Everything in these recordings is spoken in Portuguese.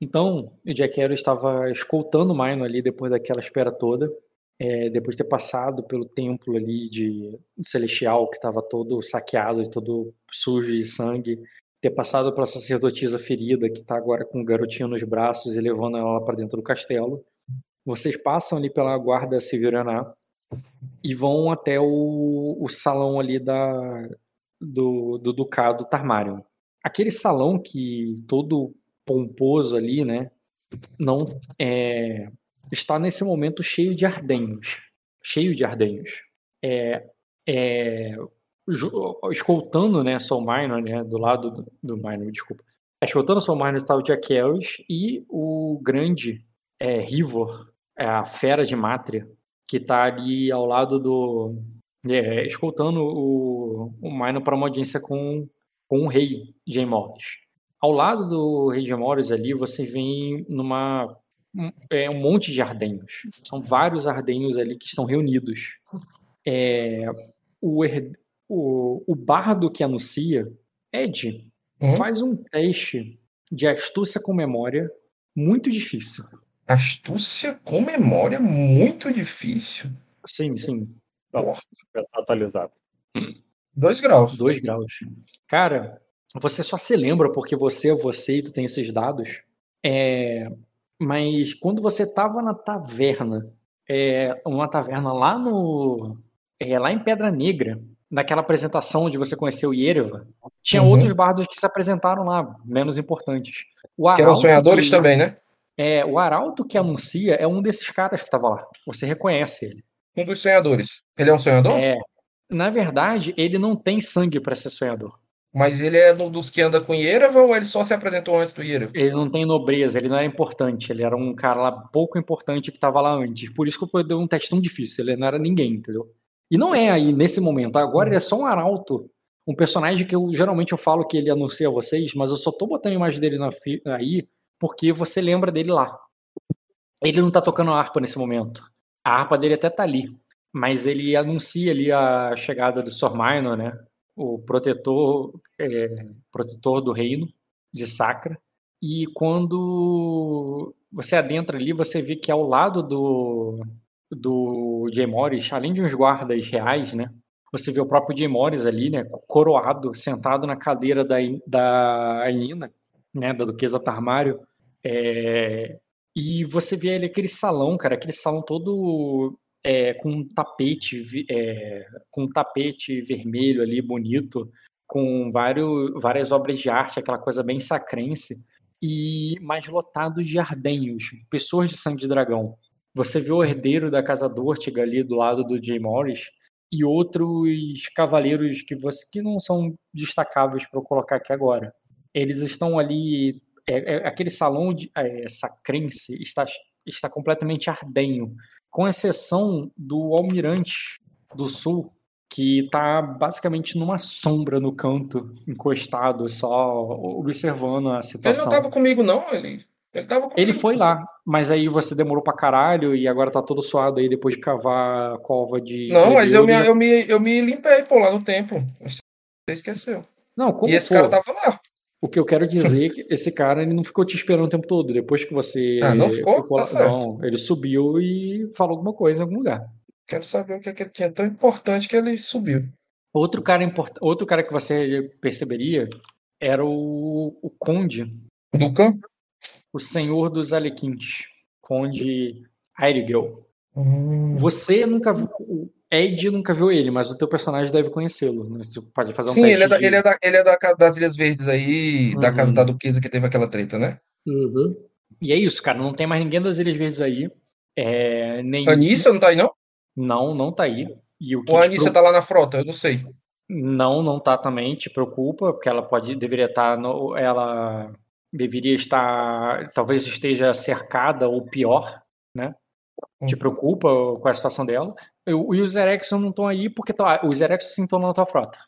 Então, o Jack estava escoltando o Minor ali depois daquela espera toda, é, depois de ter passado pelo templo ali de celestial que estava todo saqueado e todo sujo de sangue, ter passado pela sacerdotisa ferida que está agora com o garotinho nos braços e levando ela para dentro do castelo. Vocês passam ali pela guarda Severaná e vão até o, o salão ali da, do, do Ducado Tarmarion. Aquele salão que todo pomposo ali, né? Não é, está nesse momento cheio de ardenhos, cheio de ardenhos. É, é, escoltando, né, Soul Minor, né, do lado do, do Minor, desculpa. Escoltando Soul Minor estava o Jack e o grande é, Rivor, é, a fera de Mátria, que está ali ao lado do. É, escoltando o, o Minor para uma audiência com, com o rei Jay Morris. Ao lado do Rei de Amores ali, você vem numa um, é, um monte de ardenhos. São vários ardenhos ali que estão reunidos. É, o, o, o bardo que anuncia, Ed, hum? faz um teste de astúcia com memória muito difícil. Astúcia com memória muito difícil? Sim, sim. Tá atualizado. Dois graus. Dois graus. Cara, você só se lembra porque você é você e tu tem esses dados. É, mas quando você estava na taverna, é, uma taverna lá no. É, lá em Pedra Negra, naquela apresentação onde você conheceu Yereva, tinha uhum. outros bardos que se apresentaram lá, menos importantes. O que eram sonhadores que, também, né? É, o Arauto que anuncia é um desses caras que estava lá. Você reconhece ele. Um dos sonhadores. Ele é um sonhador? É. Na verdade, ele não tem sangue para ser sonhador. Mas ele é dos que anda com Yerevan ou ele só se apresentou antes do Yerevan? Ele não tem nobreza, ele não era importante. Ele era um cara lá pouco importante que estava lá antes. Por isso que eu dei um teste tão difícil. Ele não era ninguém, entendeu? E não é aí nesse momento. Agora ele é só um arauto. Um personagem que eu geralmente eu falo que ele anuncia a vocês, mas eu só tô botando a imagem dele na, aí porque você lembra dele lá. Ele não tá tocando a harpa nesse momento. A harpa dele até tá ali. Mas ele anuncia ali a chegada do Sor Minor, né? O protetor, é, protetor do reino de Sacra. E quando você adentra ali, você vê que ao lado do, do Jay Morris, além de uns guardas reais, né? Você vê o próprio Jay Morris ali, né? Coroado, sentado na cadeira da, da Aina, né? Da Duquesa Tarmário. É, e você vê ali aquele salão, cara, aquele salão todo é, com um tapete, é, com um tapete vermelho ali, bonito, com vários, várias obras de arte, aquela coisa bem sacrense, e mais lotado de ardenhos, pessoas de sangue de dragão. Você vê o herdeiro da casa Dortiga ali do lado do Jay Morris, e outros cavaleiros que, você, que não são destacáveis para eu colocar aqui agora. Eles estão ali. É, é, aquele salão de, é, sacrense está, está completamente ardenho com exceção do Almirante do Sul, que está basicamente numa sombra no canto, encostado, só observando a situação. Ele não estava comigo, não? Ele, ele, tava comigo. ele foi lá, mas aí você demorou pra caralho e agora tá todo suado aí depois de cavar a cova de. Não, mas eu me, eu, me, eu me limpei, pô, lá no templo. Você esqueceu. Não, como E esse for? cara tava lá. O que eu quero dizer é que esse cara ele não ficou te esperando o tempo todo. Depois que você ah, não ficou, ficou tá não, ele subiu e falou alguma coisa em algum lugar. Quero saber o que, é que ele tinha tão importante que ele subiu. Outro cara import... outro cara que você perceberia era o, o conde. Ducan? O senhor dos Alequins. Conde Airigel. Hum. Você nunca Ed nunca viu ele, mas o teu personagem deve conhecê-lo. Né? Você pode fazer um Sim, ele é, da, de... ele é, da, ele é da, das Ilhas Verdes aí, uhum. da casa da Duquesa que teve aquela treta, né? Uhum. E é isso, cara. Não tem mais ninguém das Ilhas Verdes aí. É, nem... Anícia não tá aí, não? Não, não tá aí. E o Ou a Anícia tá lá na frota, eu não sei. Não, não tá também, te preocupa, porque ela pode, deveria estar, tá no, ela deveria estar, talvez esteja cercada ou pior, né? Te uhum. preocupa com a situação dela. E os Erexion não estão aí porque tá, os Erexion sim estão na tua frota.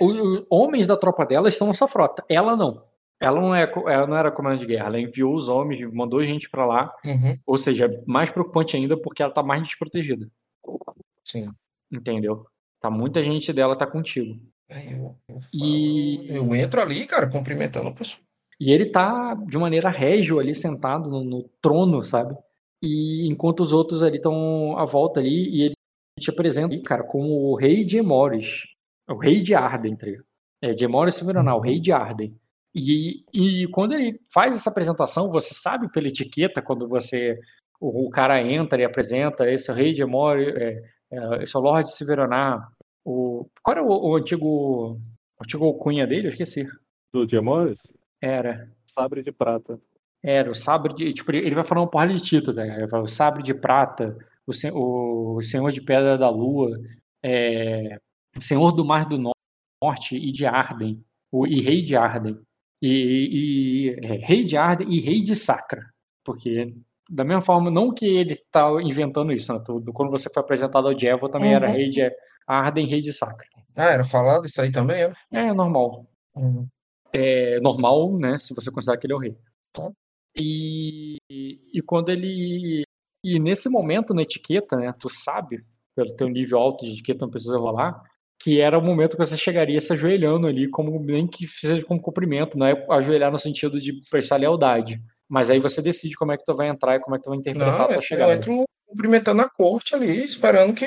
Os homens da tropa dela estão na sua frota. Ela não. Ela não, é, ela não era comandante de guerra. Ela enviou os homens, mandou gente para lá. Uhum. Ou seja, mais preocupante ainda porque ela tá mais desprotegida. Sim. Entendeu? Tá muita gente dela tá contigo. É, eu, eu, e... eu entro ali, cara, cumprimentando a pessoa. E ele tá de maneira régio ali, sentado no, no trono, sabe? E enquanto os outros ali estão à volta ali, e ele te apresenta, cara, como o rei de Emoris, o rei de Arden, tá É, de Emoris Severonal, o rei de Arden. E, e quando ele faz essa apresentação, você sabe pela etiqueta, quando você o, o cara entra e apresenta esse é o rei de Emoris, é, é, esse é o Lorde Severonar, o, qual era o, o antigo o antigo cunha dele? Eu esqueci. Do Diamores? Era. Sabre de prata. Era, o sabre de. Tipo, ele vai falar um porra de títulos, né? Ele fala, o sabre de prata, o, o Senhor de Pedra da Lua, é, Senhor do Mar do Norte e de Arden, o, e Rei de Arden. E, e é, Rei de Arden e Rei de Sacra. Porque, da mesma forma, não que ele está inventando isso, né? quando você foi apresentado ao Jevo, também uhum. era Rei de Arden e Rei de Sacra. Ah, era falado isso aí também, é? É, normal. Uhum. É normal, né? Se você considerar que ele é o rei. Tá. E, e quando ele. E nesse momento na etiqueta, né? Tu sabe, pelo teu nível alto de etiqueta, não precisa rolar, que era o momento que você chegaria se ajoelhando ali, como nem que seja como cumprimento, não é ajoelhar no sentido de prestar lealdade. Mas aí você decide como é que tu vai entrar e como é que tu vai interpretar não, a tua chegada. Eu entro cumprimentando a corte ali, esperando que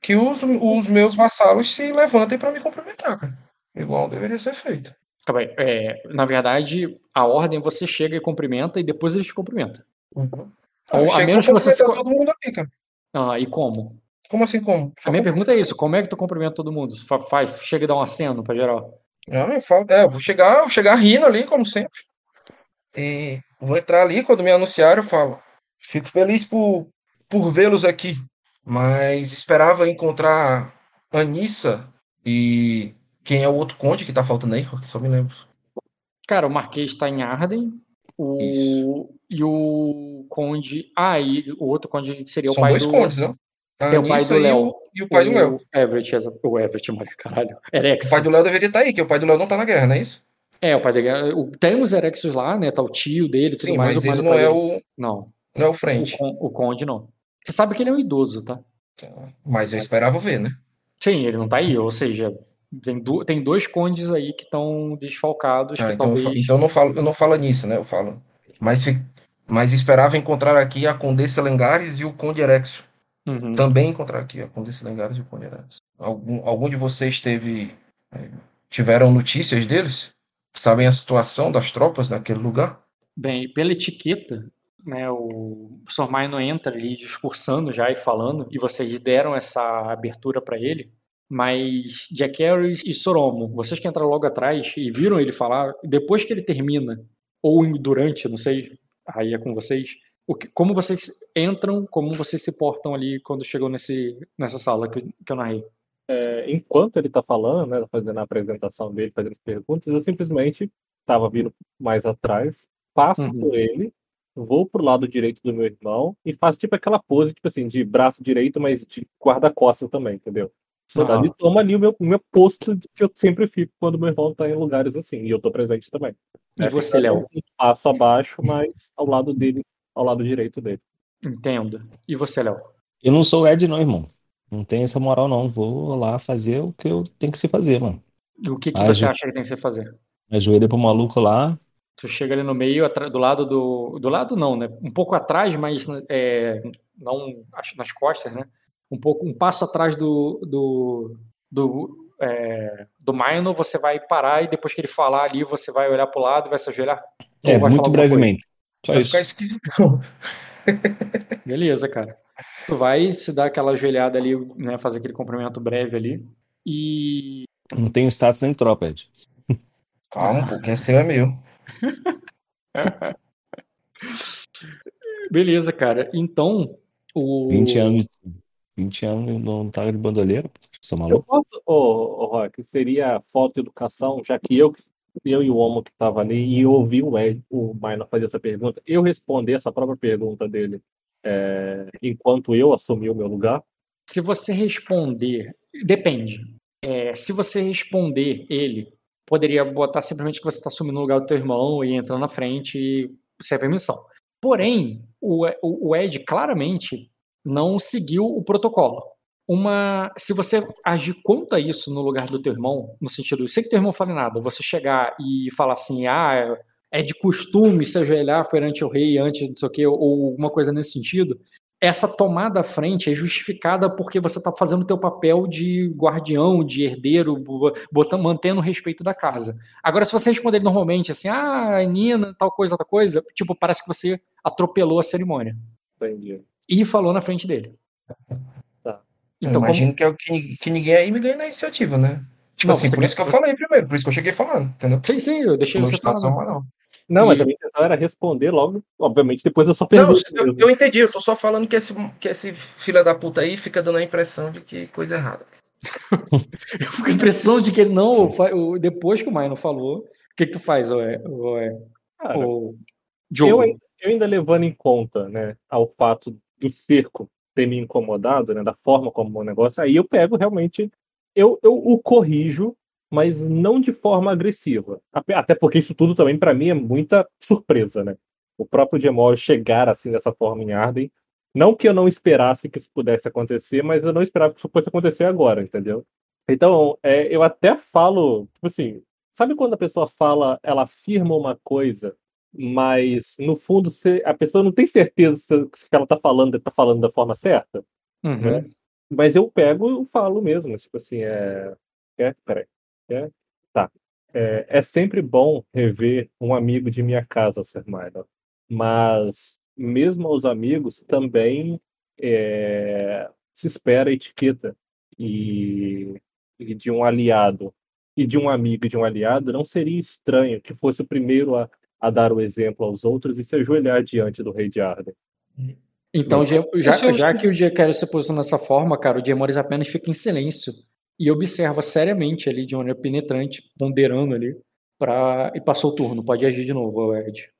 que os, os meus vassalos se levantem para me cumprimentar, cara. Igual deveria ser feito. Tá. É, na verdade, a ordem você chega e cumprimenta e depois eles te cumprimentam. Uhum. Ou, a menos que você se... todo mundo aqui, cara. Ah, e como? Como assim como? Só a minha pergunta é isso, como é que tu cumprimenta todo mundo? Faz, chega e dá um aceno pra geral. Não, eu falo, é, eu vou chegar, vou chegar rindo ali, como sempre. E vou entrar ali, quando me anunciar, eu falo. Fico feliz por, por vê-los aqui mas esperava encontrar Anissa e quem é o outro conde que tá faltando aí, só me lembro. Cara, o Marquês está em Arden. O... Isso. E o conde. Ah, e o outro conde que seria São o pai dois do. condes, né? Tem o pai do Léo. E o pai do Léo. Everett, o Everett, mano, caralho. Erex. O pai do Léo deveria estar tá aí, que o pai do Léo não tá na guerra, não é isso? É, o pai da guerra. Tem os Erexos lá, né? Tá o tio dele, tudo Sim, mais. Mas ele não é o. Não. Não é o frente. O, o conde não. Você sabe que ele é um idoso, tá? Mas eu esperava ver, né? Sim, ele não tá aí, ou seja, tem, do, tem dois condes aí que estão desfalcados. Ah, que então, talvez... então não falo, eu não falo nisso, né? Eu falo. Mas, mas esperava encontrar aqui a Condessa Lengares e o Conde Erexo. Uhum. Também encontrar aqui a Condessa Lengares e o Conde Erexo. Algum, algum de vocês teve. É, tiveram notícias deles? Sabem a situação das tropas naquele lugar? Bem, pela etiqueta, né, o professor Maino entra ali discursando já e falando, e vocês deram essa abertura para ele, mas Jack Harris e Soromo, vocês que entraram logo atrás e viram ele falar, depois que ele termina, ou durante, não sei, aí é com vocês, o que, como vocês entram, como vocês se portam ali quando chegou nesse, nessa sala que, que eu narrei? É, enquanto ele está falando, né, fazendo a apresentação dele, fazendo as perguntas, eu simplesmente estava vindo mais atrás, passo uhum. por ele vou pro lado direito do meu irmão e faço tipo aquela pose, tipo assim, de braço direito, mas de guarda-costas também, entendeu? Soldado ah. toma ali o meu, o meu posto que eu sempre fico quando meu irmão tá em lugares assim, e eu tô presente também. E é, você, Léo? Um passo abaixo, mas ao lado dele, ao lado direito dele. Entendo. E você, Léo? Eu não sou Ed, não, irmão. Não tenho essa moral, não. Vou lá fazer o que eu tenho que se fazer, mano. E o que, que você acha que tem que se fazer? Ajoelha pro maluco lá, Tu chega ali no meio, do lado do. Do lado não, né? Um pouco atrás, mas é, não nas costas, né? Um pouco, um passo atrás do. do, do é, do Maino, você vai parar e depois que ele falar ali, você vai olhar pro lado e vai se ajoelhar. É, muito brevemente. Só vai isso. ficar esquisitão. Beleza, cara. Tu vai se dar aquela ajoelhada ali, né? Fazer aquele cumprimento breve ali. E. Não tenho status nem tropa, Ed. Calma, porque esse é meu. Beleza, cara. Então, o. 20 anos, 20 anos não tá de bandoleira, sou maluco. Eu posso, ô, oh, oh, Rock, seria falta de educação, já que eu, eu e o Homo que tava ali e eu ouvi o, Ed, o Maina fazer essa pergunta, eu responder essa própria pergunta dele é, enquanto eu assumi o meu lugar? Se você responder, depende. É, se você responder ele poderia botar simplesmente que você está assumindo o lugar do teu irmão e entrando na frente e sem permissão. Porém, o, o, Ed claramente não seguiu o protocolo. Uma, se você agir contra isso no lugar do teu irmão, no sentido, sem que teu irmão fale nada, você chegar e falar assim, ah, é de costume se ajoelhar perante o rei antes, não sei o quê, ou alguma coisa nesse sentido, essa tomada à frente é justificada porque você está fazendo o teu papel de guardião, de herdeiro, botando, mantendo o respeito da casa. Agora, se você responder normalmente assim, ah, Nina, tal coisa, tal coisa, tipo, parece que você atropelou a cerimônia. Entendi. E falou na frente dele. Tá. Então, imagino como... que, é o que, que ninguém aí me ganha na iniciativa, né? Tipo não, assim, por isso que eu falei primeiro, por isso que eu cheguei falando, entendeu? Sim, sim, eu deixei você falar. Não. Não, mas a minha intenção era responder logo, obviamente, depois da sua pergunta. Não, eu, eu, entendi, eu tô só falando que esse, que esse filho da puta aí fica dando a impressão de que coisa errada. eu fico com a impressão de que ele não, depois que o Maio falou, o que, que tu faz, ou é, ou é, Cara, ou, eu, eu ainda levando em conta, né, ao fato do cerco ter me incomodado, né, da forma como o negócio, aí eu pego realmente, eu, eu o corrijo mas não de forma agressiva. Até porque isso tudo também, para mim, é muita surpresa, né? O próprio Gemoro chegar assim dessa forma em Arden. Não que eu não esperasse que isso pudesse acontecer, mas eu não esperava que isso fosse acontecer agora, entendeu? Então, é, eu até falo, tipo assim, sabe quando a pessoa fala, ela afirma uma coisa, mas no fundo a pessoa não tem certeza se que ela está falando está falando da forma certa? Uhum. Né? Mas eu pego e falo mesmo, tipo assim, é. é peraí. É? Tá. É, é, sempre bom rever um amigo de minha casa, Sir Milo. Mas, mesmo aos amigos, também é, se espera a etiqueta. E, e, de um aliado e de um amigo e de um aliado, não seria estranho que fosse o primeiro a, a dar o exemplo aos outros e se ajoelhar diante do rei de Arden. Então, já, já, já que o dia quer se posicionar dessa forma, cara, o Diamores apenas fica em silêncio e observa seriamente ali de maneira penetrante, ponderando ali, pra... e passou o turno. Pode agir de novo, Ed.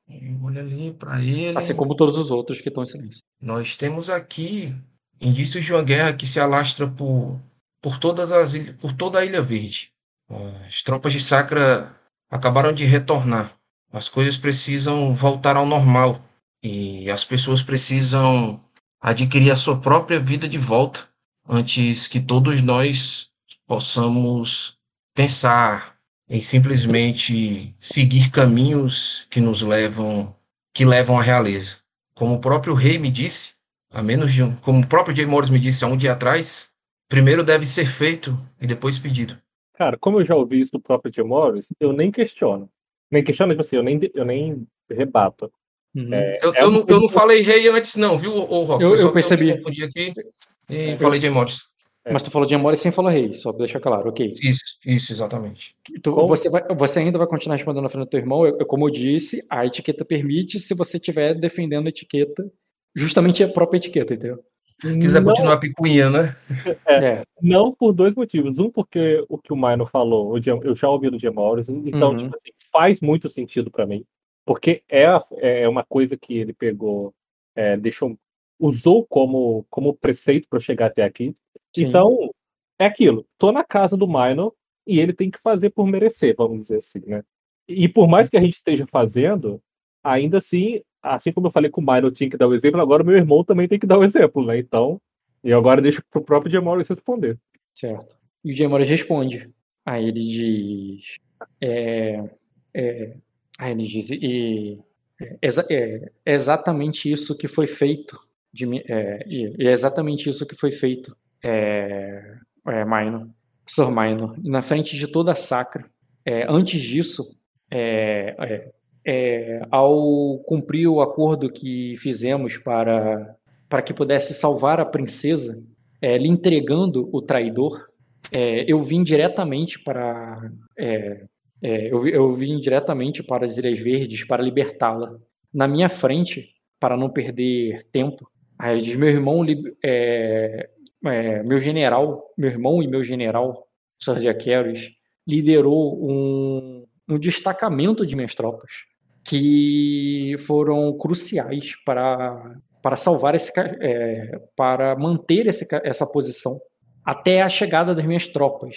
Olha ali para ele. Assim como todos os outros que estão em silêncio. Nós temos aqui indícios de uma guerra que se alastra por, por, todas as, por toda a Ilha Verde. As tropas de Sacra acabaram de retornar. As coisas precisam voltar ao normal. E as pessoas precisam adquirir a sua própria vida de volta antes que todos nós possamos pensar em simplesmente seguir caminhos que nos levam que levam à realeza. Como o próprio rei me disse, a menos de um, como o próprio Jay Morris me disse há um dia atrás, primeiro deve ser feito e depois pedido. Cara, como eu já ouvi isso do próprio Jay Morris, eu nem questiono. Nem questiono, tipo assim, eu nem, eu nem rebato. Uhum. É, eu, é eu, não, eu não falei rei antes, não, viu, o Rock? Eu, eu percebi. Eu confundi aqui e é, falei Jay Morris. É. Mas tu falou de Amore sem falar rei, só pra deixar claro, ok. Isso, isso, exatamente. Tu, você, vai, você ainda vai continuar respondendo na frente do teu irmão, eu, como eu disse, a etiqueta permite se você estiver defendendo a etiqueta, justamente a própria etiqueta, entendeu? Quiser não, continuar picuinha, né? É, é, Não por dois motivos. Um, porque o que o Maino falou, eu já ouvi do Gemores, então, uhum. tipo assim, faz muito sentido para mim. Porque é, é uma coisa que ele pegou, é, deixou, usou como, como preceito para chegar até aqui. Sim. Então, é aquilo. Tô na casa do Minor e ele tem que fazer por merecer, vamos dizer assim, né? E por mais que a gente esteja fazendo, ainda assim, assim como eu falei com o Minor tinha que dar o exemplo, agora meu irmão também tem que dar o exemplo, né? Então, e agora deixo pro próprio Jamoris responder. Certo. E o Jamoris responde. Aí ele diz. É, é, diz. E, é, é, é exatamente isso que foi feito. De, é, é exatamente isso que foi feito é, é, Minor, Sir Minor, na frente de toda a Sacra. É, antes disso, é, ao cumprir o acordo que fizemos para, para que pudesse salvar a princesa, lhe entregando o traidor, eu vim diretamente para eu, eu vim diretamente para as Ilhas Verdes para libertá-la. Na minha frente, para não perder tempo, aí diz: meu irmão é, é, meu general, meu irmão e meu general, Sir Jaqueros, liderou um, um destacamento de minhas tropas que foram cruciais para, para salvar esse é, para manter esse, essa posição até a chegada das minhas tropas,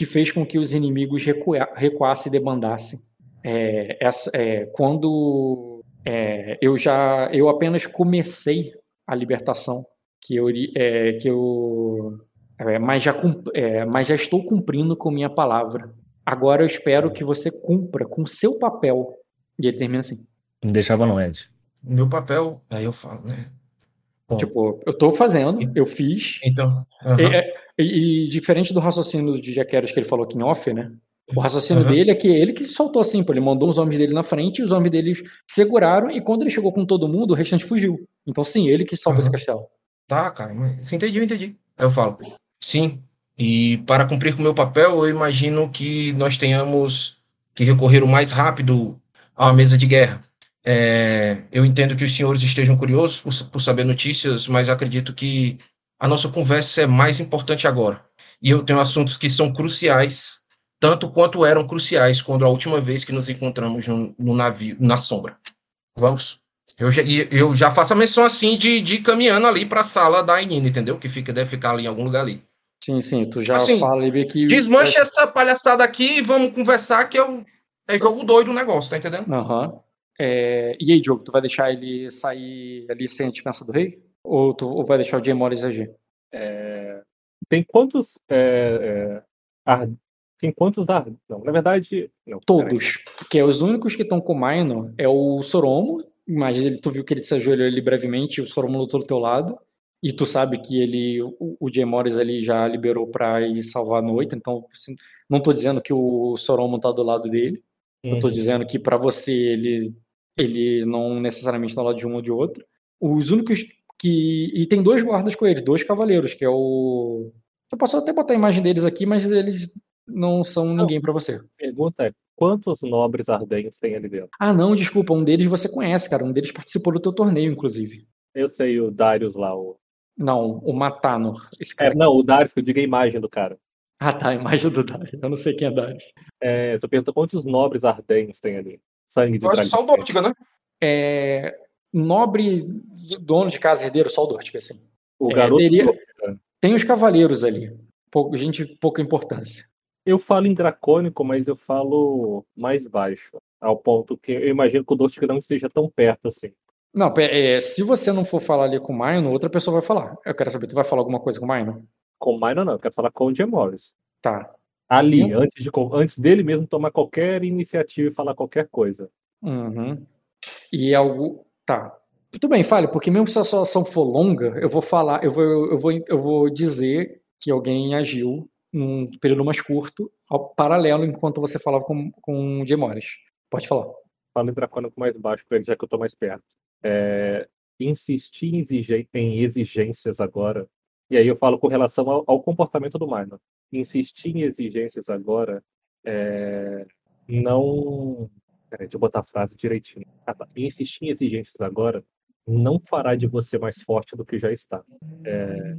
que fez com que os inimigos recua, recuassem e debandassem. É, essa, é, quando é, eu já eu apenas comecei a libertação que eu, é, que eu é, mas, já, é, mas já estou cumprindo com minha palavra. Agora eu espero que você cumpra com seu papel E ele termina assim. Não deixava não, Ed. Meu papel, aí eu falo, né? Bom, Tipo, eu tô fazendo, eu fiz. então, E, é- e- e diferente do raciocínio de Jaqueros que ele falou aqui em off, né? O raciocínio Aham. dele é que ele que soltou assim, pô, ele mandou os homens dele na frente e os homens dele seguraram e quando ele chegou com todo mundo, o restante fugiu. Então sim, ele que salvou esse Aham. castelo. tá, cara, mas você entendeu, eu entendi. Aí eu falo, sim, e para cumprir com o meu papel, eu imagino que nós tenhamos que recorrer o mais rápido a uma mesa de guerra. É, eu entendo que os senhores estejam curiosos por, por saber notícias, mas acredito que a nossa conversa é mais importante agora. E eu tenho assuntos que são cruciais, tanto quanto eram cruciais quando a última vez que nos encontramos no, no navio, na sombra. Vamos? Eu já, eu já faço a menção assim de, de ir caminhando ali para a sala da Inina, entendeu? Que fica, deve ficar ali em algum lugar ali. Sim, sim, tu já Assim, fala ali que. Desmanche essa palhaçada aqui e vamos conversar que eu, é jogo doido o negócio, tá entendendo? Aham. É, E aí, Diogo, tu vai deixar ele sair ali sem a dispensa do rei? Ou tu ou vai deixar o Jay Morris agir? É, tem quantos. É, é, ar- tem quantos ar... Não, na verdade. Não. Todos. Porque os únicos que estão com o Minor é o Soromo. Mas ele, tu viu que ele se ajoelhou ali brevemente o Soromo lutou do teu lado. E tu sabe que ele, o, o Jay Morris ali já liberou pra ir salvar a noite. Então, assim, não tô dizendo que o Soromo tá do lado dele. Eu tô Uhum. dizendo que pra você ele, ele não necessariamente tá do lado de um ou de outro. Os únicos que. E tem dois guardas com ele, dois cavaleiros, que é o. Eu posso até botar a imagem deles aqui, mas eles não são ninguém pra você. A pergunta é: quantos nobres ardenhos tem ali dentro? Ah, não, desculpa, um deles você conhece, cara. Um deles participou do teu torneio, inclusive. Eu sei o Darius lá. O... Não, o Matanor. Esse É, cara. não, o Darius, que eu digo a imagem do cara. Ah, tá, a imagem do Dari. Eu não sei quem é Dari. É, tô perguntando quantos nobres ardenhos tem ali. Sangue de Eu acho que só o. Dortiga, né? É. Nobre dono de casa herdeiro, só o Dortic, assim. O É, garoto. teria- Tem os cavaleiros ali. Pouco, gente de pouca importância. Eu falo em dracônico, mas eu falo mais baixo. Ao ponto que eu imagino que o Dostik não esteja tão perto assim. Não, pe- é, se você não for falar ali com o Minor, outra pessoa vai falar. Eu quero saber, tu vai falar alguma coisa com o Minor? Com o Minor, não. Eu quero falar com o Jim Morris. Tá. Ali, Hum. antes, de, antes dele mesmo tomar qualquer iniciativa e falar qualquer coisa. Uhum. E algo. Tá. Tudo bem, fale, porque mesmo se a sua ação for longa, eu vou falar, eu vou, eu vou, eu vou dizer que alguém agiu num período mais curto, ao paralelo, enquanto você falava com, com o Jay Morris. Pode falar. Falo em dracônico mais baixo pra ele, já que eu tô mais perto. É, insistir em exigências agora. E aí eu falo com relação ao, ao comportamento do Minor. Insistir em exigências agora é, não. Peraí, deixa eu botar a frase direitinho. Ah, tá. Insistir em exigências agora não fará de você mais forte do que já está. É,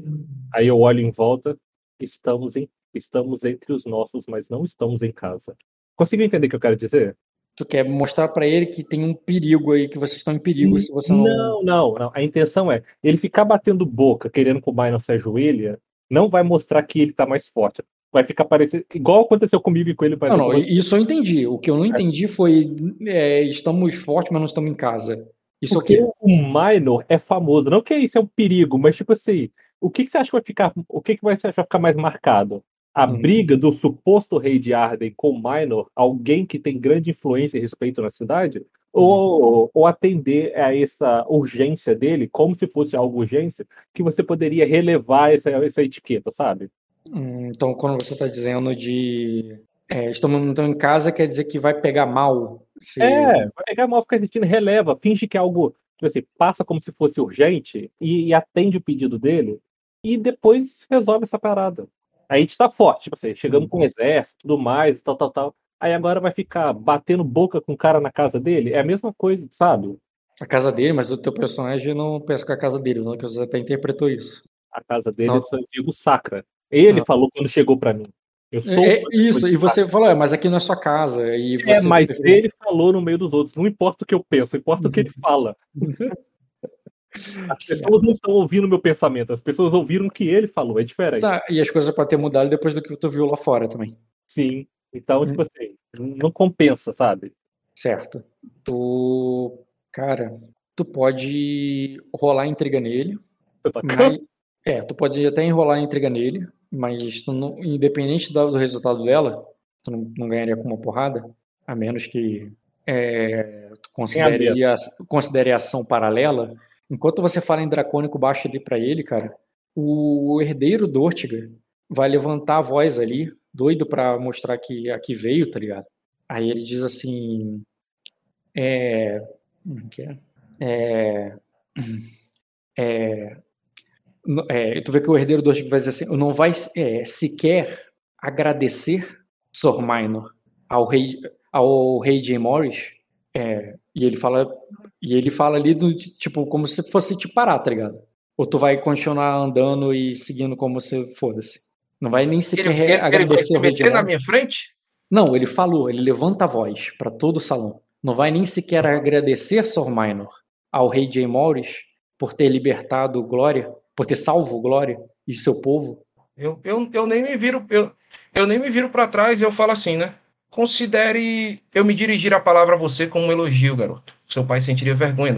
aí eu olho em volta, estamos, em, estamos entre os nossos, mas não estamos em casa. Conseguiu entender o que eu quero dizer? Tu quer mostrar pra ele que tem um perigo aí, que vocês estão em perigo se você não. Não, não, não. A intenção é ele ficar batendo boca, querendo que o Minor se ajoelha, não vai mostrar que ele tá mais forte. Vai ficar parecendo. Igual aconteceu comigo e com ele. Não, não, isso eu entendi. O que eu não entendi foi é, estamos fortes, mas não estamos em casa. Isso Porque aqui. o Minor é famoso. Não que isso é um perigo, mas tipo assim, o que, que você acha que vai ficar. O que, que vai, vai ficar mais marcado? A Hum. briga do suposto rei de Arden com o Minor, alguém que tem grande influência e respeito na cidade, ou, ou atender a essa urgência dele, como se fosse algo urgência, que você poderia relevar essa, essa etiqueta, sabe? Hum, Então, quando você está dizendo de é, estamos então em casa, quer dizer que vai pegar mal. Se... É, vai pegar mal, ficar assistindo, releva, finge que é algo, tipo assim, passa como se fosse urgente e, e atende o pedido dele e depois resolve essa parada. Aí a gente tá forte, tipo assim, chegamos com o exército, tudo mais, tal, tal, tal. Aí agora vai ficar batendo boca com o cara na casa dele? É a mesma coisa, sabe? A casa dele, mas o teu personagem não pensa que é a casa deles, não, que você até interpretou isso. A casa dele, Não. eu só digo sacra. Ele Não. falou quando chegou pra mim. Eu sou É, é um isso, e você falou, é, mas aqui não é sua casa. E É, você mas ele falou no meio dos outros. Não importa o que eu penso, importa o que ele fala. As pessoas não estão ouvindo o meu pensamento, as pessoas ouviram o que ele falou, é diferente. Tá, e as coisas podem ter mudado depois do que tu viu lá fora também. Sim. Então, tipo assim, não compensa, sabe? Certo. Tu. Cara, tu pode rolar intriga nele. Você tá Mas, é, tu pode até enrolar a intriga nele, mas tu não- independente do, do resultado dela, tu não, não ganharia com uma porrada, a menos que. é, considere, a, considere a ação paralela, enquanto você fala em dracônico baixo ali para ele, cara, o herdeiro Dortiga vai levantar a voz ali, doido para mostrar que aqui veio, tá ligado? Aí ele diz assim, é, que é, é, é, é, tu vê que o herdeiro Dortiga vai dizer assim, não vai é, sequer agradecer Sor Minor ao rei ao rei Jay Morris é, e ele fala e ele fala ali do tipo como se fosse te parar, tá ligado? Ou tu vai continuar andando e seguindo como se foda-se. Não vai nem sequer ele, ele, agradecer ele, ele, ele na minha frente? Não, ele falou, ele levanta a voz para todo o salão. Não vai nem sequer agradecer Sor Minor ao rei Jay Morris por ter libertado Glória, por ter salvo Glória e seu povo. Eu, eu, eu nem me viro, eu, eu nem me viro para trás e eu falo assim, né? Considere eu me dirigir a palavra a você como um elogio, garoto. Seu pai sentiria vergonha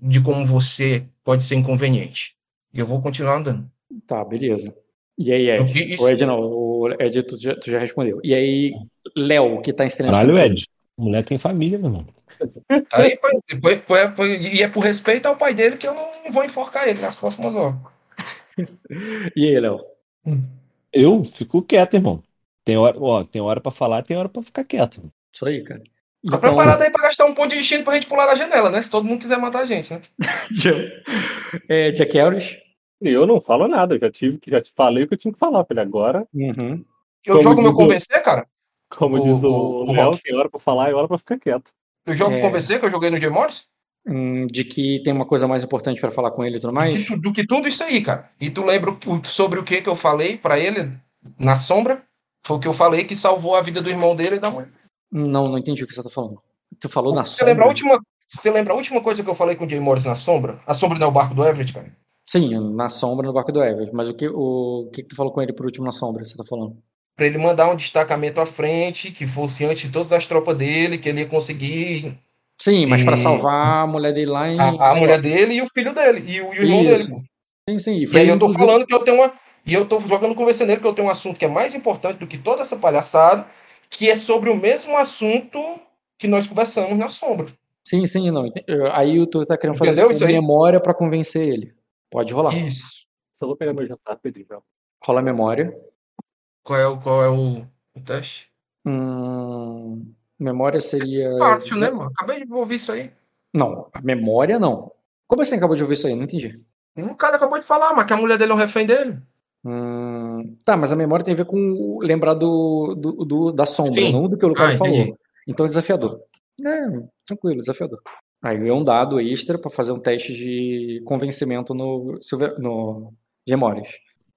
de como você pode ser inconveniente. E eu vou continuar andando. Tá, beleza. E aí, Ed? Isso... O Ed não, o Ed tu já, tu já respondeu. E aí, Léo, que tá ensinando. Caralho, Ed. Mulher tem família, meu irmão. Aí, foi, foi, foi, e é por respeito ao pai dele que eu não vou enforcar ele nas próximas horas. E aí, Léo? Eu fico quieto, irmão. Tem hora, ó, tem hora para falar, tem hora para ficar quieto. Isso aí, cara. Tá então... preparado aí pra gastar um ponto de destino pra gente pular da janela, né? Se todo mundo quiser matar a gente, né? é, Jack Harris? Eu não falo nada, já tive, já te falei o que eu tinha que falar, falei, agora. Uhum. Eu jogo meu convencer, cara? Como o, diz o, o Léo, tem hora pra falar e hora pra ficar quieto. Eu jogo é... convencer que eu joguei no J Morris? Hum, de que tem uma coisa mais importante para falar com ele e tudo mais? Do que, do que, tudo isso aí, cara. E tu lembra sobre o que que eu falei para ele na sombra? Foi o que eu falei que salvou a vida do irmão dele e da mãe. Não, não entendi o que você tá falando. Tu falou na você sombra. Lembra a última, você lembra a última coisa que eu falei com o Jay Morris na sombra? A sombra não é o barco do Everett, cara? Sim, na sombra no barco do Everett. Mas o que, o, o que, que tu falou com ele por último na sombra? Você tá falando? Pra ele mandar um destacamento à frente, que fosse antes de todas as tropas dele, que ele ia conseguir. Sim, mas e... para salvar a mulher dele lá em. A, a mulher dele e o filho dele. E o, e o irmão Isso. dele. Sim, sim. E, e aí eu tô falando que eu tenho uma e eu estou jogando com você nele que eu tenho um assunto que é mais importante do que toda essa palhaçada, que é sobre o mesmo assunto que nós conversamos na sombra. Sim, sim, não. Aí o tu tá querendo fazer Entendeu isso com memória para convencer ele. Pode rolar. Isso. Só vou pegar meu jantar, Pedrinho. Rola a memória. Qual é o, qual é o, o teste? Hum, memória seria. Fácil, né, mano? Acabei de ouvir isso aí. Não, a memória não. Como assim acabou de ouvir isso aí? Não entendi. Um cara acabou de falar, mas que a mulher dele é um refém dele. Hum, tá, mas a memória tem a ver com lembrar do, do, do da sombra, Sim. não do que o Lucas ah, falou. Então é desafiador. É, tranquilo, desafiador. Aí ganhou um dado extra para fazer um teste de convencimento no, no Gemores.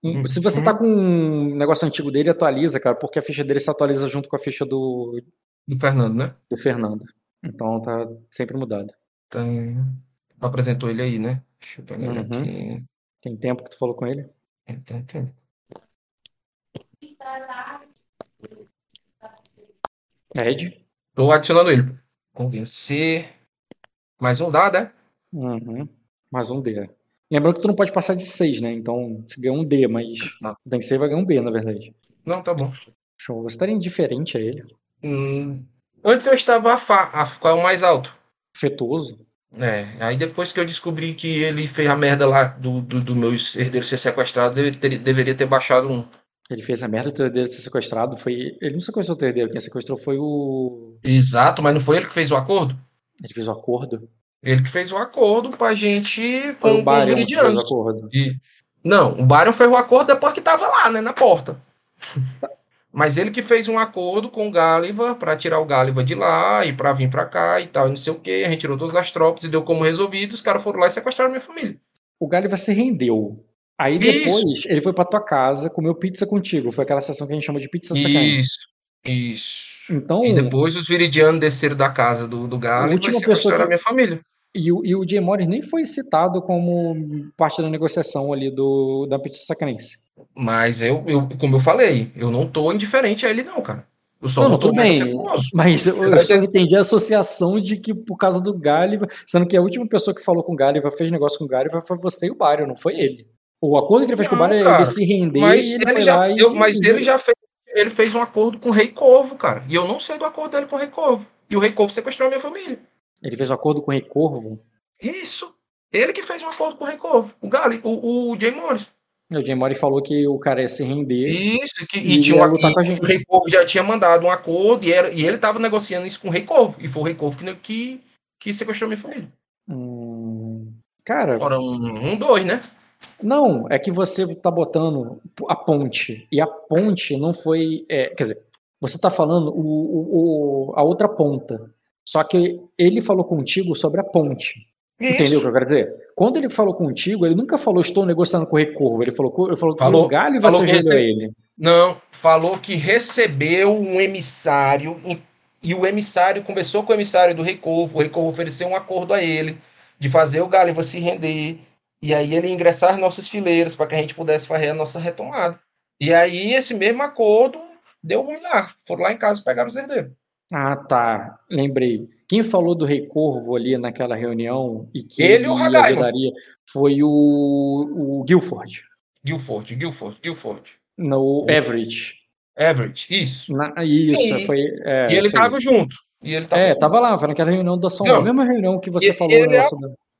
Hum, se você tá com um negócio antigo dele, atualiza, cara, porque a ficha dele se atualiza junto com a ficha do. Do Fernando, né? Do Fernando. Então tá sempre mudado. Tem. Apresentou ele aí, né? Deixa eu pegar uhum. ele aqui. Tem tempo que tu falou com ele? Tem tempo. Ed? Tô adicionando ele. Convencer. Mais um dado, é? Uhum. Mais um D. Lembrando que tu não pode passar de 6, né? Então você ganha um D, mas não. tem que ser vai ganhar um B, na verdade. Não, tá bom. Show. Você estaria indiferente a ele? Hum, antes eu estava a, fa, a qual é o mais alto? Afetuoso. É, aí depois que eu descobri que ele fez a merda lá do, do, do meu herdeiro ser sequestrado, deve ter, deveria ter baixado um. Ele fez a merda do herdeiro ser sequestrado, foi. Ele não sequestrou o herdeiro, quem sequestrou foi o. Exato, mas não foi ele que fez o acordo? Ele fez o acordo? Ele que fez o acordo pra gente com, o Barion com os fez o acordo. E... Não, o Baryon fez o acordo depois que tava lá, né, na porta. Mas ele que fez um acordo com o Gáliva para tirar o Gáliva de lá e para vir para cá e tal, e não sei o que. A gente tirou todas as tropas e deu como resolvido. Os caras foram lá e sequestraram minha família. O Gáliva se rendeu. Aí depois isso. ele foi para tua casa, comeu pizza contigo. Foi aquela sessão que a gente chama de pizza sacanagem. Isso, isso. Então, e depois os viridianos desceram da casa do, do Gáliva e sequestraram que... a minha família. E o, e o Jay Morris nem foi citado como parte da negociação ali do, da pizza sacanense. Mas eu, eu, como eu falei, eu não tô indiferente a ele, não, cara. Eu só não, não tô bem. Mas eu, eu só entendi a associação de que por causa do Gáliva, sendo que a última pessoa que falou com o Gáliva, fez negócio com o Gáliva, foi você e o Bário, não foi ele. O acordo que ele fez não, com o Bário é ele se render. Mas ele, ele já, eu, mas ele já fez, ele fez um acordo com o Rei Corvo, cara. E eu não sei do acordo dele com o Rei Corvo. E o Rei Corvo sequestrou a minha família. Ele fez um acordo com o Rei Corvo. Isso. Ele que fez um acordo com o Rei Corvo. O Gali, o, o Jay Morris. O Jay Mori falou que o cara ia se render. Isso, que, E e, tinha um, lutar e com a gente. o Rei Corvo já tinha mandado um acordo e, era, e ele tava negociando isso com o Rei Corvo. E foi o Rei Corvo que, que, que sequestrou minha família. Hum, Cara, Ora, um, um dois, né? não, é que você tá botando a ponte. E a ponte não foi. é, quer dizer, você tá falando o, o- o- a outra ponta. Só que ele falou contigo sobre a ponte. Entendeu o Isso. que eu quero dizer? Quando ele falou contigo, ele nunca falou estou negociando com o Rei Corvo. Ele falou, ele falou que Falou- o galho falou você que rendeu a rece- ele. Não, falou que recebeu um emissário e- e o emissário conversou com o emissário do Rei Corvo. O Rei Corvo ofereceu um acordo a ele de fazer o Gáliva se render e aí ele ingressar nas nossas fileiras para que a gente pudesse fazer a nossa retomada. E aí esse mesmo acordo deu ruim lá. Foram lá em casa e pegaram os herdeiros. Ah, tá. Lembrei. Quem falou do Rei Corvo ali naquela reunião e que Ele e o ajudaria foi o, o Guilford. Guilford, Guilford, Guilford. No Everett. Everett, isso. Na- isso, E- foi. É, e ele isso aí. tava junto. E ele tava É, junto. tava lá, foi naquela reunião da São a mesma reunião que você E- falou. ele é da-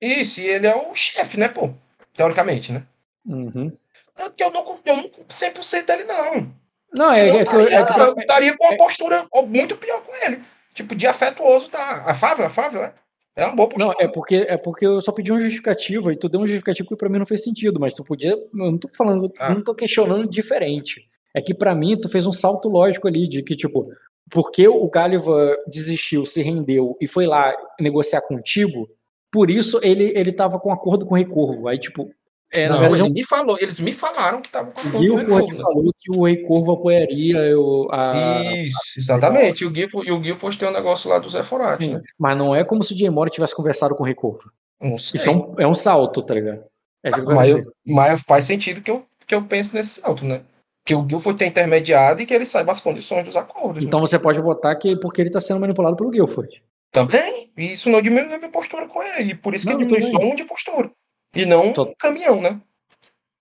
Isso, e ele é o chefe, né, pô? Teoricamente, né? Uhum. Tanto que eu não, eu não 100% dele, não. Não, é, Senão é, que eu- é que eu- eu estaria com uma postura muito pior com ele. Tipo, de afetuoso, tá? Afável, afável, é? É uma boa Não, é porque, é porque eu só pedi uma justificativa e tu deu um justificativo que pra mim não fez sentido, mas tu podia. Eu não tô falando, Ah. não tô questionando diferente. É que pra mim tu fez um salto lógico ali de que, tipo, porque o Gáliva desistiu, se rendeu e foi lá negociar contigo, por isso ele, ele tava com acordo com o Rei Corvo. Aí, tipo, é, na não, verdade, ele me falou, eles me falaram que estavam com o acordo com o Guilford Corvo, né? falou que o Rei Corvo apoiaria o, a. Isso, exatamente. E o Guilford, e o Guilford tem um negócio lá do Zé Forati, né? Mas não é como se o Jay Mori tivesse conversado com o Rei Corvo. Não sei. Isso é um, é um salto, tá ligado? É eu quero mas, eu- mas faz sentido que eu, que eu pense nesse salto, né? Que o Guilford tem intermediado e que ele saiba as condições dos acordos. né? Então você pode botar que porque ele tá sendo manipulado pelo Guilford. Também. E isso não diminui a minha postura com ele. Por isso que Não, diminui só um de postura. E não um Tô- caminhão, né?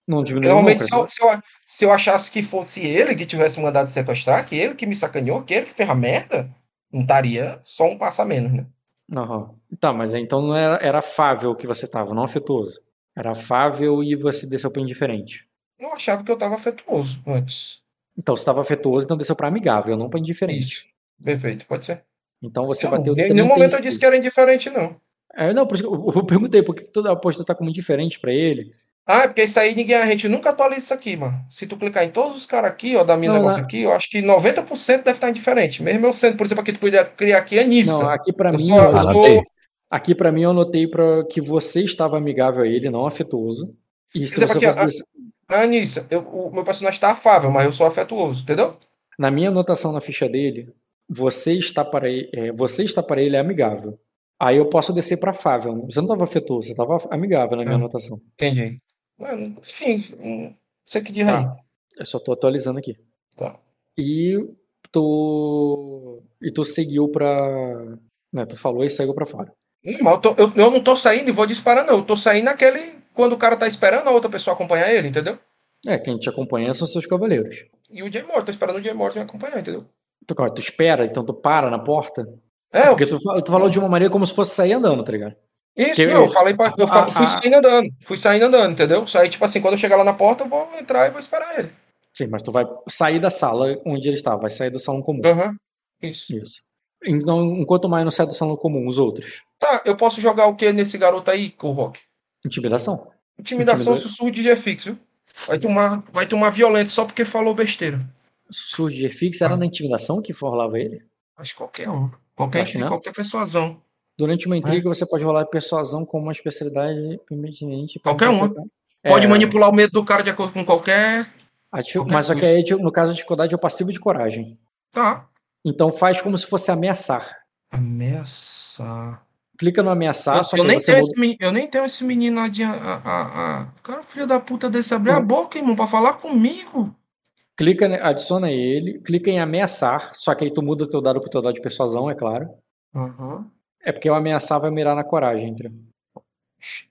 Não diminuiu Normalmente, se eu, se, eu, se eu achasse que fosse ele que tivesse mandado sequestrar, que ele que me sacaneou, que ele que fez a merda, não estaria só um passo a menos, né? Aham. Tá, mas então não era, era afável que você tava, não afetuoso. Era afável e você desceu pra indiferente. Eu achava que eu tava afetuoso antes. Então você tava afetuoso, então desceu pra amigável, não pra indiferente. Isso. Perfeito, pode ser. Então você Não, bateu em nenhum momento eu 36. disse que era indiferente, não. É, não, por isso que eu, eu perguntei, por que toda aposta tá como indiferente pra ele? Ah, é porque isso aí ninguém, a gente nunca atualiza isso aqui, mano. Se tu clicar em todos os caras aqui, ó, da minha Não, negócio não. aqui, eu acho que 90% deve estar indiferente. Mesmo eu sendo, por exemplo, aqui tu podia criar aqui Anissa. Não, aqui eu mim, sou, eu- anotei. aqui para mim eu anotei para que você estava amigável a ele, não afetuoso. E se exemplo, você aqui, fosse a- Anissa, eu- o meu personagem está afável, mas eu sou afetuoso, entendeu? na minha anotação na ficha dele, você está para ele, é, você está para ele é amigável. Aí eu posso descer para afável. Você não estava afetuoso, você estava amigável na minha Ah. anotação. Entendi. Mano, enfim, você que diz aí. Tá. Eu só tô atualizando aqui. Tá. E tu e tu seguiu para, né, tu falou e saiu para fora. Não, mas eu, tô- eu- eu não tô saindo e vou disparar, não. Eu tô saindo naquele. Quando o cara tá esperando a outra pessoa acompanhar ele, entendeu? É, quem te acompanha são seus cavaleiros. E o Jay Morton, tô esperando o Jay Morton me acompanhar, entendeu? Tu, tu espera, então tu para na porta. É, eu, Porque tu, fa- tu falou de uma maneira como se fosse sair andando, tá ligado? isso, que- não, eu falei pra, eu fa- a- fui a- saindo andando. Fui saindo andando, entendeu? Saí, tipo assim, quando eu chegar lá na porta, eu vou entrar e vou esperar ele. Sim, mas tu vai sair da sala onde ele estava, vai sair do salão comum. Aham. Isso. Isso. Então, enquanto mais não sai do salão comum, os outros. Tá, eu posso jogar o que nesse garoto aí, com o Rock? Intimidação. Intimidação, Intimida- sussurro de G-Fix, viu? Vai tomar, vai tomar violento só porque falou besteira. Surge de fix era na intimidação que forlava ele? Acho que qualquer um. Qualquer, Acho não. qualquer persuasão. Durante uma É. intriga, você pode rolar persuasão com uma especialidade para Qualquer uma. Pode É, manipular o medo do cara de acordo com qualquer. a difi- qualquer Mas só que aí, tipo, no caso, a dificuldade é o passivo de coragem. Tá. Então faz como se fosse ameaçar. Ameaçar. Clica no ameaçar, Eu, só eu nem tenho muda- menino, eu nem tenho esse menino lá de. A, a, a... Cara, filho da puta desse abrir a Uhum. boca, irmão, pra falar comigo. Clica, adiciona ele, clica em ameaçar, só que aí tu muda teu dado pro teu dado de persuasão, é claro. Aham. É porque o ameaçar vai mirar na coragem, entendeu?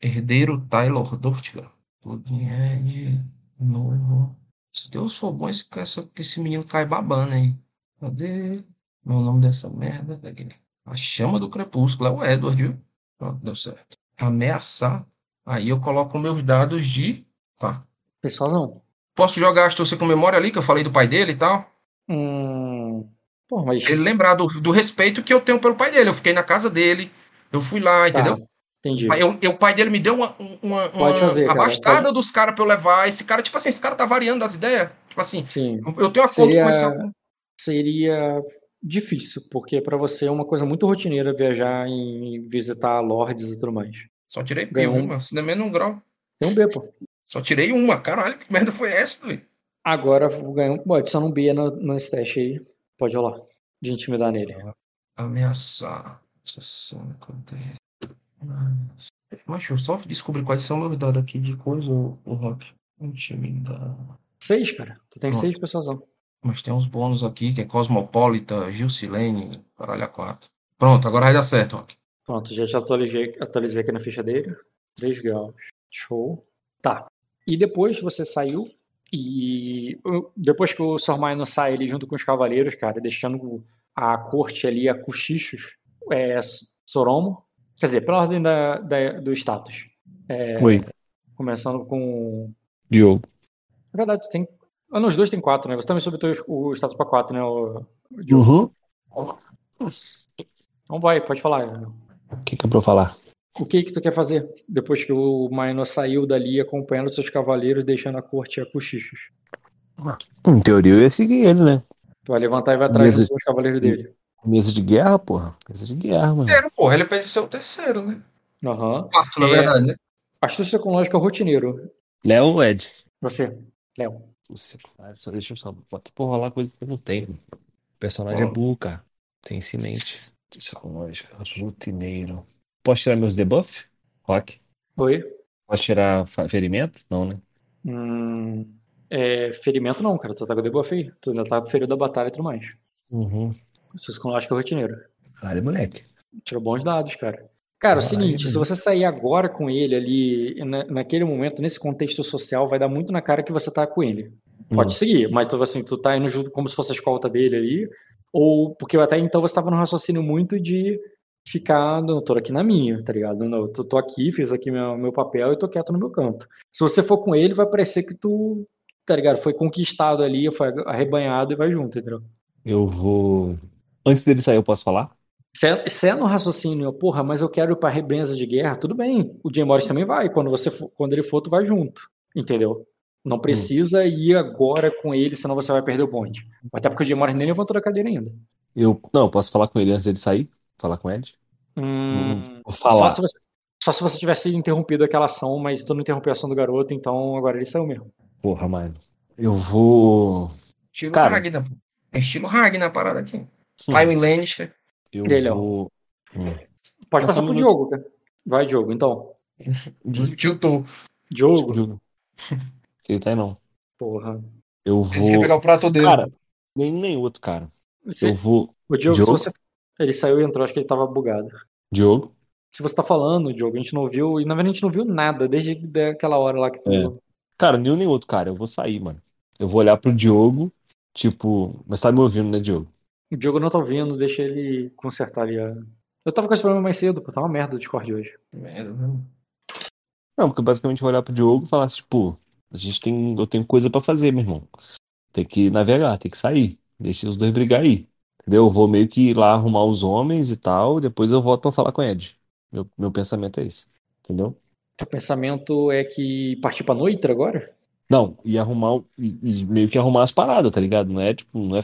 Herdeiro Taylor Dortiga. Tudinho novo. Se Deus for bom, esse, essa, esse menino cai babando aí. Cadê? Meu nome dessa merda. Daqui. A chama do crepúsculo é o Edward, viu? Pronto, deu certo. Ameaçar. Aí eu coloco meus dados de. Tá. Persuasão. Posso jogar astúcia com memória ali, que eu falei do pai dele e tal? Hum. Pô, mas. Ele lembrar do, do respeito que eu tenho pelo pai dele. Eu fiquei na casa dele, eu fui lá, Tá, entendeu? entendi. Aí eu- eu- o pai dele me deu uma, uma, Pode uma fazer, cara, abastada pode- dos caras pra eu levar. Esse cara, tipo assim, esse cara tá variando das ideias. Tipo assim, Sim. eu- tenho acordo Seria, com esse. seria difícil, porque pra você é uma coisa muito rotineira viajar e visitar lords e tudo mais. Só tirei B, Ganhou um. uma, se não é menos um grau. Tem um B, pô. Só tirei uma. Caralho, que merda foi essa, doido? Agora ganhou. Bom, adiciona um B no, nesse teste aí. Pode rolar. De intimidar nele. Ameaçar. 60, 10. Mas eu só descobrir quais são meus dados aqui de coisa, o Rock. Intimidar. Seis, cara. Tu tem Pronto. seis persuasão. Mas tem uns bônus aqui, que é Cosmopolita, Gilcilene, caralho, a 4. Pronto, agora vai dar certo, Rock. Pronto, já te atualizei, atualizei aqui na ficha dele. 3 graus. Show. Tá. E depois você saiu. E depois que o Sr. Minor sai ali junto com os cavaleiros, cara, deixando a corte ali a cochichos, é Soromo. Quer dizer, pela ordem da, da- do status. É, Oi, começando com. Diogo. Na verdade, tu tem. Ah, nos dois tem quatro, né? Você também subiu o status pra quatro, né? O, Diogo? Uhum. Então vai, pode falar. O que, que é pra eu falar? O que que tu quer fazer depois que o Minor saiu dali acompanhando seus cavaleiros, deixando a corte a cochichos? Em teoria eu ia seguir ele, né? Tu vai levantar e vai atrás Mesa- dos cavaleiros dele. Mesa de guerra, porra. Mesa de guerra, mano. Terceiro, porra, ele pede ser o terceiro, né? Aham. Quarto, na É. verdade, né? Astúcia tecnológica rotineiro. Léo ou Ed? Você, Léo. Só deixa eu só botar por rolar coisa que eu não tenho. O personagem é Ó. burro, cara. Tem isso em mente. Psicológica, rotineiro. Posso tirar meus debuff? Rock? Oi? Posso tirar ferimento? Não, né? Hum, é, ferimento não, cara. Tu tá com debuff aí. Tu ainda tá ferido da batalha e tudo mais. Uhum. Astúcia tecnológica rotineiro. Cara, moleque. Tirou bons dados, cara. Cara, é o seguinte, se você sair agora com ele ali, na, naquele momento, nesse contexto social, vai dar muito na cara que você tá com ele. Pode Hum. seguir, mas tu, assim, tu tá indo junto como se fosse a escolta dele ali, ou porque até então você tava num raciocínio muito de ficar, não, tô aqui na minha, tá ligado? Não, eu tô, tô aqui, fiz aqui meu, meu papel e tô quieto no meu canto. Se você for com ele, vai parecer que tu, tá ligado? Foi conquistado ali, foi arrebanhado e vai junto, entendeu? Eu vou. Antes dele sair, eu posso falar? Se é, se é no raciocínio, porra, mas eu quero ir pra rebenza de guerra, tudo bem. O Jay Morris também vai. Quando, você for- quando ele for, tu vai junto. Entendeu? Não precisa ir agora com ele, senão você vai perder o bonde. Até porque o Jay Morris nem levantou da cadeira ainda. Eu. Não, eu posso falar com ele antes dele sair? Falar com o Ed? Hum, Vou só, falar. se você, só se você tivesse interrompido aquela ação, mas tu não interrompeu a ação do garoto, então agora ele saiu mesmo. Porra, mano. Eu vou. Estilo Cara. Ragnar, pô. É estilo Ragnar a parada aqui. Hum. Tywin Lannister. Eu E aí, Léo? vou. Hum. Pode Passar passar pro. Diogo, cara. Vai, Diogo. Então, Tiltou. Diogo. Diogo. Ele tá aí não. Porra. Eu Eles querem vou. pegar o prato dele. Cara, nem, nem outro, cara. Você- Eu vou. o Diogo, Diogo? se você. Ele saiu e entrou, acho que ele tava bugado. Diogo. Se você tá falando, Diogo, a gente não viu, e na verdade a gente não viu nada desde aquela hora lá que tu. É. Cara, nenhum nem outro, cara. Eu vou sair, mano. Eu vou olhar pro Diogo, tipo. Mas tá me ouvindo, né, Diogo? O Diogo não tá ouvindo, deixa ele consertar ali a. Eu tava com esse problema mais cedo, pô, tá uma merda o Discord hoje. Merda, viu? Não, porque basicamente eu vou olhar pro Diogo e falar assim, tipo, a gente tem. Eu tenho coisa pra fazer, meu irmão. Tem que navegar, tem que sair. Deixa os dois brigar aí. Entendeu? Eu vou meio que ir lá arrumar os homens e tal, depois eu volto pra falar com o Ed. Meu, meu pensamento é esse. Entendeu? O pensamento é que partir pra noite agora? Não, e arrumar. E, e meio que arrumar as paradas, tá ligado? Não é tipo, não é.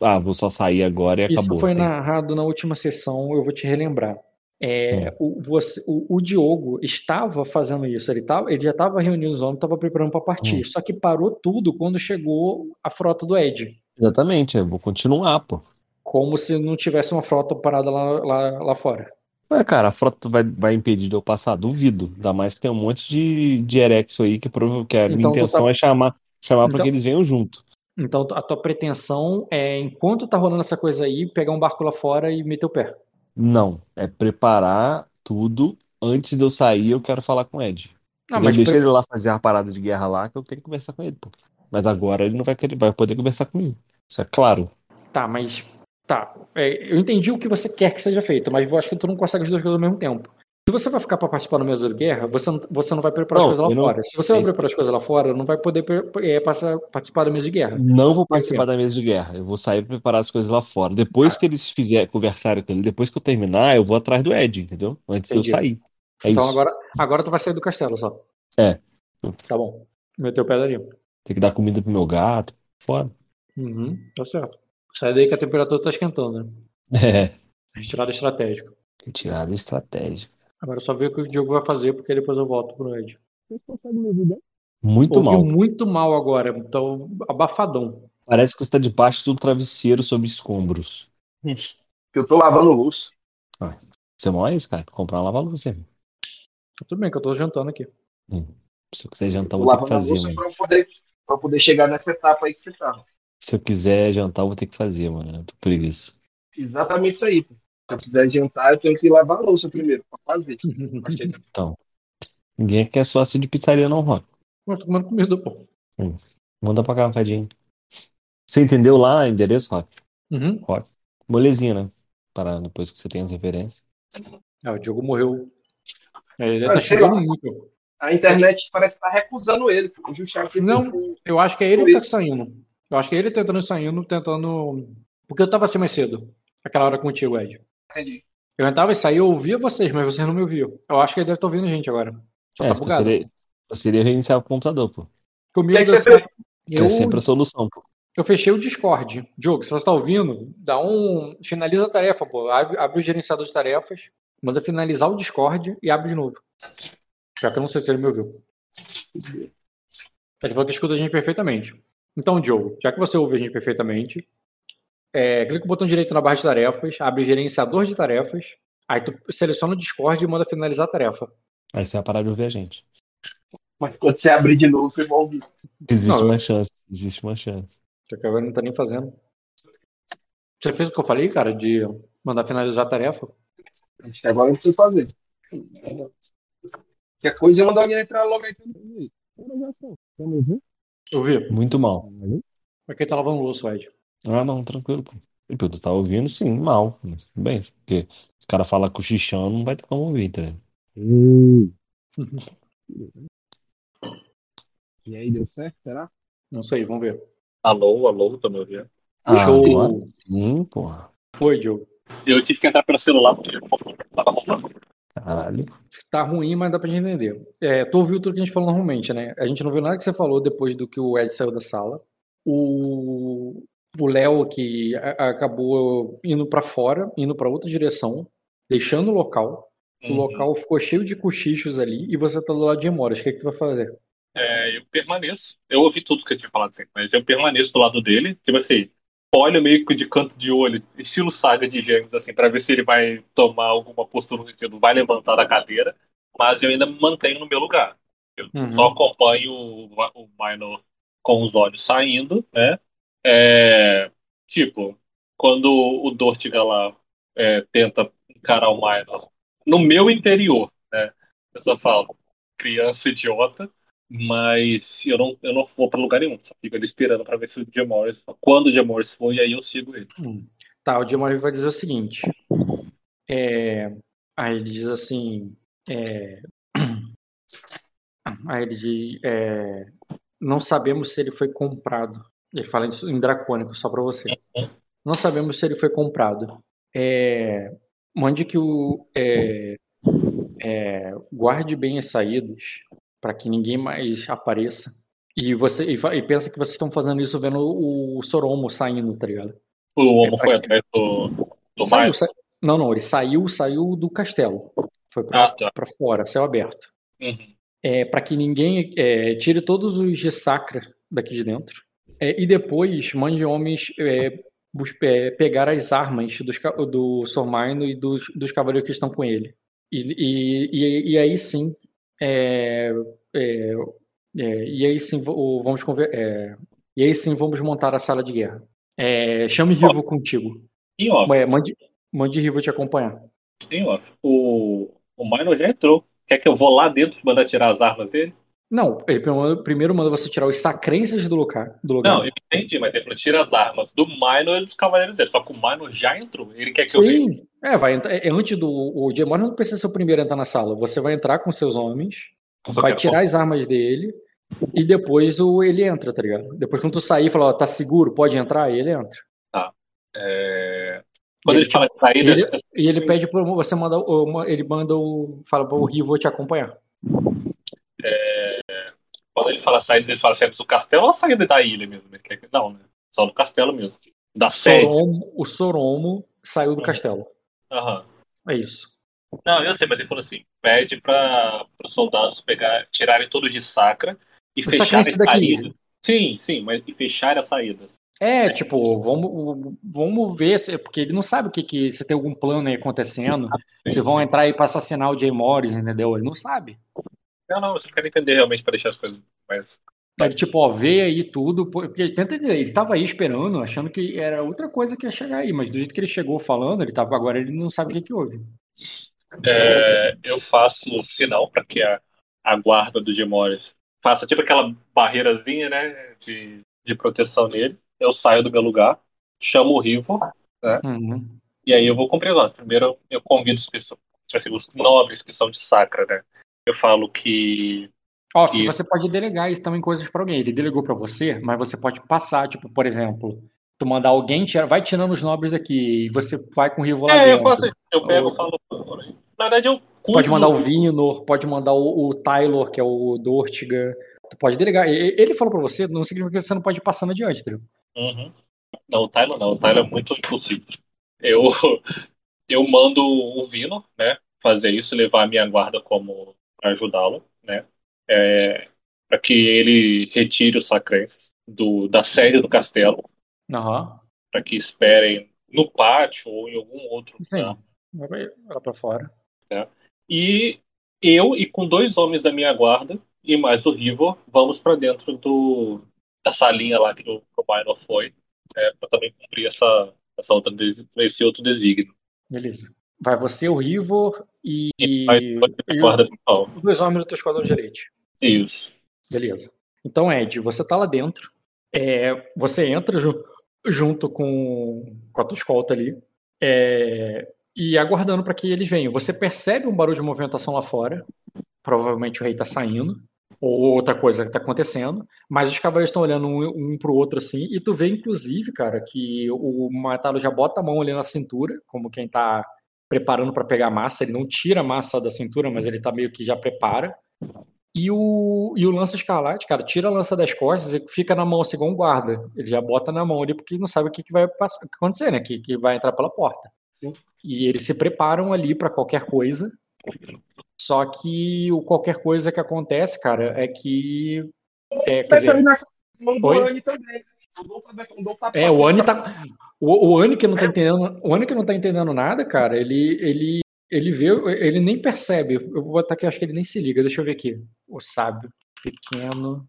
Ah, vou só sair agora e Isso acabou. foi Tem- narrado na última sessão, eu vou te relembrar. É, Hum. o, você- o- o Diogo estava fazendo isso, ele, tava, ele já estava reunindo os homens, estava preparando para partir, Hum. só que parou tudo quando chegou a frota do Ed. Exatamente, eu vou continuar, pô. Como se não tivesse uma frota parada lá, lá, lá fora. Ué, cara, a frota vai, vai impedir de eu passar? Duvido. Ainda mais que tem um monte de, de Erexo aí que, que a minha Então tu intenção tá- é chamar, chamar pra Então- que eles venham junto. Então a tua pretensão é, enquanto tá rolando essa coisa aí, pegar um barco lá fora e meter o pé. Não, é preparar tudo. Antes de eu sair, eu quero falar com o Ed. Ah, Entendeu? mas Deixa pre- ele lá fazer a parada de guerra lá, que eu tenho que conversar com ele, pô. Mas agora ele não vai querer, vai poder conversar comigo. Isso é claro. Tá, mas Tá, é, eu entendi o que você quer que seja feito, mas eu acho que tu não consegue as duas coisas ao mesmo tempo. Se você vai ficar para participar da mesa de guerra, você não, você não vai preparar Não, as coisas lá não- fora. Se você vai preparar as coisas lá fora, não vai poder é, passar- participar da mesa de guerra. Não vou participar da mesa de guerra. Eu vou sair pra preparar as coisas lá fora. Depois que eles fizerem conversarem com ele, depois que eu terminar, eu vou atrás do Ed, entendeu? Antes de eu sair. É então isso. agora, agora tu vai sair do castelo só. É. Tá bom. Meteu o pé dali. Tem que dar comida pro meu gato. Fora. Uhum, tá certo. Sai daí que a temperatura tá esquentando, né? É. Retirada estratégica. Retirada estratégica. Agora só ver o que o Diogo vai fazer, porque depois eu volto pro Ed. Muito Ouviu mal. muito mal agora, então abafadão. Parece que você tá debaixo do travesseiro sobre escombros. Que eu tô lavando louça. Você não é isso, cara? Comprar uma lava-louça. irmão. Tudo bem que eu tô jantando aqui. Se eu quiser jantar, eu vou ter que fazer, pra poder, pra eu poder chegar nessa etapa aí que você tá. Se eu quiser jantar, eu vou ter que fazer, mano. Eu tô preguiça. Exatamente isso aí. pô. Se eu quiser jantar, eu tenho que lavar a louça primeiro pra fazer. É Ninguém quer sócio de pizzaria, não, Rock. Mas tô comendo comida, pô. Manda pra cá um cadinho. Você entendeu lá o endereço, Rock? Uhum. Rock. Molezinha, né? Para depois que você tem as referências. Ah, o Diogo morreu. É, Ele Ah, tá chegando muito. A internet parece estar recusando ele. Justamente Não. Eu acho que é ele que tá saindo. Eu acho que ele tentando saindo, tentando. Porque eu tava assim mais cedo. Aquela hora contigo, Ed. Entendi. Eu entrava e saía, eu ouvia vocês, mas vocês não me ouviam. Eu acho que ele deve estar ouvindo a gente agora. Só É, tá bugado. seria, seria reiniciar o computador, pô. Comigo que. Que é Eu, sempre a solução, pô. eu fechei o Discord. Diogo, se você tá ouvindo, dá um. Finaliza a tarefa, pô. Abre, abre o gerenciador de tarefas, manda finalizar o Discord e abre de novo. Já que eu não sei se ele me ouviu. Ele falou que escuta a gente perfeitamente. Então, Diogo, já que você ouve a gente perfeitamente, é, clica o botão direito na barra de tarefas, abre o gerenciador de tarefas, aí tu seleciona o Discord e manda finalizar a tarefa. Aí você vai parar de ouvir a gente. Mas quando você abrir de novo, você vai ouvir. Existe Não, eu- uma chance. Existe uma chance. Só que agora não tá nem fazendo. Você fez o que eu falei, cara, de mandar finalizar a tarefa? Acho que agora não precisa fazer. Qualquer coisa eu mando alguém entrar logo aí. Eu vi. Muito mal. Aqui tá lavando louça, Ed. Ah, não, tranquilo, pô. E, tu tá ouvindo, sim, mal. Mas, tudo bem, porque os caras falam cochichando, não vai ter como ouvir, tá ligado? E aí, deu certo? Será? Não sei, vamos ver. Alô, alô, tá me ouvindo? Ah, Show. sim, porra. Foi, Diogo. Eu tive que entrar pelo celular porque computador tava rolando. Caralho. Tá ruim, mas dá pra gente entender. É, tu ouviu tudo que a gente falou normalmente, né? A gente não viu nada que você falou depois do que o Ed saiu da sala. O o Léo que acabou indo pra fora, indo pra outra direção, deixando o local. O Uhum. local ficou cheio de cochichos ali e você tá do lado de Emoras. O que, é que tu vai fazer? É, eu permaneço. Eu ouvi tudo que eu tinha falado, assim, mas eu permaneço do lado dele. Tipo assim, olho meio que de canto de olho, estilo saga de gêmeos, assim, pra ver se ele vai tomar alguma postura no sentido, vai levantar da cadeira, mas eu ainda me mantenho no meu lugar. Eu Uhum. só acompanho o, o Minor com os olhos saindo, né? É, tipo, quando o Dortiga lá é, tenta encarar o Minor no meu interior, né? Eu só falo, criança idiota, mas eu não, eu não vou pra lugar nenhum, só fico ali esperando pra ver se o Jim Morris, quando o Jim Morris for, e aí eu sigo ele. Hum. Tá, o Diamante vai dizer o seguinte. É, aí ele diz assim. é, aí ele diz. é, não sabemos se ele foi comprado. Ele fala isso em dracônico, só pra você. Não sabemos se ele foi comprado. É, mande que o. é, é, guarde bem as saídas para que ninguém mais apareça. E você e, e pensa que vocês estão fazendo isso vendo o Soromo saindo, tá ligado? O homem É, foi atrás do, do Saiu, sa- Não, não, ele saiu, saiu do castelo. Foi pra, Ah, tá. fora, céu aberto. Uhum. É, para que ninguém é, tire todos os de sacra daqui de dentro. É, e depois mande homens é, é, pegar as armas dos, do Sormaino e dos, dos cavaleiros que estão com ele. E, e, e, e aí sim. É, é, é, e aí sim vamos é, e aí sim vamos montar a sala de guerra. É, chame Rivo contigo. Em off, É, mande, mande Rivo te acompanhar. em off. O, o Minor já entrou. Quer que eu vou lá dentro mandar tirar as armas dele? Não, ele primeiro- manda você tirar os sacrenses do lugar. Do lugar. Não, eu entendi, mas ele falou, tira as armas do Minor e dos Cavaleiros dele. Só que o Minor já entrou. Ele quer que eu veja. Sim, é, vai entrar. É, antes do. O Diemor não precisa ser o primeiro a entrar na sala. Você vai entrar com seus homens, Eu vai tirar as armas dele e depois o, ele entra, tá ligado? Depois quando tu sair e falar, ó, tá seguro, pode entrar, ele entra. É, Quando ele, ele, fala de saída, ele- E ele pede pra você mandar. o- Ele manda o. Fala pro Rivo te acompanhar. Quando ele fala saída, ele fala saída do castelo ou a saída da ilha mesmo? Não, né? Só do castelo mesmo. Da sede. Soromo, o Soromo saiu do castelo. Aham. É isso. Não, eu sei, mas ele falou assim: pede para os soldados pegar, tirarem todos de sacra e Os fecharem daqui. saídas. Sim, sim, mas e fecharem as saídas. É, tipo, vamos, vamos ver, porque ele não sabe o que, que se tem algum plano aí acontecendo. Se vão entrar aí pra assassinar o Jay Morris, entendeu? Ele não sabe. Não, não, você quer entender realmente para deixar as coisas mais. Ele, tipo, ó, vê aí tudo, porque ele tenta entender, ele tava aí esperando, achando que era outra coisa que ia chegar aí, mas do jeito que ele chegou falando, ele tava agora, ele não sabe o que que houve. É, eu faço sinal para que a, a guarda do Jim Morris faça tipo aquela barreirazinha, né, de, de proteção nele. Eu saio do meu lugar, chamo o Rivo, Uhum. e aí eu vou cumprir lá. Primeiro eu convido os, pessoas- tipo assim, os nobres que são de Sacra, né. Eu falo que Ó, Isso. você pode delegar isso também coisas pra alguém. Ele delegou pra você, mas você pode passar, tipo, por exemplo, tu mandar alguém, tira, vai tirando os nobres daqui, e você vai com o Rivo lá É, eu faço isso. Eu pego Ou- e falo. Na verdade, eu Pode mandar o Vinor, pode mandar o, o Taylor, que é o Dortiga. Tu pode delegar. Ele falou pra você, não significa que você não pode ir passando adiante, entendeu? Uhum. Não, o Tyler não. O Tyler é muito impossível. Eu, eu mando o Vino, né, fazer isso, levar a minha guarda como para ajudá-lo, né, é, para que ele retire os sacrenses do, da sede do castelo, Aham. para que esperem no pátio ou em algum outro lugar. Sim. Lá pra fora. E eu e com dois homens da minha guarda e mais o Rivo vamos para dentro do da salinha lá que o, que o Minor foi, para também cumprir essa essa outra esse outro desígnio. Beleza. Vai você, o Rivor e, E e o- os dois homens do teu esquadrão direito. Isso. Beleza. Então, Ed, você tá lá dentro. É, você entra ju- junto com, com a tua escolta ali. é, e aguardando para que eles venham. Você percebe um barulho de movimentação lá fora. Provavelmente o rei tá saindo. Ou outra coisa que tá acontecendo. Mas os cavaleiros estão olhando um, um pro outro assim. E tu vê, inclusive, cara, que o Matalo já bota a mão ali na cintura, como quem tá preparando para pegar a massa. Ele não tira a massa da cintura, mas ele tá meio que já prepara. E o, e o lança escarlate, cara, tira a lança das costas e fica na mão assim, igual um guarda. Ele já bota na mão ali porque não sabe o que, que vai passar- acontecer, né? Que, que vai entrar pela porta. Sim. E eles se preparam ali para qualquer coisa. Só que o qualquer coisa que acontece, cara, é que. É, quer dizer, também. O Dom tá- o Dom tá É, o tá. O, o que não tá entendendo. O que não tá entendendo nada, cara, ele, ele, ele vê, ele nem percebe. Eu vou botar aqui, acho que ele nem se liga. Deixa eu ver aqui. O sábio. Pequeno.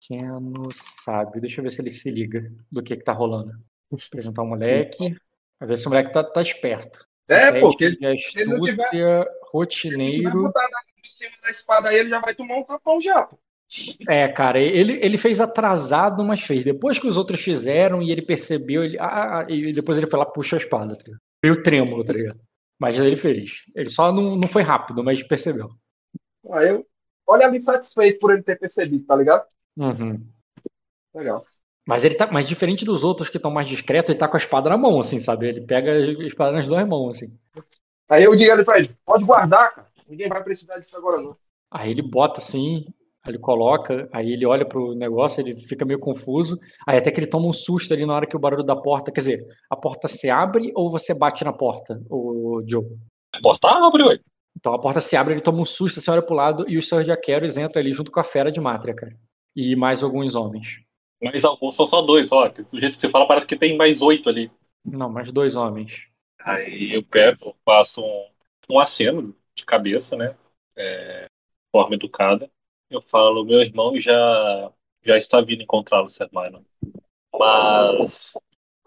Pequeno sábio. Deixa eu ver se ele se liga do que, que tá rolando. Apresentar o moleque. Pra ver se o moleque tá, tá esperto. É, Teste ele, de ele tiver- astúcia, se ele rotineiro. botar na- cima da espada aí, ele já vai tomar um tapão já, pô. É, cara, ele, ele fez atrasado, mas fez. Depois que os outros fizeram e ele percebeu, ele, ah, ah, e depois ele foi lá puxou a espada, tá ligado? Meio trêmulo, tá ligado? Mas ele fez. Ele só não, não foi rápido, mas percebeu. Aí eu, olha ali satisfeito por ele ter percebido, tá ligado? Uhum. Legal. Mas ele tá. Mas diferente dos outros que estão mais discretos, ele tá com a espada na mão, assim, sabe? Ele pega a espada nas duas mãos, assim. Aí eu digo ali pra ele, pode guardar, cara. Ninguém vai precisar disso agora, não. Aí ele bota assim, ele coloca, aí ele olha pro negócio, ele fica meio confuso. Aí até que ele toma um susto ali na hora que o barulho da porta. Quer dizer, a porta se abre ou você bate na porta, o Joe? A porta abre, ué. Então a porta se abre, ele toma um susto, você olha pro lado e os seus jaqueiros entram ali junto com a fera de Mátria, cara. E mais alguns homens. Mas alguns são só dois, ó. Do jeito que você fala, parece que tem mais oito ali. Não, mais dois homens. Aí eu pego, faço um, um aceno de cabeça, né? É, forma educada. Eu falo, meu irmão já, já está vindo encontrá-lo. Minor. Mas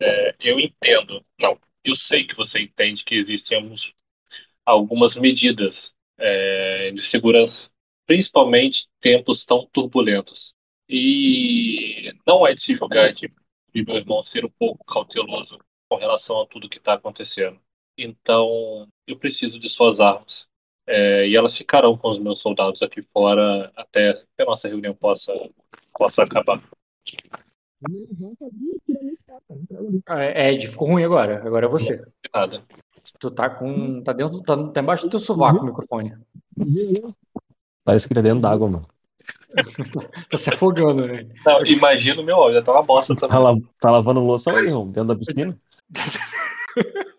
é, eu entendo, não, eu sei que você entende que existem alguns, algumas medidas é, de segurança principalmente tempos tão turbulentos. E não é de se julgar de, de meu irmão ser um pouco cauteloso com relação a tudo que está acontecendo. Então, eu preciso de suas armas. É, e elas ficarão com os meus soldados aqui fora até que a nossa reunião possa, possa acabar. É, Ed, ficou ruim agora. Agora é você. Nada. Tu tá com. Tá dentro. Tá, tá embaixo do teu sovaco o microfone. Parece que tá dentro d'água, mano. tá se afogando, né? Não, imagina o meu olho, tá uma bosta Tá, la- tá lavando louça aí, irmão, dentro da piscina?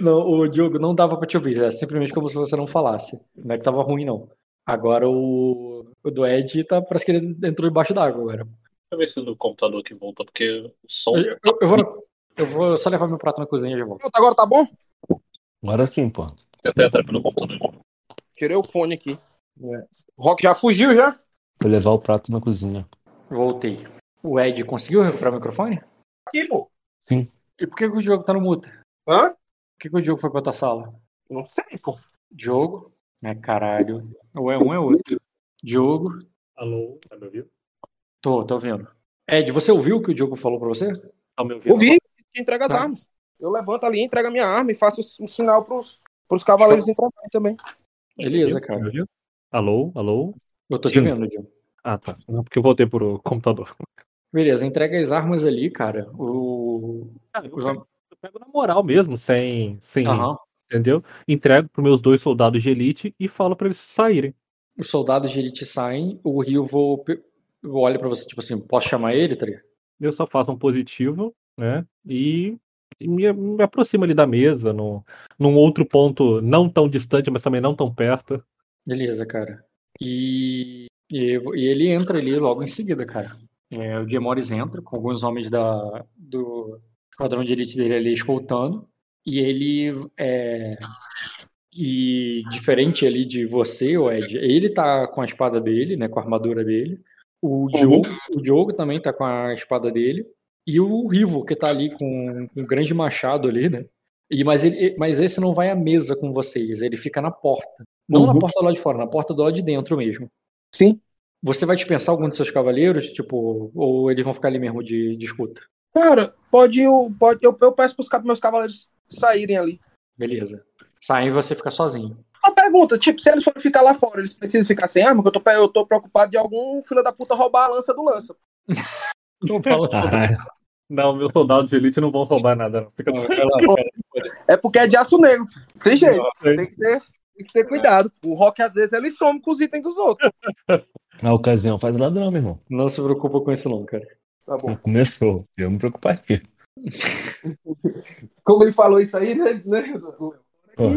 Não, o Diogo não dava pra te ouvir. É simplesmente como se você não falasse. Não é que tava ruim, não. Agora o, o do Ed tá, parece que ele entrou embaixo d'água agora. Deixa eu ver se do computador que volta, porque o som. Eu, eu- eu vou, eu vou só levar meu prato na cozinha e já volto. Pronto, agora tá bom? Agora sim, pô. Entrar pelo computador. Tirei o fone aqui. O Rock já fugiu já? Vou levar o prato na cozinha. Voltei. O Ed conseguiu recuperar o microfone? Aqui, pô. E por que, o Diogo tá no muta? Hã? Por que, que o Diogo foi pra outra sala? Não sei, pô. Diogo? É caralho. Ou é um é outro. Diogo? Alô, tá me ouvindo? Tô, tô ouvindo. Ed, você ouviu o que o Diogo falou pra você? Tá me ouvindo? Eu vi que entrega as Tá. armas. Eu levanto ali, entrego a minha arma e faço um sinal pros, pros cavaleiros entrarem também. Beleza, Tá cara. Alô, alô? Eu tô te Sim. vendo, Diogo. Ah, tá. Não, porque eu voltei pro computador. Beleza, entrega as armas ali, cara. O. Ah, eu, os pego, na moral mesmo, sem. sem Aham. Entendeu? Entrego pros meus dois soldados de elite e falo pra eles saírem. Os soldados de elite saem, o Rio vou. olha pra você, tipo assim, posso chamar ele, tá ligado? Eu só faço um positivo, né? E, e me, me aproximo ali da mesa, no, num outro ponto não tão distante, mas também não tão perto. Beleza, cara. E, e, e ele entra ali logo em seguida, cara. É, o Diemores entra com alguns homens da, do esquadrão de elite dele ali escoltando. E ele é. E diferente ali de você, o Ed, ele tá com a espada dele, né? Com a armadura dele. O Diogo, o Diogo também tá com a espada dele. E o Rivo, que tá ali com, com um grande machado ali, né? E, mas, ele, mas esse não vai à mesa com vocês, ele fica na porta. Não na Uhum. porta do lado de fora, na porta do lado de dentro mesmo. Sim. Você vai dispensar algum dos seus cavaleiros, tipo, ou eles vão ficar ali mesmo de, de escuta? Cara, pode, o- pode eu, eu peço pros meus cavaleiros saírem ali. Beleza. Saem e você fica sozinho. Uma pergunta, tipo, se eles forem ficar lá fora, eles precisam ficar sem arma? Porque eu tô, eu tô preocupado de algum filho da puta roubar a lança do lança. Não fala assim. Caralho. Não, meus soldados de elite não vão roubar nada, não. Fica Não. É porque é de aço negro. Tem jeito. Tem que ter, tem que ter cuidado. O Rock, às vezes, ele some com os itens dos outros. A ocasião faz ladrão, meu irmão. Não se preocupa com isso não, cara. Tá bom. Começou. Eu me preocuparia. Como ele falou isso aí, né? né?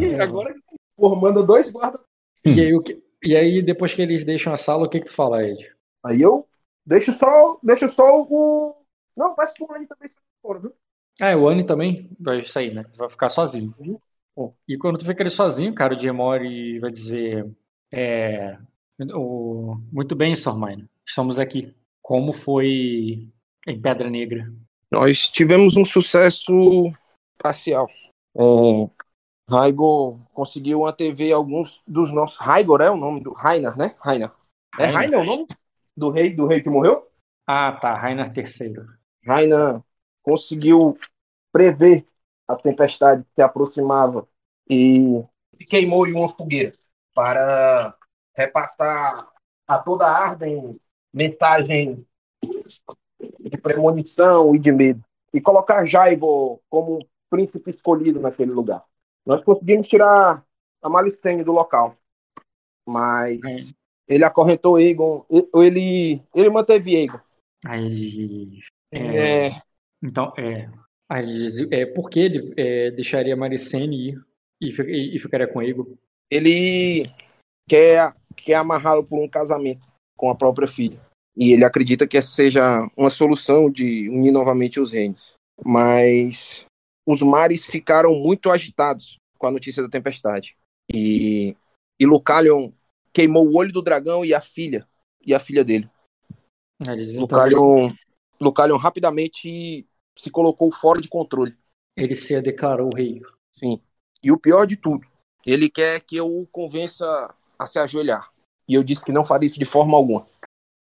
E agora, porra, manda dois guardas. E aí, o que- e aí, depois que eles deixam a sala, o que que tu fala, Ed? Aí eu deixo só, deixo só o. Não, faz por aí também fora, viu? Ah, o Annie também vai sair, né? Vai ficar sozinho. Bom, e quando tu fica ali sozinho, cara, o Diemori vai dizer: é, o, Muito bem, Sormine, estamos aqui. Como foi em Pedra Negra? Nós tivemos um sucesso parcial. É, Raigor conseguiu antever alguns dos nossos. Raigor é o nome do. Rainer, né? Rainer. É Rainer. O nome? Do rei, do rei que morreu? Ah, tá, Rainer III. Rainer conseguiu prever a tempestade que se aproximava e se queimou em uma fogueira para repassar a toda a Arden mensagem de premonição e de medo e colocar Jaibo como príncipe escolhido naquele lugar. Nós conseguimos tirar a Malicene do local, mas ele acorrentou Egon, ele ele manteve Egon. Aí. é, É, Então, é. Aí ele diz, é porque ele é, deixaria Maricene ir e, e- e ficaria com Ego. ele quer, quer amarrá-lo por um casamento com a própria filha. E ele acredita que essa seja uma solução de unir novamente os reinos. Mas os mares ficaram muito agitados com a notícia da tempestade. E, e Lucalion queimou o olho do dragão e a filha, e a filha dele. Aí ele diz, então, Lucalion, Lucalion rapidamente se colocou fora de controle. ele se declarou rei. Sim. E o pior de tudo, ele quer que eu o convença a se ajoelhar. E eu disse que não faria isso de forma alguma.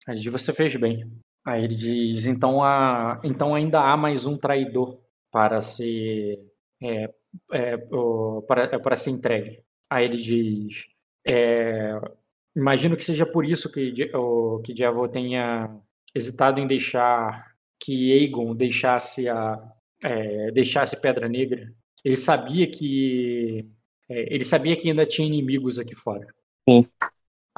Aí você fez bem. Aí ele diz: então, há, então ainda há mais um traidor para ser, é, é, para, para ser entregue. Aí ele diz: é, imagino que seja por isso que, o, que Diavô tenha hesitado em deixar que Aegon deixasse a é, deixasse Pedra Negra. Ele sabia que é, ele sabia que ainda tinha inimigos aqui fora. Sim.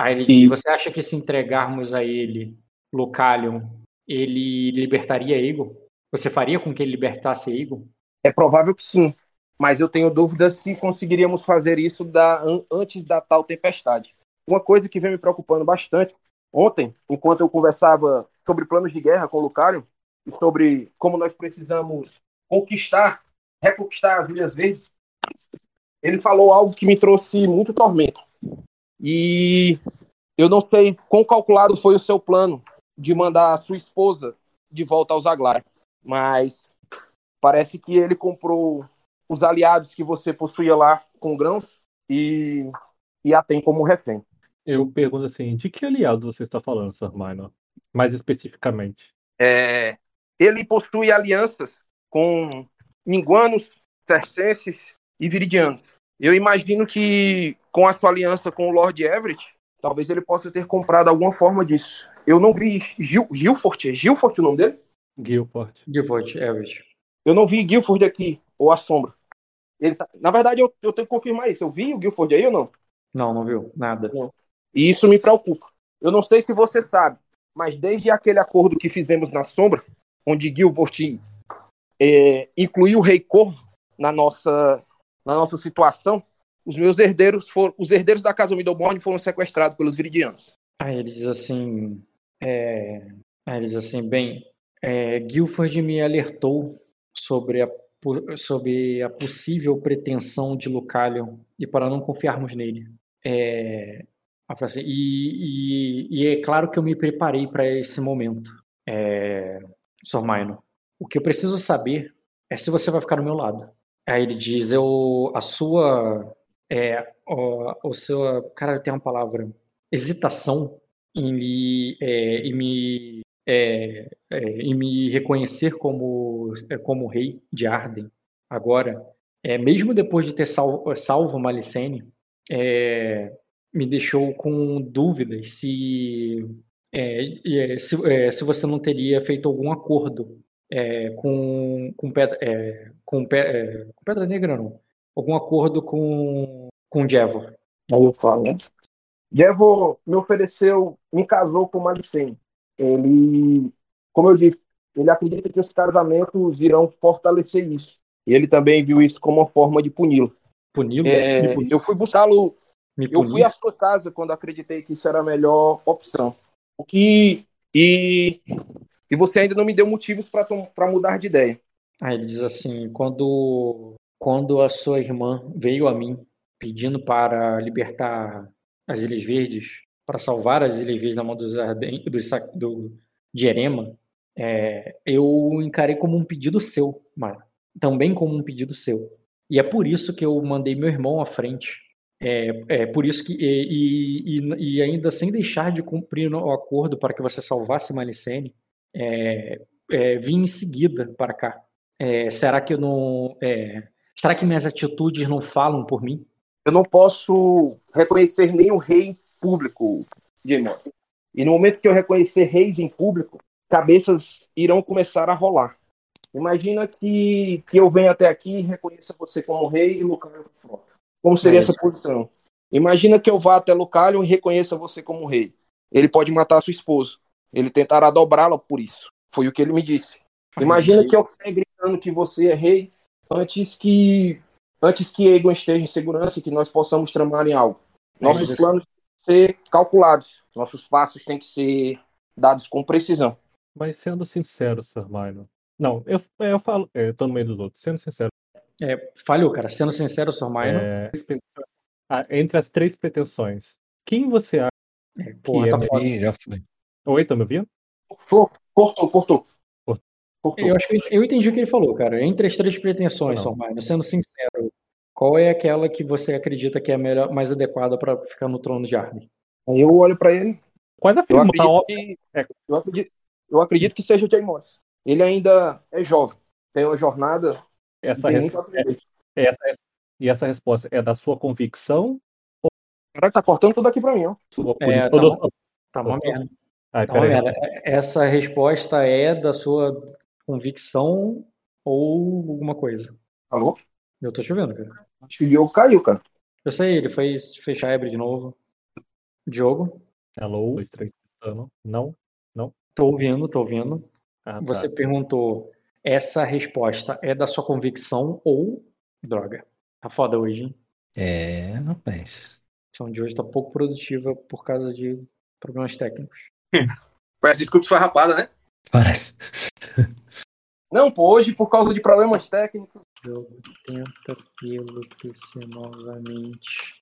Aí ele diz: você acha que se entregarmos a ele Localion, ele libertaria Aegon? Você faria com que ele libertasse Aegon? É provável que sim, mas eu tenho dúvidas se conseguiríamos fazer isso da, antes da tal tempestade. Uma coisa que vem me preocupando bastante, ontem, enquanto eu conversava sobre planos de guerra com o Lucario, e sobre como nós precisamos conquistar, reconquistar as Ilhas Verdes, ele falou algo que me trouxe muito tormento. E eu não sei quão calculado foi o seu plano de mandar a sua esposa de volta aos Aglar, mas parece que ele comprou os aliados que você possuía lá com grãos e, e a tem como refém. Eu pergunto assim, de que aliado você está falando, Sr. Minor? Mais especificamente. É, ele possui alianças com minguanos, tercenses e viridianos. Eu imagino que com a sua aliança com o Lord Everett, talvez ele possa ter comprado alguma forma disso. Eu não vi Gil, Gilfort, é Gilfort o nome dele? Gilfort. Gilfort, Everett. Eu não vi Gilford aqui, ou a sombra. Ele tá... Na verdade, eu, eu tenho que confirmar isso. Eu vi o Gilford aí ou não? Não, não viu. Nada. Não. E isso me preocupa. Eu não sei se você sabe, mas desde aquele acordo que fizemos na sombra, onde Gilford é, incluiu o Rei Corvo na nossa, na nossa situação, os meus herdeiros foram, os herdeiros da casa Middleborn foram sequestrados pelos Viridianos. Aí ele diz assim, é... aí ele diz assim, bem, é, Guilford me alertou sobre a, sobre a possível pretensão de Lucalion e para não confiarmos nele. É, assim, e, e, e, é claro que eu me preparei para esse momento, é, Sormaino. O que eu preciso saber é se você vai ficar do meu lado. Aí ele diz, eu, a sua, é, o, o seu, cara, tem uma palavra, hesitação em, é, em me é, é, em me reconhecer como, é, como rei de Arden, agora, é, mesmo depois de ter salvo, salvo Malicene, é, me deixou com dúvidas se, é, se, se, você não teria feito algum acordo com, com, pedra, com, com Pedra Negra, não. Algum acordo com, com Jevor. Aí eu falo, né? Jevor me ofereceu, me casou com Malicene ele, como eu disse, ele acredita que os casamentos irão fortalecer isso. E ele também viu isso como uma forma de puni-lo. Puni-lo? É, eu fui buscá-lo. Eu fui à sua casa quando acreditei que isso era a melhor opção. O que e e você ainda não me deu motivos para mudar de ideia. Ah, ele diz assim: quando quando a sua irmã veio a mim pedindo para libertar as Ilhas Verdes, para salvar as Ilhas Verdes da mão dos Arden, do, do, de Erema, é, eu encarei como um pedido seu, Mara. Também como um pedido seu. E é por isso que eu mandei meu irmão à frente. É, é por isso que. E, e, e, ainda sem deixar de cumprir o acordo para que você salvasse Malicene, é, é, vim em seguida para cá. É, será que eu não. É, será que minhas atitudes não falam por mim? Eu não posso reconhecer nenhum rei público, Jamon. E no momento que eu reconhecer reis em público, cabeças irão começar a rolar. Imagina que, que eu venha até aqui e reconheça você como rei e Lucalion como Como seria é. essa posição? Imagina que eu vá até Lucalion e reconheça você como rei. Ele pode matar sua esposa. Ele tentará dobrá-la por isso. Foi o que ele me disse. Imagina que eu saia gritando que você é rei antes que antes que Egon esteja em segurança e que nós possamos tramar em algo. Nossos planos ser calculados. Nossos passos têm que ser dados com precisão. Mas sendo sincero, Sir Minor. Não, eu, eu falo. É, eu tô no meio dos outros. Sendo sincero. É, falhou, cara. Sendo sincero, Sir Minor. É, entre as três pretensões, quem você acha é, porra, que tá é Já foi. Oi, tá me ouvindo? Cortou, cortou, cortou. Eu acho que eu entendi o que ele falou, cara. Entre as três pretensões, Sir Minor, sendo sincero, qual é aquela que você acredita que é a melhor, mais adequada para ficar no trono de Arden? Aí eu olho pra ele. Quase Eu afirmo, tá acredito, óbvio. que, É. eu, acredito, eu acredito que seja Jay Morris. Ele ainda é jovem. Tem uma jornada. Essa, tem res- é- essa, essa- e essa resposta é da sua convicção Caraca, tá cortando tudo aqui pra mim, ó. sua É, tá bom. Tá uma merda. Ai, Tá uma peraí. merda. Essa resposta é da sua convicção ou alguma coisa? Alô? Eu tô te ouvindo, cara. Acho que o Diogo caiu, cara. Eu sei, ele foi fechar a Ebre de novo. Diogo, Hello, dois, três, tentando. Não? tô ouvindo, tô ouvindo. Ah, tá. Você perguntou, essa resposta é da sua convicção ou droga? Tá foda hoje, hein? É, rapaz. A edição de hoje tá pouco produtiva por causa de problemas técnicos. Parece desculpa farrapada, né? Parece. Não, pô, hoje por causa de problemas técnicos. Diogo tenta pelo PC novamente.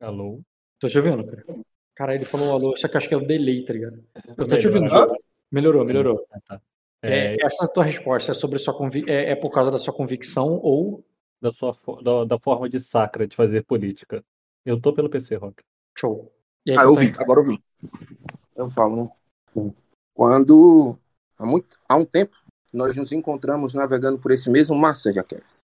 Alô? Tô te ouvindo, cara. Cara, ele falou alô, só que acho que é o delay, tá ligado? Eu tô te ouvindo. Diogo. Melhorou, melhorou. Ah, tá. É, É, essa tua resposta é sobre sua convi é, é por causa da sua convicção ou da, sua, da, da forma de sacra de fazer política. Eu tô pelo PC, Rock. show? Aí, Ah, eu tua vi, resposta? agora eu vi. Eu falo, né? Quando, há, muito, há um tempo, nós nos encontramos navegando por esse mesmo mar, Sérgio.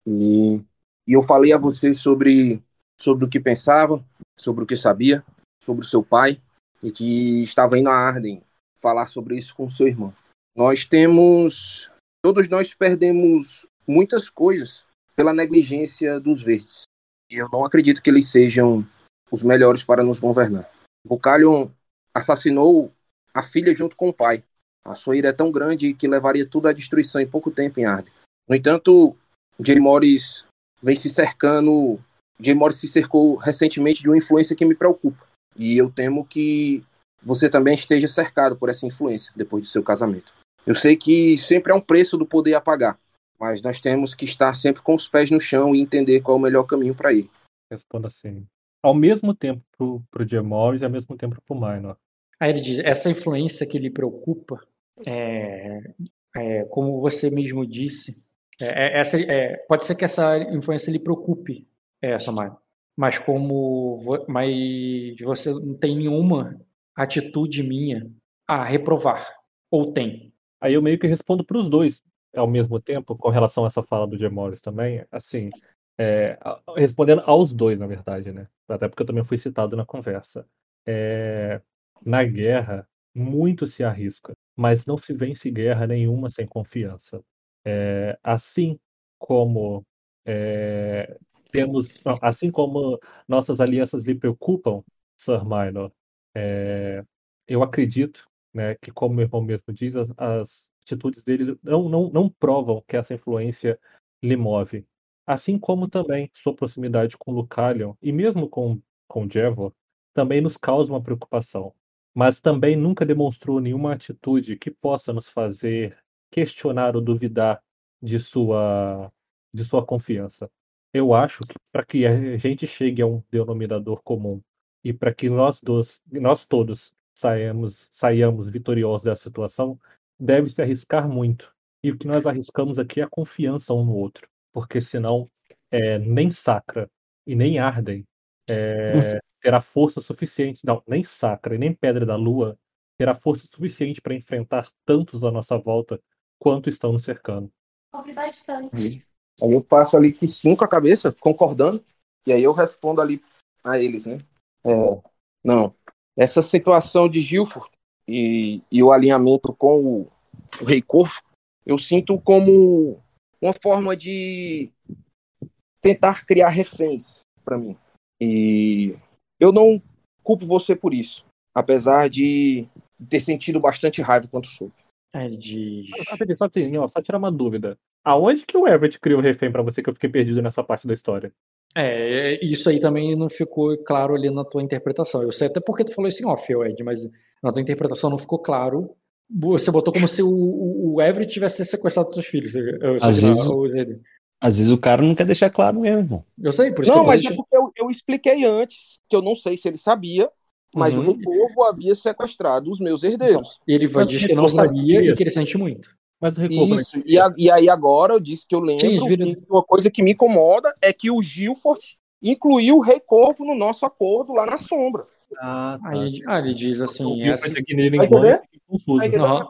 E, e eu falei a você sobre, sobre o que pensava, sobre o que sabia, sobre o seu pai, e que estava indo a Arden falar sobre isso com o seu irmão. Nós temos, todos nós perdemos muitas coisas pela negligência dos verdes. E eu não acredito que eles sejam os melhores para nos governar. Bocalion assassinou a filha junto com o pai. A sua ira é tão grande que levaria tudo à destruição em pouco tempo em Arden. No entanto, Jay Morris vem se cercando. Jay Morris se cercou recentemente de uma influência que me preocupa. E eu temo que você também esteja cercado por essa influência depois do seu casamento. Eu sei que sempre há um preço do poder a pagar, mas nós temos que estar sempre com os pés no chão e entender qual é o melhor caminho para ir. Responda assim. Ao mesmo tempo pro, pro Jim Morris e ao mesmo tempo pro Minor. Aí ele diz, essa influência que lhe preocupa, é, é, como você mesmo disse, é, é, essa, é, pode ser que essa influência lhe preocupe, essa Mário, mas como vo- mas você não tem nenhuma atitude minha a reprovar, ou tem? Aí eu meio que respondo pros dois ao mesmo tempo, com relação a essa fala do Jim Morris também, assim, é, respondendo aos dois, na verdade, né? Até porque eu também fui citado na conversa. É, na guerra, muito se arrisca, mas não se vence guerra nenhuma sem confiança. É, assim como é, temos, assim como nossas alianças lhe preocupam, Sir Minor, é, eu acredito né, que, como meu irmão mesmo diz, as, as atitudes dele não, não, não provam que essa influência lhe move. Assim como também sua proximidade com Lucalion e mesmo com, com Jevor também nos causa uma preocupação. Mas também nunca demonstrou nenhuma atitude que possa nos fazer questionar ou duvidar de sua, de sua confiança. Eu acho que para que a gente chegue a um denominador comum e para que nós, dois, nós todos saiamos, saiamos vitoriosos dessa situação, deve se arriscar muito. E o que nós arriscamos aqui é a confiança um no outro, porque senão é, nem Sacra e nem Arden é, terá força suficiente, não, nem Sacra e nem Pedra da Lua terá força suficiente para enfrentar tantos à nossa volta quanto estão nos cercando. Ouvi bastante. Aí eu passo ali que cinco a cabeça, concordando, e aí eu respondo ali a eles, né? É, não, essa situação de Gilford e, e o alinhamento com o, o Rei Corvo, eu sinto como uma forma de tentar criar reféns para mim. E eu não culpo você por isso, apesar de ter sentido bastante raiva quando soube. Ele diz, Só, só, tem- ó, só tirar uma dúvida. Aonde que o Everett criou o refém para você que eu fiquei perdido nessa parte da história? É, isso aí também não ficou claro ali na tua interpretação. Eu sei até porque tu falou isso em off, Ed, mas na tua interpretação não ficou claro. Você botou como se o, o, o Everett tivesse sequestrado seus filhos. Eu, Às sei, vezes-. Às vezes o cara não quer deixar claro mesmo, irmão. eu sei, por isso Não, que eu mas é porque eu, eu expliquei antes, que eu não sei se ele sabia, mas Uhum. o Rei Corvo havia sequestrado os meus herdeiros. E ele vai Mas diz que não sabia e que ele sente muito. Mas o Recobo Isso, e, a- e aí agora eu disse que eu lembro Sim, vira- que uma coisa que me incomoda é que o Gilford incluir o Rei Corvo no nosso acordo lá na sombra. Ah, tá. Aí ah, ele diz assim. Tá entendendo? Aham.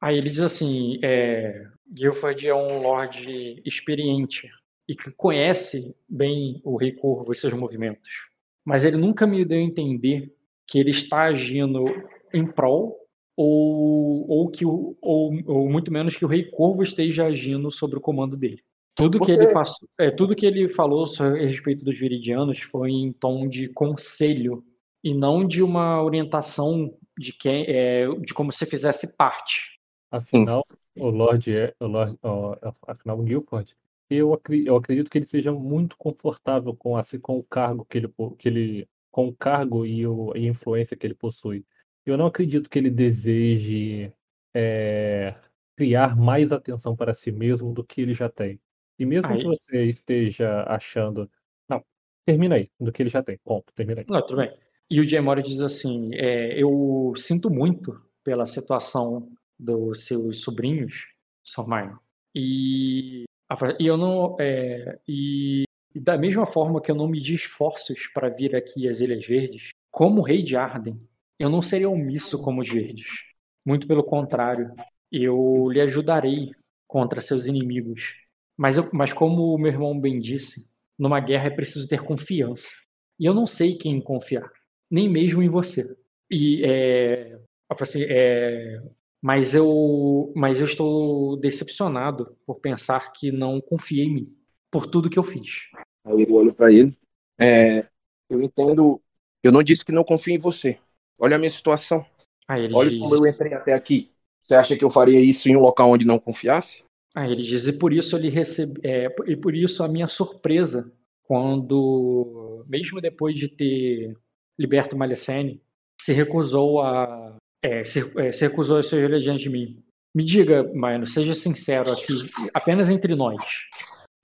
Aí ele diz assim: é, Guilford é um lord experiente e que conhece bem o Rei Corvo e seus movimentos. Mas ele nunca me deu a entender que ele está agindo em prol ou, ou, que o, ou, ou muito menos que o Rei Corvo esteja agindo sobre o comando dele. Tudo que Você- ele passou, é, tudo que ele falou a respeito dos Viridianos foi em tom de conselho e não de uma orientação de quem é, de como se fizesse parte. Afinal, o Lord é. O Lord, ó, afinal, o Guilford, eu, acri- eu acredito que ele seja muito confortável com, assim, com o cargo que ele, que ele. com o cargo e, o, e a influência que ele possui. Eu não acredito que ele deseje é, criar mais atenção para si mesmo do que ele já tem. E mesmo Aí- que você esteja achando. Não, termina aí, do que ele já tem. Ponto, termina aí. Não, tudo bem. E o Jay Mori diz assim: é, eu sinto muito pela situação dos seus sobrinhos, Sormine. E, e eu não. é, e, e da mesma forma que eu não medi esforços para vir aqui às Ilhas Verdes, como rei de Arden, eu não seria omisso como os Verdes. Muito pelo contrário, eu lhe ajudarei contra seus inimigos. Mas, eu, mas como o meu irmão bem disse, numa guerra é preciso ter confiança. E eu não sei quem confiar, nem mesmo em você. E é, assim, é, mas eu, mas eu estou decepcionado por pensar que não confiei em mim por tudo que eu fiz. Aí eu olho pra ele. É, eu entendo. Eu não disse que não confio em você. Olha a minha situação. Aí ele Olha diz, como eu entrei até aqui. Você acha que eu faria isso em um local onde não confiasse? aí ele diz e por isso ele recebe, é, e por isso a minha surpresa quando, mesmo depois de ter liberto Malicene, se recusou a é, se, é, se recusou a ser ele diante de mim. Me diga, Mano, seja sincero aqui, apenas entre nós.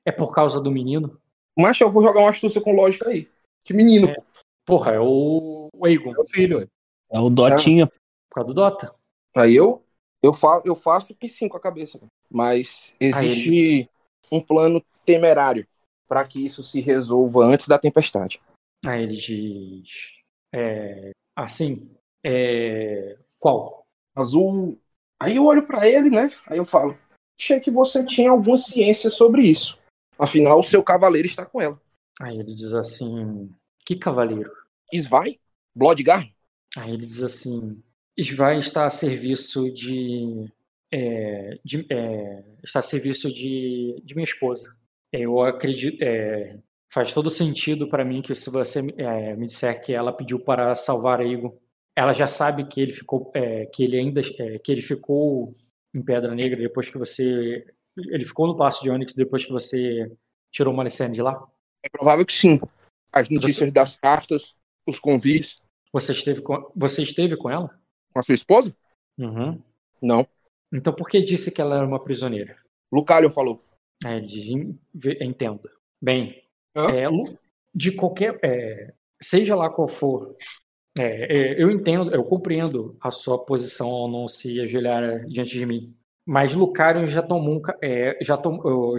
É por causa do menino? Mas eu vou jogar uma astúcia com lógica aí. Que menino, É. pô. Porra, é o, o Aegon, Meu filho, ué. É o Dotinha. por causa do Dota. Aí eu, eu, fa eu faço que sim com a cabeça. Mas existe um plano temerário para que isso se resolva antes da tempestade. Aí ele diz. É, assim. É, qual? Azul. Aí eu olho para ele, né? Aí eu falo: Achei que você tinha alguma ciência sobre isso. Afinal, o seu cavaleiro está com ela. Aí ele diz assim. Que cavaleiro? Svai? Bloodgar? Aí ele diz assim: Svai está a serviço de. é, de é, está a serviço de, de minha esposa. Eu acredito. é, faz todo sentido para mim que se você é, me disser que ela pediu para salvar Aegon, ela já sabe que ele ficou. é, que ele ainda. é, que ele ficou em Pedra Negra depois que você. Ele ficou no Passo de Onyx depois que você tirou o Malicene de lá? É provável que sim. As notícias das cartas, os convites Você esteve com, você esteve com ela? com a sua esposa? Uhum. Não. Então por que disse que ela era uma prisioneira? Lucalion falou. "En- ve- entendo. Bem, Hã? é, de qualquer. é, seja lá qual for. É, é, eu entendo, eu compreendo a sua posição ao não se ajoelhar diante de mim. Mas Lucario já tomou é, já,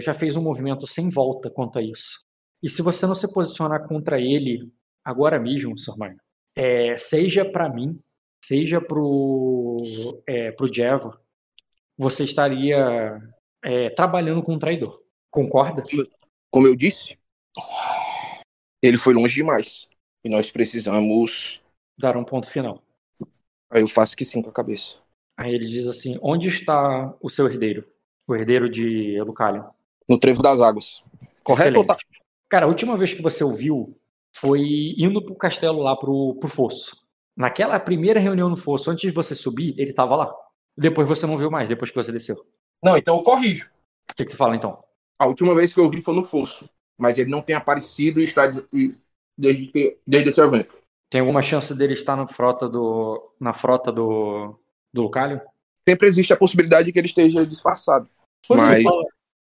já fez um movimento sem volta quanto a isso. E se você não se posicionar contra ele agora mesmo, Sr. Maio, é, seja para mim, seja pro, é, pro Jeva, você estaria é, trabalhando com um traidor. Concorda? Como eu disse, ele foi longe demais. E nós precisamos. Dar um ponto final. Aí eu faço que sim com a cabeça. Aí ele diz assim: onde está o seu herdeiro? O herdeiro de Lucalion. No trevo das águas. Correto ou tá? Cara, a última vez que você ouviu foi indo pro castelo lá pro, pro fosso. Naquela primeira reunião no fosso, antes de você subir, ele tava lá. Depois você não viu mais, depois que você desceu. Não, então eu corrijo. O que, que tu fala então? A última vez que eu vi foi no fosso. Mas ele não tem aparecido e está des- desde, que- desde esse evento. Tem alguma chance dele estar na frota do. na frota do. do Lucalion? Sempre existe a possibilidade de que ele esteja disfarçado. Quando Mas- fala-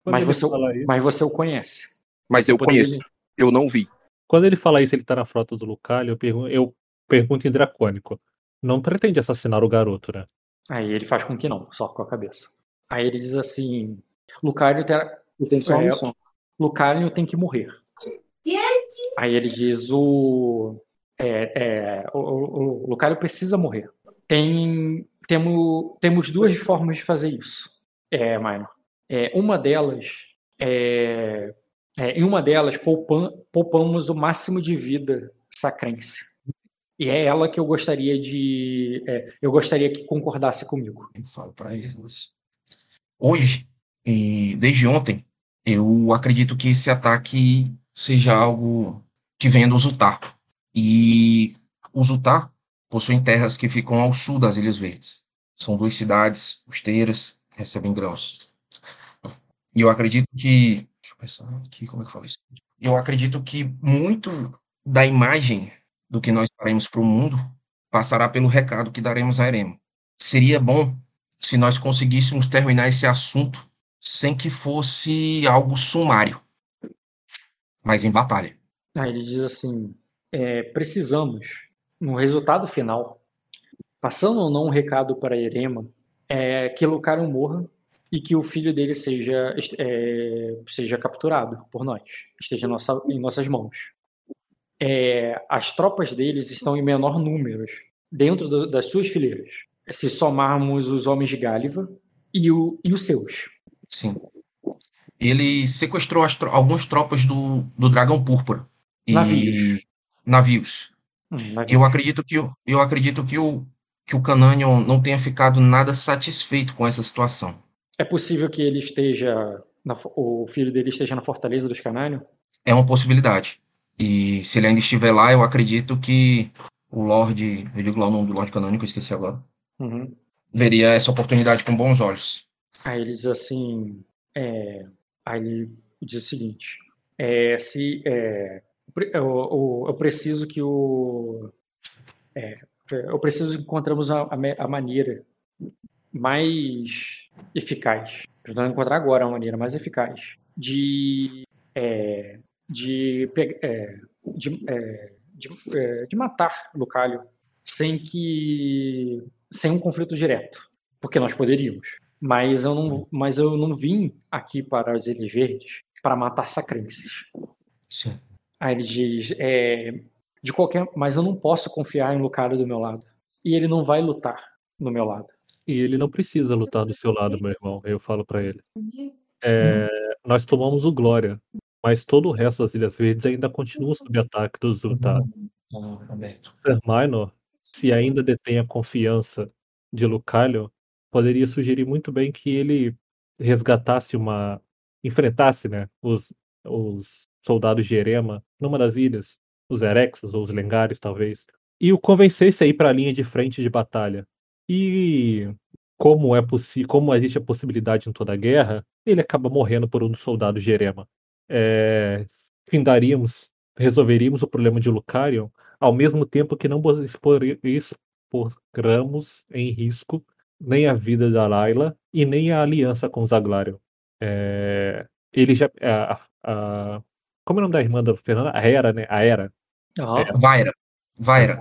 Mas você, mas você o conhece. Mas Você eu conheço. Eu não vi. Quando ele fala isso, ele tá na frota do Lucalho, eu, pergun eu pergunto em dracônico. Não pretende assassinar o garoto, né? Aí ele faz com que não, só com a cabeça. Aí ele diz assim: Lucario, terá- tenho só missão. Lucario tem que morrer. Aí ele diz: o, é, é, o, o, Lucario precisa morrer. Tem, temo, temos duas formas de fazer isso, é, Minor. É, uma delas é, é, em uma delas poupam, poupamos o máximo de vida sacrense. E é ela que eu gostaria de. É, eu gostaria que concordasse comigo. Eu falo para eles. Hoje, desde ontem, eu acredito que esse ataque seja algo que venha do Zutar. E o Zutar possuem terras que ficam ao sul das Ilhas Verdes. São duas cidades costeiras que recebem grãos. E eu acredito que. Deixa eu pensar aqui como é que eu falo isso. Eu acredito que muito da imagem do que nós faremos para o mundo passará pelo recado que daremos a Eremo. Seria bom se nós conseguíssemos terminar esse assunto sem que fosse algo sumário, mas em batalha. Ah, ele diz assim: é, precisamos, no resultado final, passando ou não um recado para Erema, é, que Lucario morra e que o filho dele seja, é, seja capturado por nós, esteja em, nossa, em nossas mãos. É, as tropas deles estão em menor número dentro do, das suas fileiras, se somarmos os homens de Gáliva e, o, e os seus. Sim. Ele sequestrou tro algumas tropas do, do Dragão Púrpura. E... Navios. Navios. Hum. Eu acredito que, eu acredito que o, que o Cananion não tenha ficado nada satisfeito com essa situação. É possível que ele esteja. Na, o filho dele esteja na fortaleza dos Cananion? É uma possibilidade. E se ele ainda estiver lá, eu acredito que o Lorde. Eu digo lá o nome do Lorde Canônico, eu esqueci agora. Uhum. Veria essa oportunidade com bons olhos. Aí ele diz assim. É, aí ele diz o seguinte: é, se é, eu, eu, preciso que o é, eu preciso que encontramos a, a, maneira mais eficaz, precisamos encontrar agora a maneira mais eficaz de é, de, é, de, é, de, é, de, matar Lucalho sem que sem um conflito direto, porque nós poderíamos. Mas eu não, mas eu não vim aqui para as Ilhas Verdes para matar sacrenses. Sim. Aí ele diz, é, de qualquer, mas eu não posso confiar em Lucário do meu lado. E ele não vai lutar do meu lado. E ele não precisa lutar do seu lado, meu irmão. Eu falo para ele. É, nós tomamos o Glória, mas todo o resto das Ilhas Verdes ainda continua sob ataque dos Zurtar. Ser Minor, se ainda detém a confiança de Lucalho, poderia sugerir muito bem que ele resgatasse uma. enfrentasse né, os, os soldados de Erema numa das ilhas, os Erexos ou os Lengares, talvez, e o convencesse a ir para a linha de frente de batalha. E como é possível, como existe a possibilidade em toda guerra, ele acaba morrendo por um dos soldados de. É, findaríamos, resolveríamos o problema de Lucarion ao mesmo tempo que não exporamos em risco nem a vida da Layla e nem a aliança com Zaglarion. É, ele já. A, a, como é o nome da irmã da Fernanda? A Hera, né? A Era. Uhum. Vaira. Vaira.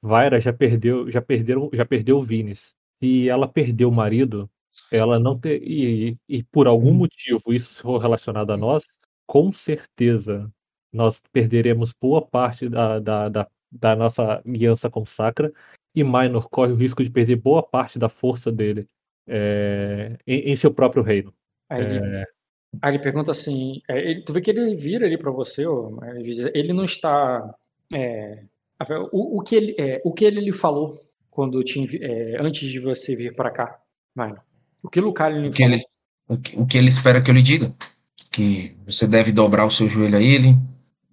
Vaira já perdeu, já perderam, já perdeu o Vinis. E ela perdeu o marido, ela não ter e, e por algum hum. motivo isso se for relacionado a nós, com certeza nós perderemos boa parte da, da, da, da nossa aliança com Sacra e Minor corre o risco de perder boa parte da força dele é, em, em, seu próprio reino. Aí é... aí ele pergunta assim: é, ele, tu vê que ele vira ali para você, ele não está. É, o, o, que ele, é, o que ele lhe falou quando te, é, antes de você vir para cá, Minor? O que Lucario lhe o que falou? Ele, o, que, o que ele espera que eu lhe diga? Que você deve dobrar o seu joelho a ele.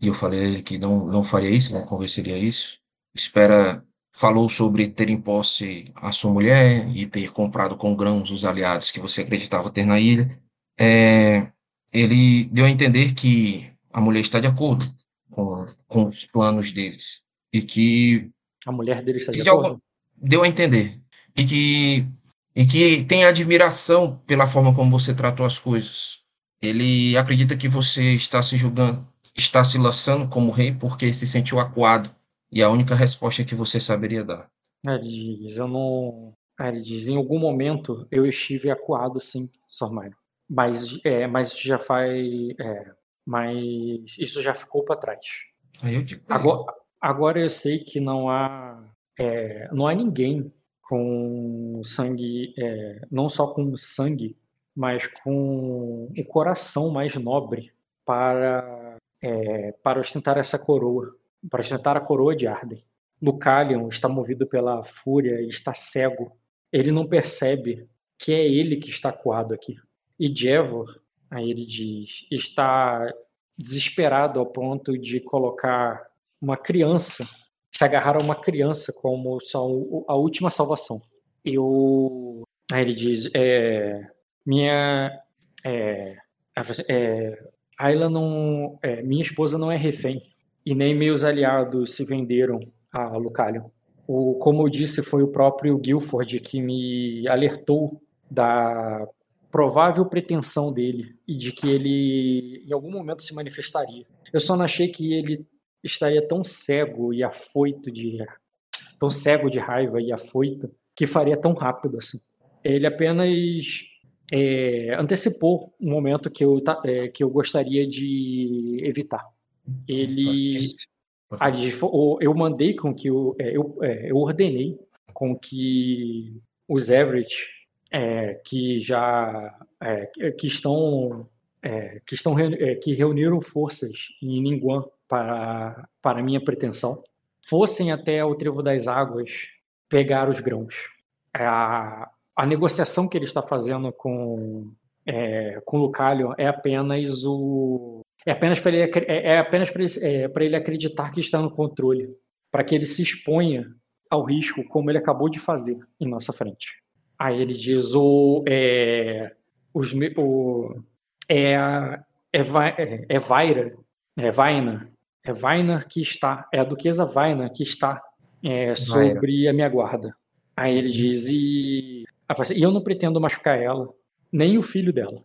E eu falei a ele que não, não faria isso, não convenceria isso. Espera falou sobre ter em posse a sua mulher e ter comprado com grãos os aliados que você acreditava ter na ilha. É, ele deu a entender que a mulher está de acordo com, com os planos deles e que a mulher dele está de acordo. Deu a entender e que e que tem admiração pela forma como você tratou as coisas. Ele acredita que você está se julgando, está se lançando como rei porque se sentiu acuado e a única resposta que você saberia dar. Ele diz, eu não. Ele diz, em algum momento eu estive acuado, sim, Sormairo. Mas, é, mas já faz. É, mas isso já ficou para trás. Agora, agora eu sei que não há, é, não há ninguém com sangue, é, não só com sangue, mas com o coração mais nobre para, é, para ostentar essa coroa, para ostentar a coroa de Arden. Lucalion está movido pela fúria e está cego. Ele não percebe que é ele que está coado aqui. E Jevor, aí ele diz, está desesperado ao ponto de colocar uma criança, se agarrar a uma criança como a última salvação. Eu, aí ele diz, é, minha, é, é, Ayla não, é, minha esposa não é refém e nem meus aliados se venderam a Lucalion. O, como eu disse, foi o próprio Guilford que me alertou da provável pretensão dele e de que ele em algum momento se manifestaria. Eu só não achei que ele estaria tão cego e afoito de tão cego de raiva e afoito que faria tão rápido assim. Ele apenas é, antecipou um momento que eu, é, que eu gostaria de evitar. Ele, ali, eu mandei com que eu, é, eu, é, eu ordenei com que os Everett é, que já é, que estão é, que estão é, que reuniram forças em Ningguan para para minha pretensão. Fossem até o trevo das águas pegar os grãos. A, a negociação que ele está fazendo com é, com Lucalho é apenas o é apenas para ele é, é apenas para ele, é, para ele acreditar que está no controle para que ele se exponha ao risco como ele acabou de fazer em nossa frente Aí ele diz o é, os o é é, é, é Vaira, é Vaina, é Vaina que está, é a duquesa Vaina que está é, sobre a minha guarda. Aí ele diz e, e eu não pretendo machucar ela, nem o filho dela.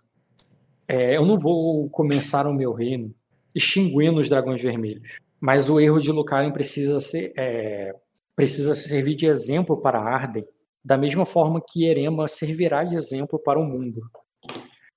É, eu não vou começar o meu reino extinguindo os dragões vermelhos. Mas o erro de Lucarin precisa ser é, precisa servir de exemplo para Arden da mesma forma que Erema servirá de exemplo para o mundo.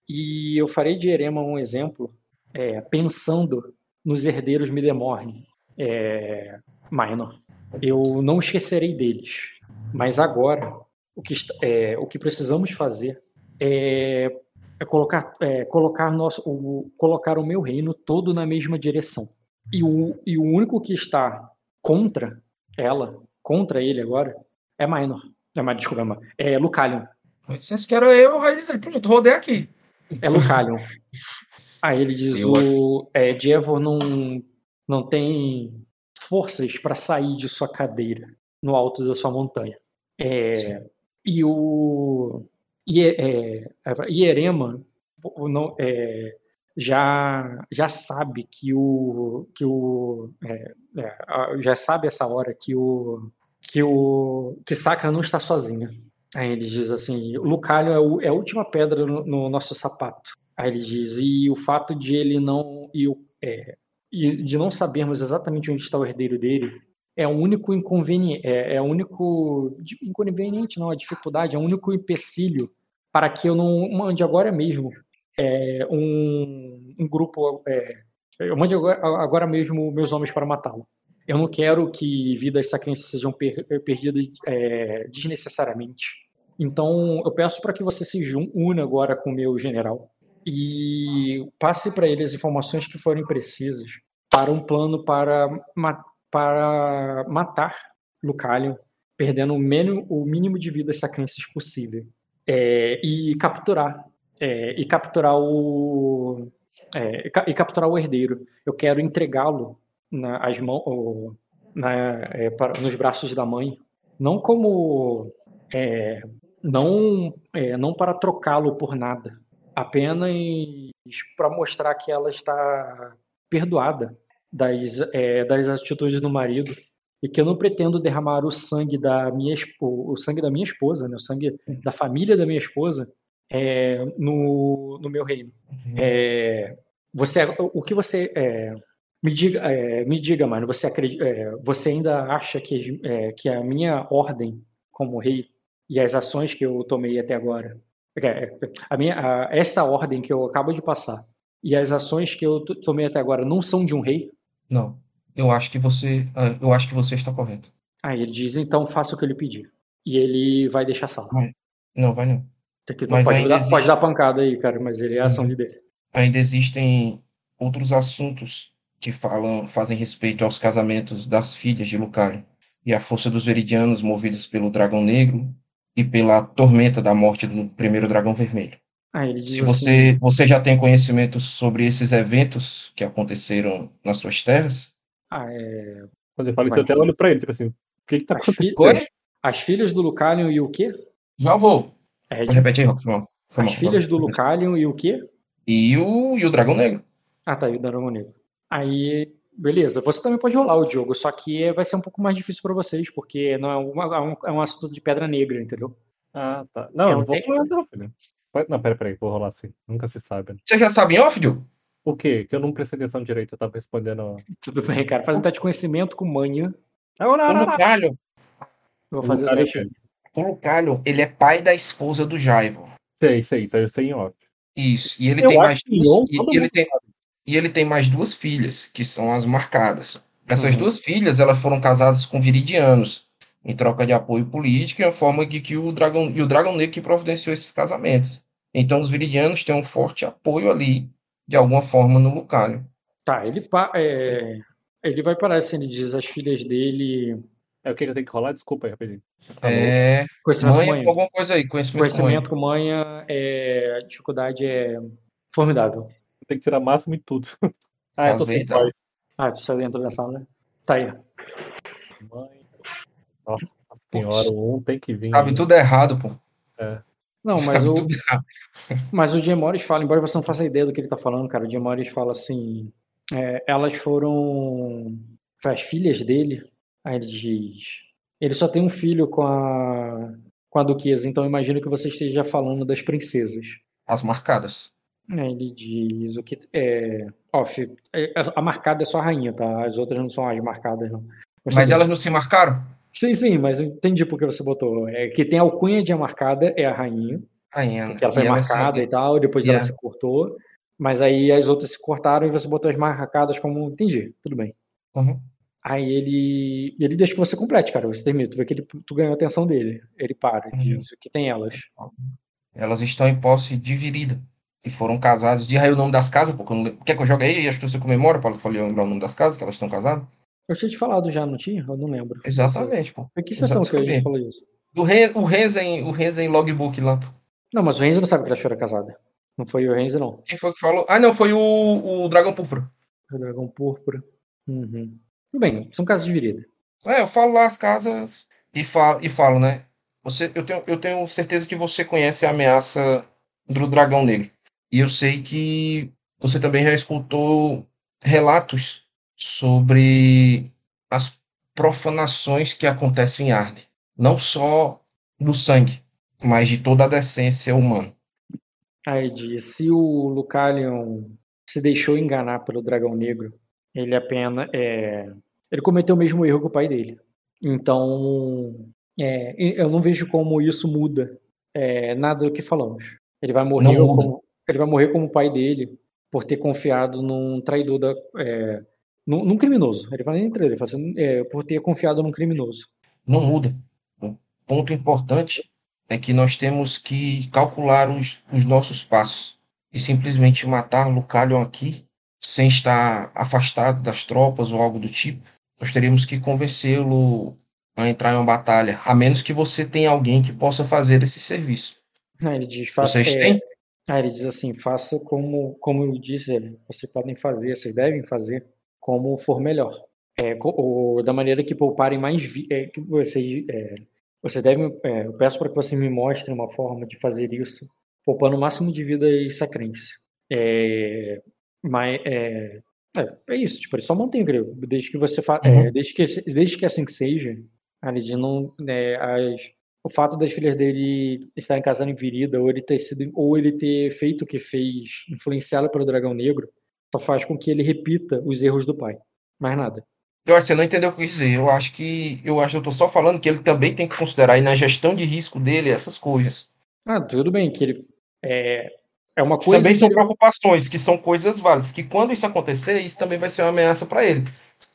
E eu farei de Erema um exemplo é, pensando nos herdeiros Midemorne, é, Minor. Eu não esquecerei deles, mas agora o que, é, o que precisamos fazer é, é colocar, é, colocar, nosso, o, colocar o meu reino todo na mesma direção. E o, e o único que está contra ela, contra ele agora, é Minor. É, mas desculpa, é Lucalion. Vocês querem eu, dizer, pronto, rodei aqui. É Lucalion. Aí ele diz: eu... o é, Dievor não, não tem forças para sair de sua cadeira no alto da sua montanha. É, e o. E, é, e Erema não, é, já, já sabe que o. Que o é, é, já sabe essa hora que o que o que Sakra não está sozinha. Aí ele diz assim: o Lucalho é, o, é a última pedra no, no, nosso sapato. Aí ele diz: e o fato de ele não. E, é, e de não sabermos exatamente onde está o herdeiro dele é o único inconveniente. É, é o único. Inconveniente, não, a dificuldade, é o único empecilho para que eu não mande agora mesmo é, um, um grupo. É, eu mande agora, agora mesmo meus homens para matá-lo. Eu não quero que vidas sacrenses sejam per perdidas é, desnecessariamente. Então, eu peço para que você se una agora com o meu general e passe para ele as informações que forem precisas para um plano para, ma para matar Lucalion, perdendo o mínimo, o mínimo de vidas sacrenses possível. É, e capturar. É, e capturar o. É, e capturar o herdeiro. Eu quero entregá-lo na, as mãos, na, é, para, nos braços da mãe, não como é, não é, não para trocá-lo por nada, apenas para mostrar que ela está perdoada das, é, das atitudes do marido e que eu não pretendo derramar o sangue da minha o sangue da minha esposa, né, o sangue da família da minha esposa é, no, no meu reino. Uhum. É, você, o que você me diga, é, me diga, mano, você, acredita, é, você ainda acha que, é, que a minha ordem como rei e as ações que eu tomei até agora, a minha, a, esta ordem que eu acabo de passar e as ações que eu tomei até agora não são de um rei? Não. Eu acho que você, ah, eu acho que você está correto. Aí ele diz, então faça o que eu lhe pedi. E ele vai deixar a sala. Não, vai não. Mas pode, dar, existe- pode dar pancada aí, cara, mas ele é a ação Uhum. de dele. Ainda existem outros assuntos que falam, fazem respeito aos casamentos das filhas de Lucario e a força dos Veridianos movidos pelo Dragão Negro e pela tormenta da morte do primeiro Dragão Vermelho. Diz Se assim, você, você já tem conhecimento sobre esses eventos que aconteceram nas suas terras? ah, é, Quando ele fala isso, eu até olho pra ele, tipo assim, o que que tá as, fi- acontecendo? Oi? as filhas do Lucalion e o quê? Já vou. É, Repete aí, Rock. Foi mal. Foi as mal. filhas do Lucalion e o quê? E o, e o Dragão Negro. Ah, tá, e o Dragão Negro. Aí, beleza. Você também pode rolar o jogo, só que vai ser um pouco mais difícil pra vocês, porque não é, uma- é um, é um assunto de pedra negra, entendeu? Ah, tá. Não, Eu não vou tenho- rolar não, filho. Não, pera, peraí, vou rolar assim. Nunca se sabe. né? Você já sabe em off, Diogo? O quê? Que eu não prestei atenção direito, eu tava respondendo. Tudo bem, cara. Faz um teste de conhecimento com manha. Ah, não, O não, Eu vou fazer o teste. o Lucario, ele é pai da esposa do Jaivo. Sei, sei, isso aí eu sei em off. Isso. E ele Eu tem mais e- ele tem. E ele tem mais duas filhas, que são as marcadas. Essas Uhum. duas filhas, elas foram casadas com viridianos, em troca de apoio político, e a forma de que o dragão e o dragão negro que providenciou esses casamentos. Então os viridianos têm um forte apoio ali, de alguma forma, no Lucario. Tá, ele, pa- é, ele vai parar assim, ele diz as filhas dele. É o que que eu tenho que rolar? Desculpa aí, rapidinho. É, Conhecimento com manha, manha. alguma coisa aí, conhecimento, com manha. Conhecimento com manha, é, a dificuldade é formidável. Tem que tirar máximo em tudo. ah, eu tô sem voz. Ah, tu saiu dentro da sala, né? Tá aí. Mãe. Nossa senhora, o um tem que vir. Sabe tudo errado, pô. Não, mas Sabe o, mas o Jim Morris fala, embora você não faça ideia do que ele tá falando, cara, o Jim Morris fala assim, é, elas foram as filhas dele, aí ele diz, ele só tem um filho com a com a duquesa, então eu imagino que você esteja falando das princesas. As marcadas. Aí ele diz o que é, off, é, a marcada é só a rainha, tá? As outras não são as marcadas não. Mas elas não se marcaram? Sim, sim, mas eu entendi por que você botou. É que tem a alcunha de marcada é a rainha, Rainha. porque ela foi E são- marcada e tal, depois Yeah. ela se cortou. Mas aí as outras se cortaram e você botou as marcadas como. Entendi, tudo bem. Uhum. Aí ele. Ele deixa que você complete, cara. Você termina. Tu vê que ele, tu ganhou a atenção dele. Ele para, Uhum. diz o que tem elas. Elas estão em posse dividida. E foram casadas. Diz aí o nome das casas, porque eu não lembro. Quer que eu jogue aí? Acho que você comemora para lembrar o nome das casas, que elas estão casadas? Eu tinha te falado já, não tinha? Eu não lembro. Exatamente, pô. Foi que sessão que a gente Exatamente. falou isso? Do Ren, o Renzen, o Renzen logbook lá. Não, mas o Renzo não sabe que elas foram casadas. Não foi o Renzo, não. Quem foi que falou? Ah, não, foi o, o Dragão Púrpura. O Dragão Púrpura. Uhum. Tudo bem, são casas divididas. É, eu falo lá as casas e falo, e falo né? Você, eu, tenho, eu tenho certeza que você conhece a ameaça do Dragão Negro. E eu sei que você também já escutou relatos sobre as profanações que acontecem em Arne. Não só do sangue, mas de toda a decência humana. Ele diz: se o Lucalion se deixou enganar pelo Dragão Negro, ele apenas. É, ele cometeu o mesmo erro que o pai dele. Então, é, eu não vejo como isso muda é, nada do que falamos. Ele vai morrer como ele vai morrer como o pai dele por ter confiado num traidor da, é, num, num criminoso. Ele vai nem traidor, ele fala assim, é, por ter confiado num criminoso. Não muda. O ponto importante é que nós temos que calcular os, os nossos passos e simplesmente matar Lucalion aqui, sem estar afastado das tropas ou algo do tipo. Nós teríamos que convencê-lo a entrar em uma batalha, a menos que você tenha alguém que possa fazer esse serviço. Ele diz, Vocês é, têm? Aí ele diz assim, faça como, como eu disse, ele, vocês podem fazer, vocês devem fazer como for melhor. É, ou da maneira que pouparem mais vi é, que vocês, é, vocês devem, é, eu peço para que vocês me mostrem uma forma de fazer isso, poupando o máximo de vida e sacrência. É, mas é, é, é isso, tipo, ele só mantém o grego, desde que você fa é, Uhum. desde que desde que assim que seja, aí ele diz, não, é, as, o fato das filhas dele estarem casando em virida, ou ele ter sido, ou ele ter feito o que fez, influenciado pelo dragão negro, só faz com que ele repita os erros do pai. Mais nada. Eu acho que você não entendeu o que eu quis dizer. Eu acho que eu acho que eu tô só falando que ele também tem que considerar aí na gestão de risco dele essas coisas. Ah, tudo bem, que ele é, é uma coisa também são ele- preocupações, que são coisas válidas. Que quando isso acontecer, isso também vai ser uma ameaça para ele.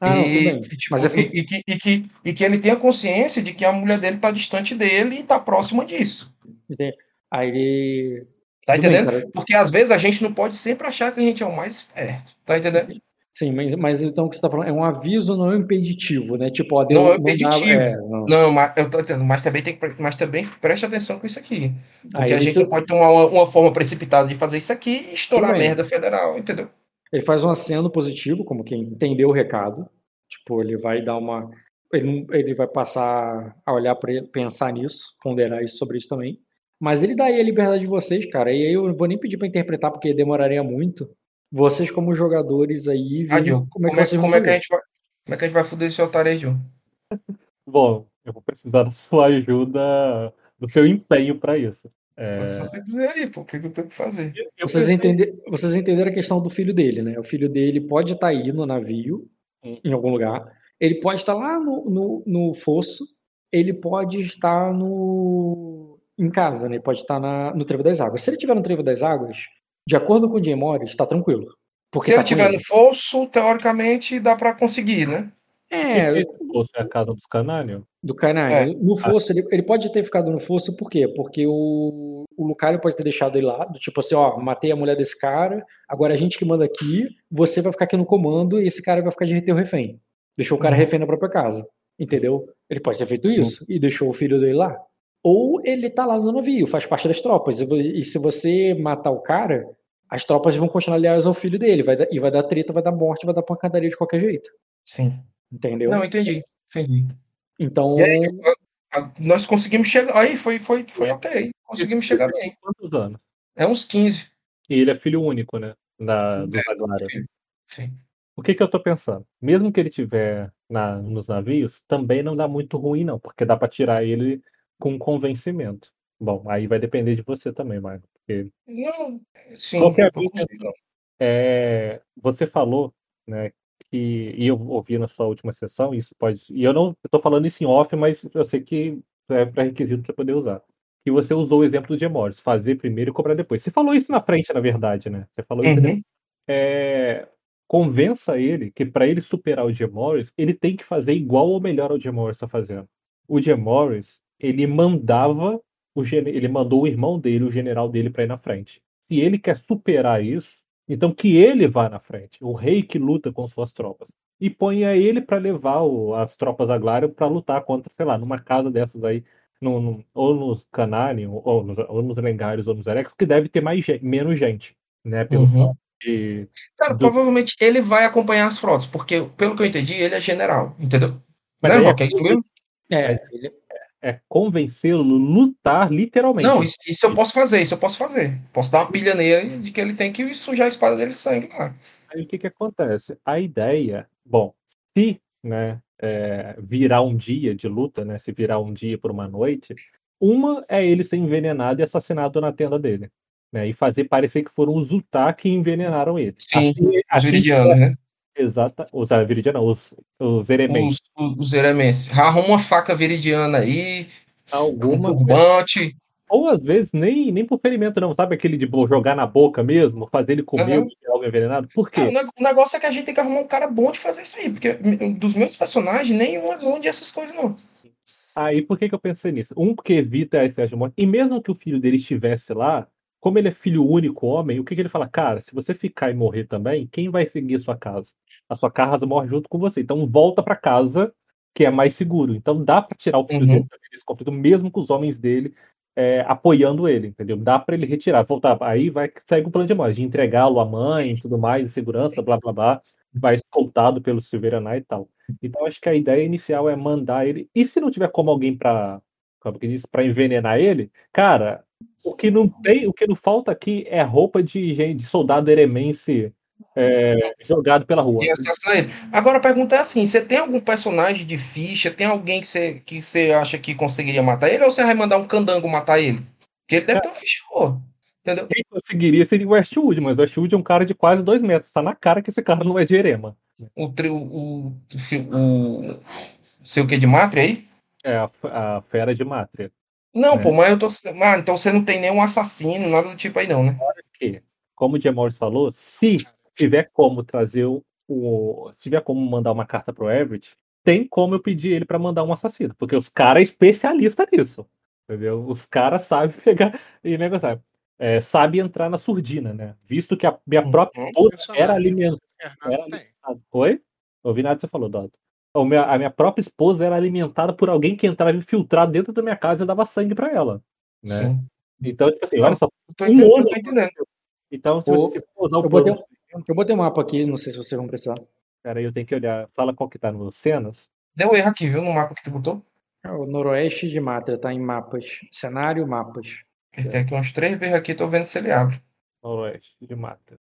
Ah, não, E, bem. tipo, Mas é e- e que, e, que, e que ele tenha consciência de que a mulher dele tá distante dele e tá próxima disso. Entende? Aí ele. Tá bem, entendendo? cara. Porque às vezes a gente não pode sempre achar que a gente é o mais esperto. Tá entendendo? Sim, mas, mas então o que você está falando é um aviso, não é um impeditivo, né? Tipo, ó, deu, Não é um impeditivo. é, não. Não, mas eu tô dizendo, mas também tem mas também preste atenção com isso aqui. Porque Aí a gente te- não pode tomar uma, uma forma precipitada de fazer isso aqui e estourar bem. merda federal, entendeu? Ele faz um aceno positivo, como quem entendeu o recado. Tipo, ele vai dar uma. Ele, ele vai passar a olhar para pensar nisso, ponderar isso sobre isso também. Mas ele dá aí a liberdade de vocês, cara. E aí eu não vou nem pedir para interpretar, porque demoraria muito. Vocês, como jogadores aí, Ah, como é que como é, vão é que a fazer. gente vai, como é que a gente vai foder esse otário aí, Diogo? Bom, eu vou precisar da sua ajuda, do seu empenho para isso. É, Só você dizer aí, pô, o que eu tenho que fazer? eu Vocês, pensei- entender, vocês entenderam a questão do filho dele, né? O filho dele pode estar aí no navio, Hum. em algum lugar. Ele pode estar lá no, no, no fosso. Ele pode estar no, em casa, né? Ele pode estar na- no Trevo das Águas. Se ele estiver no Trevo das Águas, de acordo com o Jay Morris, está tranquilo. Porque Se ele tá com estiver no fosso, teoricamente dá pra conseguir, né? É, Se fosse a casa dos canários, do Canaan. É. No fosso, ele, ele pode ter ficado no fosso, por quê? Porque o, o Lucario pode ter deixado ele lá, do tipo assim, ó, matei a mulher desse cara, agora a gente que manda aqui, você vai ficar aqui no comando e esse cara vai ficar de reter o refém. Deixou o cara Uhum. refém na própria casa, entendeu? Ele pode ter feito isso e deixou o filho dele lá. Ou ele tá lá no navio, faz parte das tropas, e, e se você matar o cara, as tropas vão continuar aliadas ao filho dele, vai dar- e vai dar treta, vai dar morte, vai dar pancadaria de qualquer jeito, Sim. Entendeu? Não, entendi. Entendi. Então, E aí, nós conseguimos chegar. Aí foi, foi, foi ok. Conseguimos chegar bem. quantos anos? É uns 15. E ele é filho único, né? Da, do Zaglara. Sim. O que que eu tô pensando? Mesmo que ele tiver na, nos navios, também não dá muito ruim, não, porque dá pra tirar ele com convencimento. Bom, aí vai depender de você também, Marco. Porque Não, sim. Qualquer coisa- é, você falou, né, que, e eu ouvi na sua última sessão, isso pode. E eu não tô falando isso em off, mas eu sei que é pré-requisito para poder usar. Que você usou o exemplo do Gemores, fazer primeiro e cobrar depois. Você falou isso na frente, na verdade, né? Você falou isso Uhum. é, convença ele que para ele superar o Jim Morris, ele tem que fazer igual ou melhor ao Jim Morris está fazendo. O Jim Morris, ele mandava, o, ele mandou o irmão dele, o general dele, para ir na frente. Se ele quer superar isso, então que ele vá na frente. O rei que luta com suas tropas. E ponha ele para levar o- as tropas Aglário para lutar contra, sei lá, numa casa dessas aí, no- no- ou nos Canarium, ou nos, ou nos Lengários, ou nos Erex, que deve ter mais menos gente, né? Pelo Uhum. de Cara, do- provavelmente ele vai acompanhar as frotas, porque, pelo que eu entendi, ele é general, entendeu? Mas né, aí é? É isso mesmo? é, ele- é convencê-lo a lutar literalmente. Não, isso, isso eu posso fazer, isso eu posso fazer. Posso dar uma pilha nele de que ele tem que sujar a espada dele de sangue lá. Aí o que que acontece? A ideia, bom, se né, é, virar um dia de luta, né, se virar um dia por uma noite, uma é ele ser envenenado e assassinado na tenda dele. Né, e fazer parecer que foram os Utah que envenenaram ele. Sim, Assim- Os assim- viridianos, né? Exata, os não, os, os Eremenses. Os, os, eremenses. Arruma uma faca viridiana aí, um Algumas turbante. Ou às vezes nem, nem por ferimento, não. Sabe aquele de jogar na boca mesmo? Fazer ele comer Aham. algo envenenado? Por quê? o neg- o negócio é que a gente tem que arrumar um cara bom de fazer isso aí, porque m- dos meus personagens, nenhum é bom dessas coisas, não. Aí por que, que eu pensei nisso? Um, porque evita a estresse de morte. E mesmo que o filho dele estivesse lá, como ele é filho único homem, o que, que ele fala? Cara, se você ficar e morrer também, quem vai seguir a sua casa? A sua casa morre junto com você. Então volta pra casa, que é mais seguro. Então dá pra tirar o filho Uhum. dele desse conflito, mesmo com os homens dele é, apoiando ele, entendeu? Dá pra ele retirar, voltar. Aí vai sair o plano de morte, de entregá-lo à mãe e tudo mais, em segurança, blá blá blá. Vai escoltado pelo Silveira e tal. Então acho que a ideia inicial é mandar ele. E se não tiver como alguém pra, como que diz, pra envenenar ele, cara, o que não tem, o que não falta aqui é roupa de gente, de soldado eremense é, jogado pela rua. Agora a pergunta é assim: você tem algum personagem de ficha? Tem alguém que você, que você acha que conseguiria matar ele? Ou você vai mandar um candango matar ele? Porque ele deve ter um ficha. Entendeu? Quem conseguiria seria o Westwood, mas o Westwood é um cara de quase dois metros. Tá na cara que esse cara não é de erema. O, tri- o, o, o, o sei o que de Mátria aí? É a, a fera de Mátria. Não, É. pô, mas eu tô. Ah, então você não tem nenhum assassino, nada do tipo aí, não, né? Que, como o Jim Morris falou, se tiver como trazer o, o, se tiver como mandar uma carta pro Everett, tem como eu pedir ele para mandar um assassino, porque os caras é especialista nisso. Entendeu? Os caras sabem pegar e negociar. É, sabe entrar na surdina, né? Visto que a minha Uhum. própria esposa era alimentada. Era alimentada. Oi? Ouvi nada que você falou, Dota. Meu- A minha própria esposa era alimentada por alguém que entrava infiltrado dentro da minha casa e dava sangue para ela. Né? Sim. Então, tipo assim, olha só. Eu tô Um entendendo, tô entendendo. Então, se você for usar o eu botei plano- Eu botei um mapa aqui, não sei se vocês vão precisar. Pera aí, eu tenho que olhar. Fala qual que tá no cenas. Deu erro aqui, viu? No mapa que tu botou. É o noroeste de Matra, tá em mapas. Cenário, mapas. Ele tem aqui umas três vezes aqui, tô vendo se ele abre. Noroeste de Mata.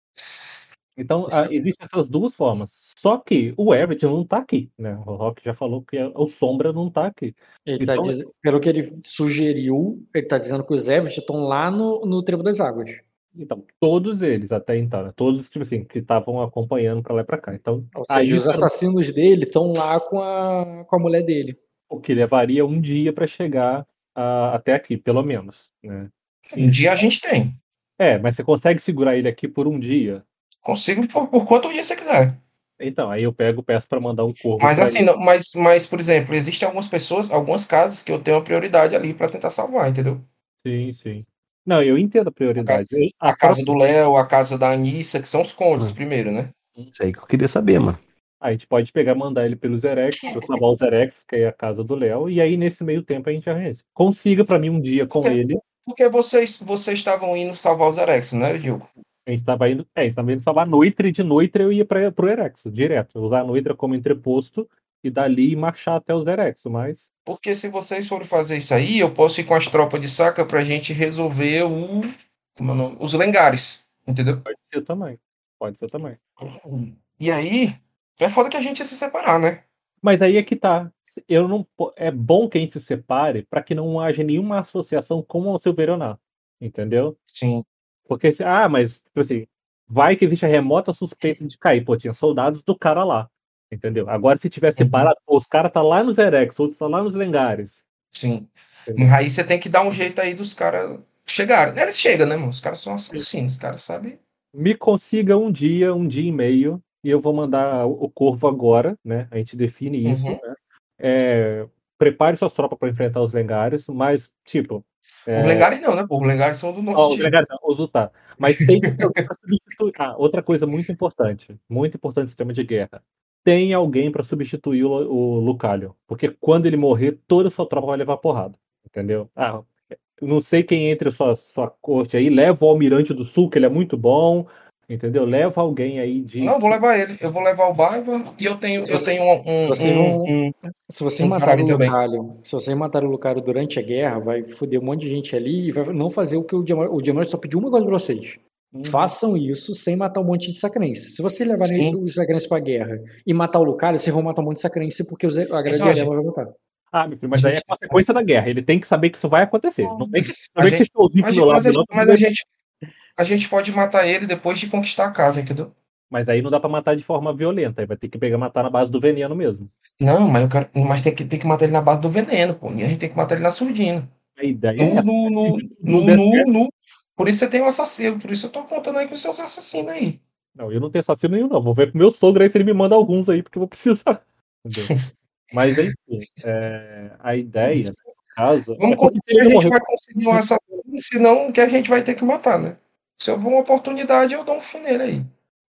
Então, Isso- ah, existem essas duas formas. Só que o Everett não tá aqui, né? O Rock já falou que o Sombra não tá aqui. Ele tá Então- diz- Pelo que ele sugeriu, ele tá dizendo que os Everett estão lá no, no Trevo das Águas. Então, todos eles até então, né? Todos, tipo assim, que estavam acompanhando pra lá e pra cá. Então, Ou aí seja, os assassinos dele estão lá com a, com a mulher dele. o que levaria um dia pra chegar ah, até aqui, pelo menos, né? Um dia a gente tem. É, mas você consegue segurar ele aqui por um dia? Consigo por, por quanto dia você quiser. Então, aí eu pego, peço pra mandar um corvo. Mas pra assim, não- mas, mas, por exemplo, existem algumas pessoas, algumas casas que eu tenho a prioridade ali pra tentar salvar, entendeu? Sim, sim. Não, eu entendo a prioridade. Eu- A casa do Léo, a casa da Anissa, que são os condes Hum. primeiro, né? Isso aí que eu queria saber, mano. A gente pode pegar e mandar ele pelos Erex, eu salvar os Erex, que é a casa do Léo, e aí nesse meio tempo a gente arranja. Consiga pra mim um dia com Ok. ele. Porque vocês, vocês estavam indo salvar os Erex, né, Diogo? A gente tava indo. É, a gente tava indo salvar Noitre, de Noitre eu ia pra, pro Erex, direto. Usar a Noitra como entreposto e dali marchar até os Erex, mas. Porque se vocês forem fazer isso aí, eu posso ir com as tropas de saca pra gente resolver o. Como é o? Os lengares, entendeu? Pode ser também. Pode ser também. E aí, é foda que a gente ia se separar, né? Mas aí é que tá. Eu não, é bom que a gente se separe para que não haja nenhuma associação com o Silverionar. Entendeu? Sim. Porque, se- ah, mas, tipo assim, vai que existe a remota suspeita de cair. Pô, tinha soldados do cara lá. Entendeu? Agora, se tiver separado, pô, os caras tá lá nos Erex, outros tá lá nos Lengares. Sim. entendeu? Aí você tem que dar um jeito aí dos caras chegarem. Eles chegam, né, mano? Os caras são assassinos, os caras sabem. Me consiga um dia, um dia e meio, e eu vou mandar o o Corvo agora, né? A gente define isso, Uhum. né? É, prepare suas tropas para enfrentar os Lengares, mas, tipo. É, Os lengares não, né? pô? Os lengares são do nosso os time. Lengares não, os Utah. Mas tem que substituir. Ah, outra coisa muito importante, muito importante no sistema de guerra. Tem alguém para substituir o, o Lucalio. Porque quando ele morrer, toda a sua tropa vai levar porrada. Entendeu? Ah, não sei quem entre a sua, sua corte aí. Leva o Almirante do Sul, que ele é muito bom. Entendeu? Leva alguém aí de. Não, eu vou levar ele. Eu vou levar o Baiva e eu tenho, Se eu tenho um, um, se você um- um- Se você Um matar o. Lucario, se você matar o Lucario durante a guerra, vai foder um monte de gente ali e vai não fazer o que o Diamante, o Diamante só pediu uma coisa pra vocês. Hum, Façam isso sem matar um monte de sacrense. Se vocês levarem os sacrense pra guerra e matar o Lucario, vocês vão matar um monte de sacrense porque os, a grande Então, vai matar. Ah, meu filho, mas aí é gente- consequência da guerra. Ele tem que saber que isso vai acontecer. Não tem que, tem que showzinho Mas, pro meu mas, mas a gente, a gente pode matar ele depois de conquistar a casa, entendeu? Mas aí não dá pra matar de forma violenta. Aí vai ter que pegar matar na base do veneno mesmo. Não, mas, eu quero, mas tem, que, tem que matar ele na base do veneno, pô. E a gente tem que matar ele na surdina. A ideia é No, essa. no, no, no, no, no- Por isso você tem um assassino. Por isso eu tô contando aí com os seus assassinos aí. Não, eu não tenho assassino nenhum, não. Vou ver com meu sogro aí se ele me manda alguns aí, porque eu vou precisar. Entendeu? Mas, enfim, é, a ideia, né, no caso. Vamos é que a não gente morrer- vai conseguir um assassino, senão que a gente vai ter que matar, né? Se eu for uma oportunidade, eu dou um fim nele aí.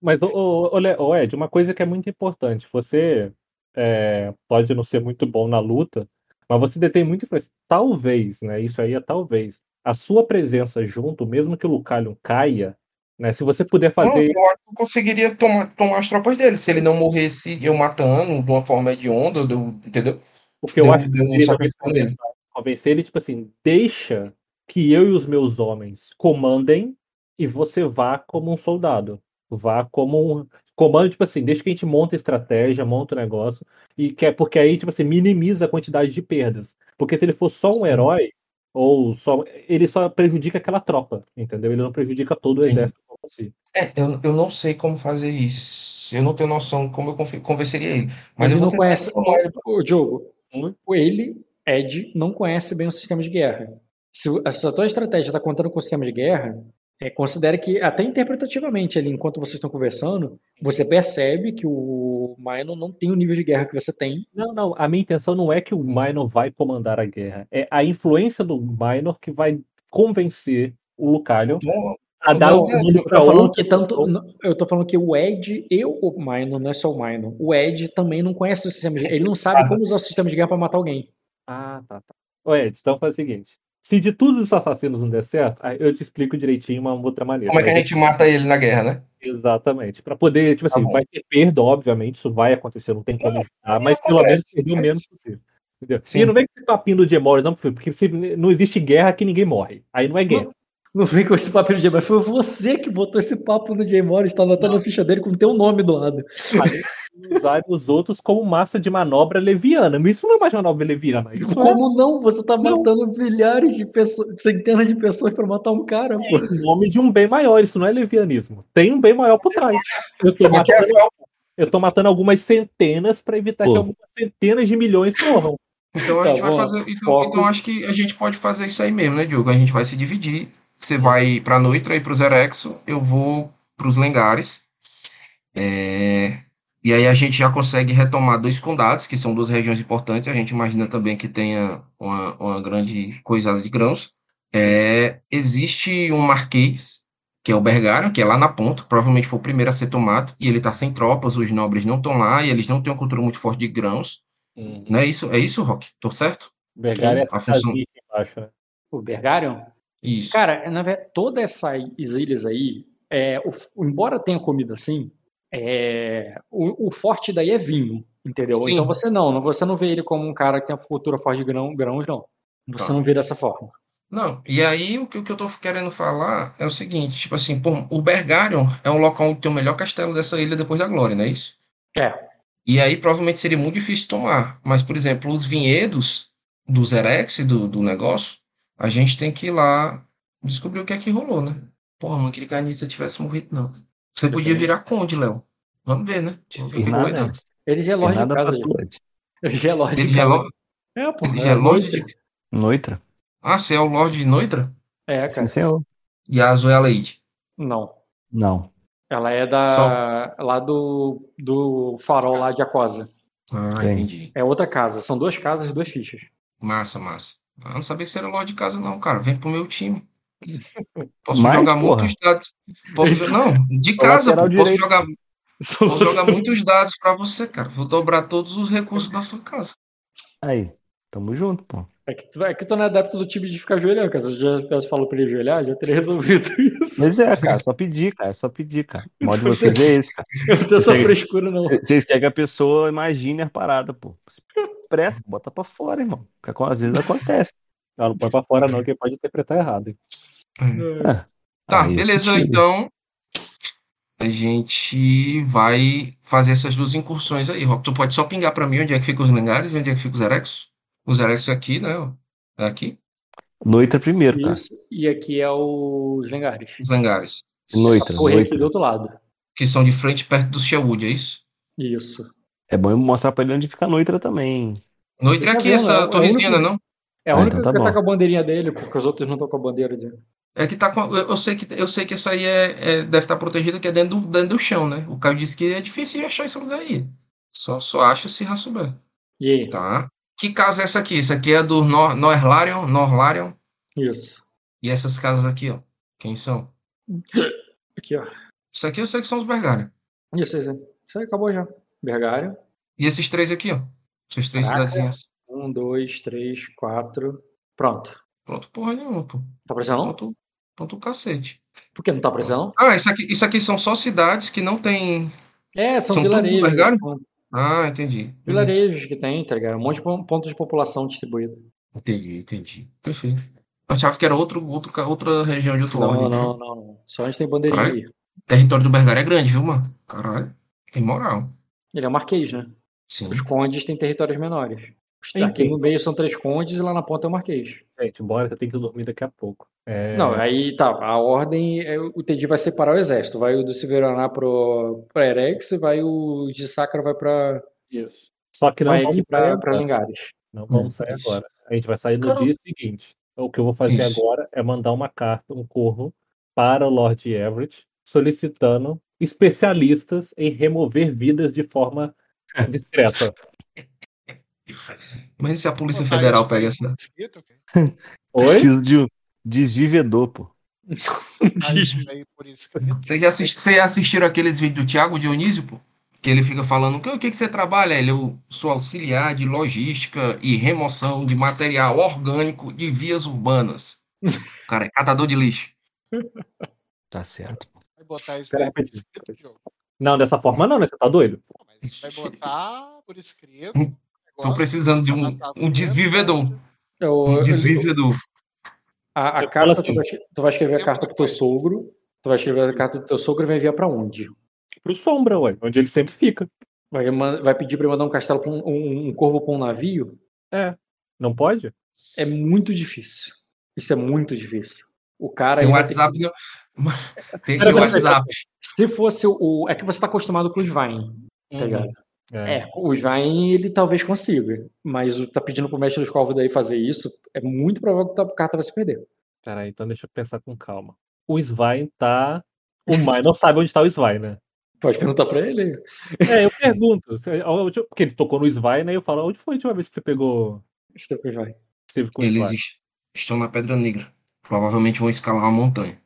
Mas, ô, Ed, uma coisa que é muito importante. Você é, pode não ser muito bom na luta, mas você detém muita influência. Talvez, né? Isso aí é talvez. A sua presença junto, mesmo que o Lucalion caia, né? Se você puder Não, fazer. eu acho que eu conseguiria tomar, tomar as tropas dele. Se ele não morresse eu matando de uma forma hedionda, eu- entendeu? Porque eu Deu- acho que nele. Convencer, ele, tipo assim, deixa que eu e os meus homens comandem e você vá como um soldado. Vá como um. Comando, tipo assim, deixa que a gente monta estratégia, monta o negócio, e que é porque aí, tipo assim, minimiza a quantidade de perdas. Porque se ele for só um herói, ou só. Ele só prejudica aquela tropa, entendeu? Ele não prejudica todo o exército como si. É, eu, eu não sei como fazer isso. Eu não tenho noção como eu convenceria ele. Mas Ele não conhece. O, Diogo, Hum? o ele, Ed, não conhece bem o sistema de guerra. Se, a tua estratégia está contando com o sistema de guerra, É, considere que, até interpretativamente, ali, enquanto vocês estão conversando, você percebe que o Minor não tem o nível de guerra que você tem. Não, não, a minha intenção não é que o Minor vai comandar a guerra. É a influência do Minor que vai convencer o Lucario a dar não, o mundo falando outra que tanto. Eu tô falando que o Ed e o Minor, não é só o Minor. O Ed também não conhece o sistema de guerra. Ele não sabe Ah. como usar o sistema de guerra pra matar alguém. Ah, tá, tá. Ô, Ed, então faz o seguinte. Se de todos os assassinos não der certo, aí eu te explico direitinho uma outra maneira. como é que a gente mata ele na guerra, né? Exatamente. Pra poder, tipo Tá assim, bom. vai ter perda, obviamente, isso vai acontecer, não tem como evitar, mas pelo menos perder o menos possível. Entendeu? Sim. E não vem com esse papinho do Gemori, não, porque se não existe guerra que ninguém morre. Aí não é guerra. Não vem com esse papel de J. Foi você que botou esse papo no J. Morris, tá anotando a ficha dele com o teu nome do lado. Usar os outros como massa de manobra leviana. Mas isso não é mais manobra leviana. Isso é Como não? Você tá Não. matando milhares de pessoas, centenas de pessoas pra matar um cara, pô. em nome de um bem maior, isso não é levianismo. Tem um bem maior por trás. Eu tô matando, Maquiavel. eu tô matando algumas centenas pra evitar Pô. que algumas centenas de milhões morram. Então a Tá gente vai fazer. Então, então acho que a gente pode fazer isso aí mesmo, né, Diogo? A gente vai se dividir. Você vai pra Noitra e pro Zerexo, eu vou pros Lengares. É, E aí a gente já consegue retomar dois condados, que são duas regiões importantes. A gente imagina também que tenha uma, uma grande coisada de grãos. É, Existe um marquês, que é o Bergara, que é lá na ponta, provavelmente foi o primeiro a ser tomado, e ele tá sem tropas, os nobres não estão lá, e eles não têm uma cultura muito forte de grãos. Não é isso? É isso, Rock? Tô certo? Bergar é A função- embaixo, né? O Bergarion? Isso. Cara, na verdade, todas essas ilhas aí, é, o- embora tenha comida assim, é, o, o forte daí é vinho, entendeu? Sim. Então você não, não- você não vê ele como um cara que tem uma cultura forte de grão, grãos, não. Você Tá. não vê dessa forma. Não, e aí o que, o que eu tô querendo falar é o seguinte, tipo assim, pô, o Bergarion é um local onde tem o melhor castelo dessa ilha depois da Glória, não é isso? É. E aí provavelmente seria muito difícil tomar, mas, por exemplo, os vinhedos do Zerex, do, do negócio, a gente tem que ir lá descobrir o que é que rolou, né? Porra, não queria que a Anissa tivesse morrido, não. Você podia virar conde, Léo. Vamos ver, né? Nada, doido. Ele já é lorde de pra casa. Ed. Ele já é lorde de é casa. É, pô. ele já é lorde Noitra. de... Noitra? Ah, você é o Lorde de Noitra? É, Sim, cara. senhor. E a Azul é a Lady. Não. Não. Ela é da lá do, do farol lá de Aquosa. Ah, entendi. É outra casa. São duas casas e duas fichas. Massa, massa. Eu não sabia que você era Lorde de casa, não, cara. Vem pro meu time. Posso Mas, jogar porra. muitos dados. Posso Não, de casa, pô. Posso jogar, posso jogar muitos dados pra você, cara. Vou dobrar todos os recursos da sua casa. Aí, tamo junto, pô. É que, tu, é que tu não é adepto do time de ficar ajoelhando, cara. Se eu já tivesse falado pra ele ajoelhar, já teria resolvido isso. Mas é, cara, só pedir, cara, é só pedir, cara. O mal de vocês é esse, cara. Eu não tenho essa frescura, não. Vocês querem que a pessoa imagine a parada, pô. Pressa, bota pra fora, irmão. Que às vezes acontece. Ela não põe pra fora, não, que pode interpretar errado. hein? Tá, Aí, beleza, chega. então. A gente vai fazer essas duas incursões aí, Rock. Tu pode só pingar pra mim onde é que fica os Lengares e onde é que fica os Erex? Os Erex aqui, né? É aqui. Noitra primeiro, cara. Isso. E aqui é os Lengares. Os Lengares. Noitra, Correr aqui do outro lado. Que são de frente perto do Sherwood, é isso? Isso. É bom eu mostrar pra ele onde fica a Noitra também. Noitra é Tá aqui, vendo? É o- é essa o torrezinha, único- né, não? É a Ah, única então tá que tá com a bandeirinha dele, porque os outros não estão com a bandeira dele. É que tá com. Eu, eu sei que eu sei que essa aí é, é- deve estar protegida, que é dentro do, dentro do chão, né? O Caio disse que é difícil de achar esse lugar aí. Só, só acha se já souber. E aí? Tá. Que casa é essa aqui? Essa aqui é do Nor Norlarion, Norlarion. Isso. E essas casas aqui, ó. Quem são? Aqui, ó. Isso aqui eu sei que são os Bergara. Isso, isso. Isso aí acabou já. Bergário. E esses três aqui, ó. Essas três Caraca. cidadezinhas. Um, dois, três, quatro. Pronto. Pronto, porra nenhuma, pô. Tá não? Pronto, pronto o cacete. Por que não tá precisando? Ah, isso aqui, isso aqui são só cidades que não tem. É, são, São vilarejos. Bergário? Ah, entendi. Vilarejos que tem, tá ligado? Um monte de pon- pontos de população distribuído. Entendi, entendi. Perfeito. Eu achava que era outro, outro, outra região de outro Não, lorde. não, não, não. Só onde tem bandeirinha Caralho. O território do Bergara é grande, viu, mano? Caralho. Tem moral. Ele é marquês, né? Sim. Os condes têm territórios menores. Aqui no meio são três condes e lá na ponta é o marquês. Gente, bora, eu tenho que dormir daqui a pouco. É, Não, aí tá. A ordem, é, o Tedi vai separar o exército. Vai o do Severaná pro, pra Erex e vai o de Sacra vai pra, Isso. Só que não vai vamos aqui sair pra, pra. Lingares. Não vamos sair Isso. agora. A gente vai sair no Caramba. dia seguinte. O que eu vou fazer Isso. agora é mandar uma carta, um corvo, para o Lord Everett, solicitando especialistas em remover vidas de forma discreta. Mas se a Polícia Federal pega essa. ok? Oi? Preciso de um desvivedor, pô. Vocês já, assisti- vocês já assistiram aqueles vídeos do Thiago Dionísio, pô? Que ele fica falando, o que, o que, que você trabalha? Ele, eu sou auxiliar de logística e remoção de material orgânico de vias urbanas. O cara é catador de lixo. Tá certo. Botar isso Pera Diogo. Não, dessa forma não, né? Você tá doido? Não, Mas vai botar por escrito. Tô negócio, precisando de um, um desvivedor. Eu- Um desvivedor. a, a carta, tu, assim. vai, tu vai escrever a carta pro teu sogro. Tu vai escrever a carta pro teu sogro e vai enviar pra onde? Pro Sombra, ué, onde ele sempre fica. Vai, vai pedir pra ele mandar um castelo pra um, um, um corvo pra um navio? É. Não pode? É muito difícil. Isso é muito difícil. O cara. Tem ter WhatsApp. no- Tem Pera, seu. WhatsApp. Se fosse o. o- É que você tá acostumado com o Svein, tá ligado? É. É, o Svein ele talvez consiga. Mas o tá pedindo pro mestre dos corvos daí fazer isso, é muito provável que a carta vai se perder. Peraí, então deixa eu pensar com calma. O Svein tá. O Mai não sabe onde tá o Svein, né? Pode perguntar pra ele. É, eu pergunto. Porque ele tocou no Svein, né? Eu falo, onde foi a última vez que você pegou. Esteve com o Svein. Esteve com o Eles estão na Pedra Negra. Provavelmente vão escalar uma montanha.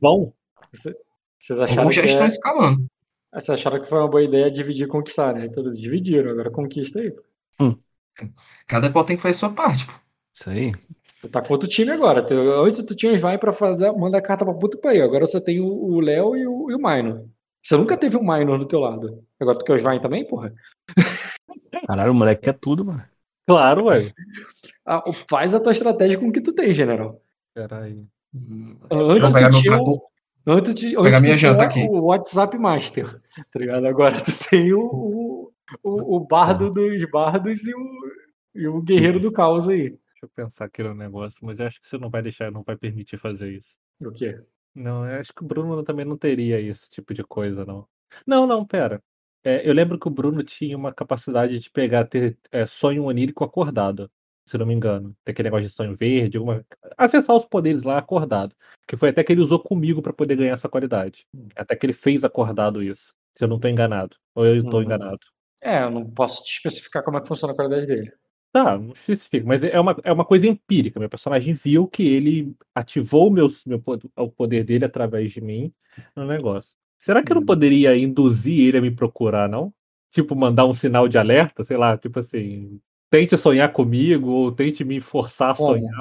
Vão? Vocês acharam, Alguns já que estão é- escalando. vocês acharam que foi uma boa ideia dividir e conquistar, né? Então, dividiram, agora conquista aí. Cada qual tem que fazer sua parte. pô. Isso aí. Tu tá com outro time agora. Antes tu tinha o Svein pra fazer, mandar carta pra puta que pariu. Agora você tem o- Léo e o, e o Minor. Você nunca teve um Minor do teu lado. Agora tu quer o Svein também, porra? Caralho, o moleque quer tudo, mano. Claro, ué. Ah, faz a tua estratégia com o que tu tem, general. Peraí. Antes tu meu tinha, o- antes tu, pegar antes minha janta aqui. o WhatsApp Master, tá ligado? Agora tu tem o, o, o, o bardo dos bardos e o, e o guerreiro do caos aí. Deixa eu pensar aqui no negócio, mas eu acho que você não vai deixar, não vai permitir fazer isso. O quê? Não, eu acho que o Bruno também não teria esse tipo de coisa, não. Não, não, pera. É, eu lembro que o Bruno tinha uma capacidade de pegar, ter é, sonho onírico acordado, se não me engano. Tem aquele negócio de sonho verde, alguma... acessar os poderes lá acordado. Que foi até que ele usou comigo pra poder ganhar essa qualidade. Até que ele fez acordado isso, se eu não tô enganado. Ou eu tô Uhum. enganado. É, eu não posso te especificar como é que funciona a qualidade dele. Tá, não especifica, mas é uma, é uma coisa empírica. Meu personagem viu que ele ativou o meu, meu, o poder dele através de mim no negócio. Será que eu não Hum. poderia induzir ele a me procurar, não? Tipo, mandar um sinal de alerta, sei lá, tipo assim, tente sonhar comigo ou tente me forçar a sonhar.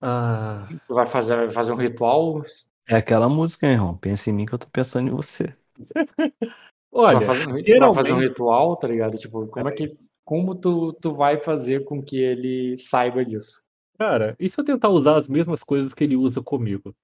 Ah, Tu vai fazer, vai fazer um ritual. É aquela música, hein, irmão. Pensa em mim que eu tô pensando em você. Olha, vai fazer, um, ri- vai geralmente- fazer um ritual, tá ligado? Tipo, como é que. Como tu, tu vai fazer com que ele saiba disso? cara, e se eu tentar usar as mesmas coisas que ele usa comigo?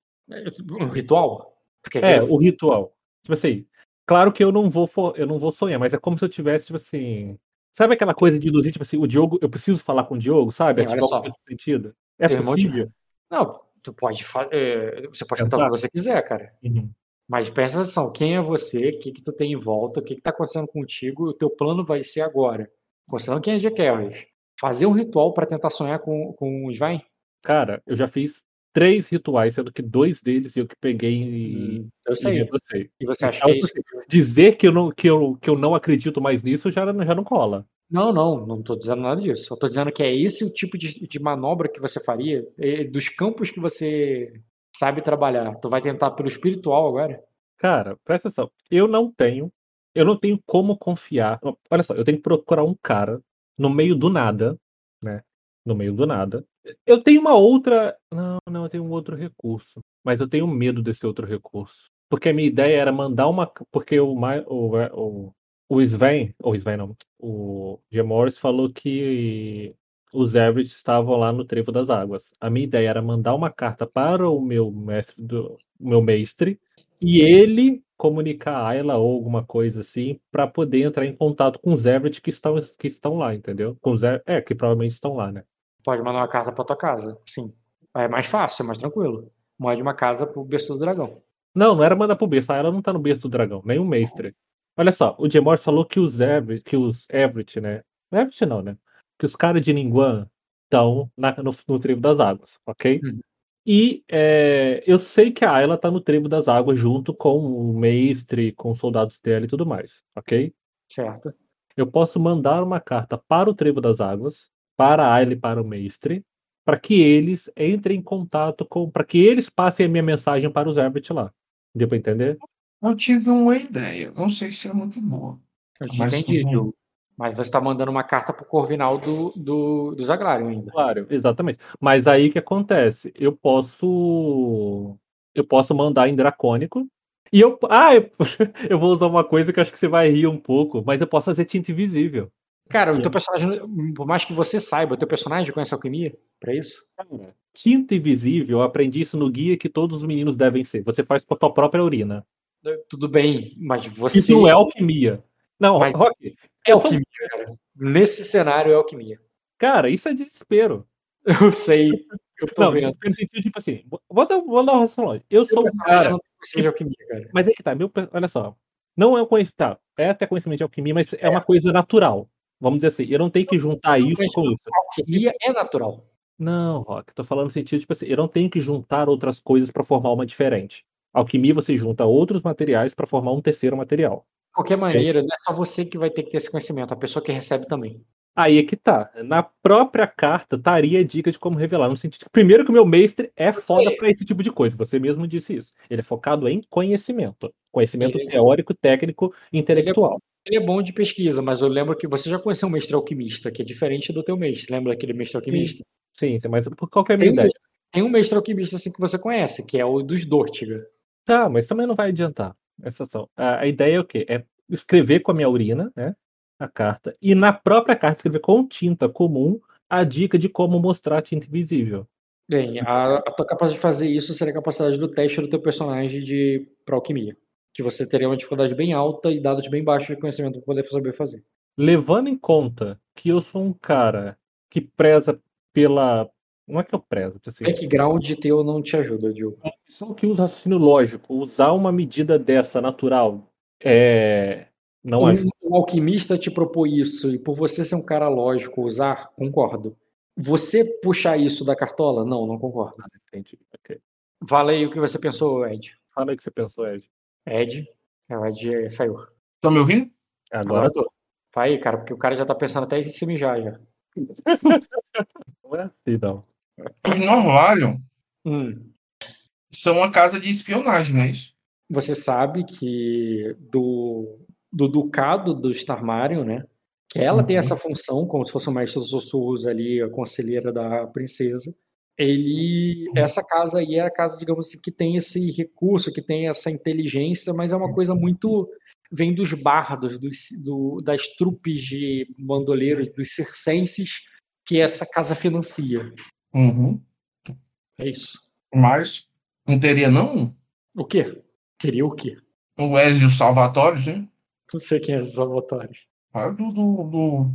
Um ritual? É, o ritual. Tipo assim, claro que eu não vou eu não vou sonhar, mas é como se eu tivesse, tipo assim. Sabe aquela coisa de induzir, tipo assim, o Diogo, eu preciso falar com o Diogo, sabe? Sim, olha Ativar o só. sentido. É Teu irmão te- possível? Não, tu pode fazer. Você pode tentar o que você quiser, cara. Uhum. Mas presta atenção, quem é você, o que, que tu tem em volta, o que, que tá acontecendo contigo, o teu plano vai ser agora. Considerando quem é Jack Harris. Fazer um ritual pra tentar sonhar com, com o Svein? Cara, eu já fiz três rituais, sendo que dois deles eu que peguei e, Eu e sei. renegociei. E você acha Então, que é isso? Dizer que eu, não, que, eu, que eu não acredito mais nisso já, já não cola. Não, não, não tô dizendo nada disso. Eu tô dizendo que é esse o tipo de, de manobra que você faria, é, dos campos que você sabe trabalhar. Tu vai tentar pelo espiritual agora? Cara, presta atenção. Eu não tenho. Eu não tenho como confiar. Olha só, eu tenho que procurar um cara no meio do nada, né? No meio do nada. Eu tenho uma outra. Não, não, eu tenho um outro recurso. Mas eu tenho medo desse outro recurso. Porque a minha ideia era mandar uma. Porque o, o, o, Sven, ou Sven não, o Jim Morris falou que os Everett estavam lá no Trevo das Águas. A minha ideia era mandar uma carta para o meu mestre, do, meu mestre, e ele comunicar a Ayla ou alguma coisa assim para poder entrar em contato com os Everett que estão, que estão lá, entendeu? Com os é, que provavelmente estão lá, né? Pode mandar uma carta pra tua casa, sim. É mais fácil, é mais tranquilo. Mande uma casa pro berço do dragão. Não, não era mandar pro berço, a Ayla não tá no berço do dragão, nem o mestre. Olha só, o Morris falou que os Everett, que os Everett, né? Everett não, né? Que os caras de Ninguan estão no, no Trevo das Águas, ok? Uhum. E é, eu sei que a Ayla tá no Trevo das Águas junto com o mestre, com os soldados dela e tudo mais, ok? Certo. Eu posso mandar uma carta para o Trevo das Águas, para a Ayla e para o mestre, para que eles entrem em contato com. para que eles passem a minha mensagem para os Herbert lá. Deu pra entender? Eu tive uma ideia. Não sei se é muito boa. Eu te Mas entendi. Mas você tá mandando uma carta pro Corvinal do, do, do Zagrário ainda. Claro, exatamente. Mas aí o que acontece? Eu posso. Eu posso mandar em dracônico. E eu. Ah, eu, eu vou usar uma coisa que eu acho que você vai rir um pouco, mas eu posso fazer tinta invisível. Cara, o teu personagem, por mais que você saiba, o teu personagem conhece alquimia pra isso? Cara, Tinta invisível, eu aprendi isso no guia que todos os meninos devem ser. Você faz com a tua própria urina. Tudo bem, mas você Isso é alquimia. Não, Mas- Rock, é alquimia, cara. Nesse cenário é alquimia. cara, isso é desespero. Eu sei, eu tô Não, vendo. no sentido, tipo assim, vou dar, vou dar uma razão. Eu sou um cara. não de alquimia, cara. Mas é que tá, meu, olha só. Não é um conhecimento. Tá, é até conhecimento de alquimia, mas é uma coisa natural. Vamos dizer assim, eu não tenho que juntar isso com isso. Alquimia é natural. Não, Rock, tô falando no sentido, tipo assim, eu não tenho que juntar outras coisas para formar uma diferente. Alquimia você junta outros materiais para formar um terceiro material. De qualquer maneira, não é só você que vai ter que ter esse conhecimento, a pessoa que recebe também. Aí é que tá. Na própria carta estaria a dica de como revelar. No sentido que, primeiro, que o meu mestre é foda para esse tipo de coisa. Você mesmo disse isso. Ele é focado em conhecimento. Conhecimento Ele- teórico, técnico, intelectual. Ele é bom de pesquisa, mas eu lembro que você já conheceu um mestre alquimista, que é diferente do teu mestre. Lembra daquele mestre alquimista? Sim, sim, mas por qual que a minha Tem um, ideia? mestre, tem um mestre alquimista assim que você conhece, que é o dos Dortiga. Tá, mas também não vai adiantar. Essa só. A, a ideia é o quê? É escrever com a minha urina, né? A carta. E na própria carta escrever com tinta comum a dica de como mostrar a tinta invisível. Bem, a, a tua capacidade de fazer isso seria a capacidade do teste do teu personagem de pra alquimia. Que você teria uma dificuldade bem alta e dados bem baixos de conhecimento para poder saber fazer. Levando em conta que eu sou um cara que preza pela. Não é que eu prezo, assim, Background teu não te ajuda, Diogo. são que usa raciocínio lógico. Usar uma medida dessa natural é. Não ajuda. Um, alquimista te propôs isso, e por você ser um cara lógico, usar, concordo. Você puxar isso da cartola? Não, não concordo. Entendi. ok. Vale aí o que você pensou, Ed. Fala aí o que você pensou, Ed. Ed? É, o Ed saiu. Tá me ouvindo? Agora tô. Vai aí, cara, porque o cara já tá pensando até em se mijar já. não é assim, não. Os Norvalion Hum. são uma casa de espionagem, não é isso? Você sabe que do, do ducado do Starmarion, né? Que ela tem Uhum. essa função, como se fosse o mestre dos sussurros ali, a conselheira da princesa. Ele, essa casa aí é a casa, digamos assim, que tem esse recurso, que tem essa inteligência, mas é uma coisa muito vem dos bardos, dos, do, das trupes de bandoleiros, dos circenses, que essa casa financia. Uhum. É isso. Mas não teria não O quê? Teria o quê? o Ezio Salvatore, sim? Não sei quem é esses salvatórios. Ah, Do, do, do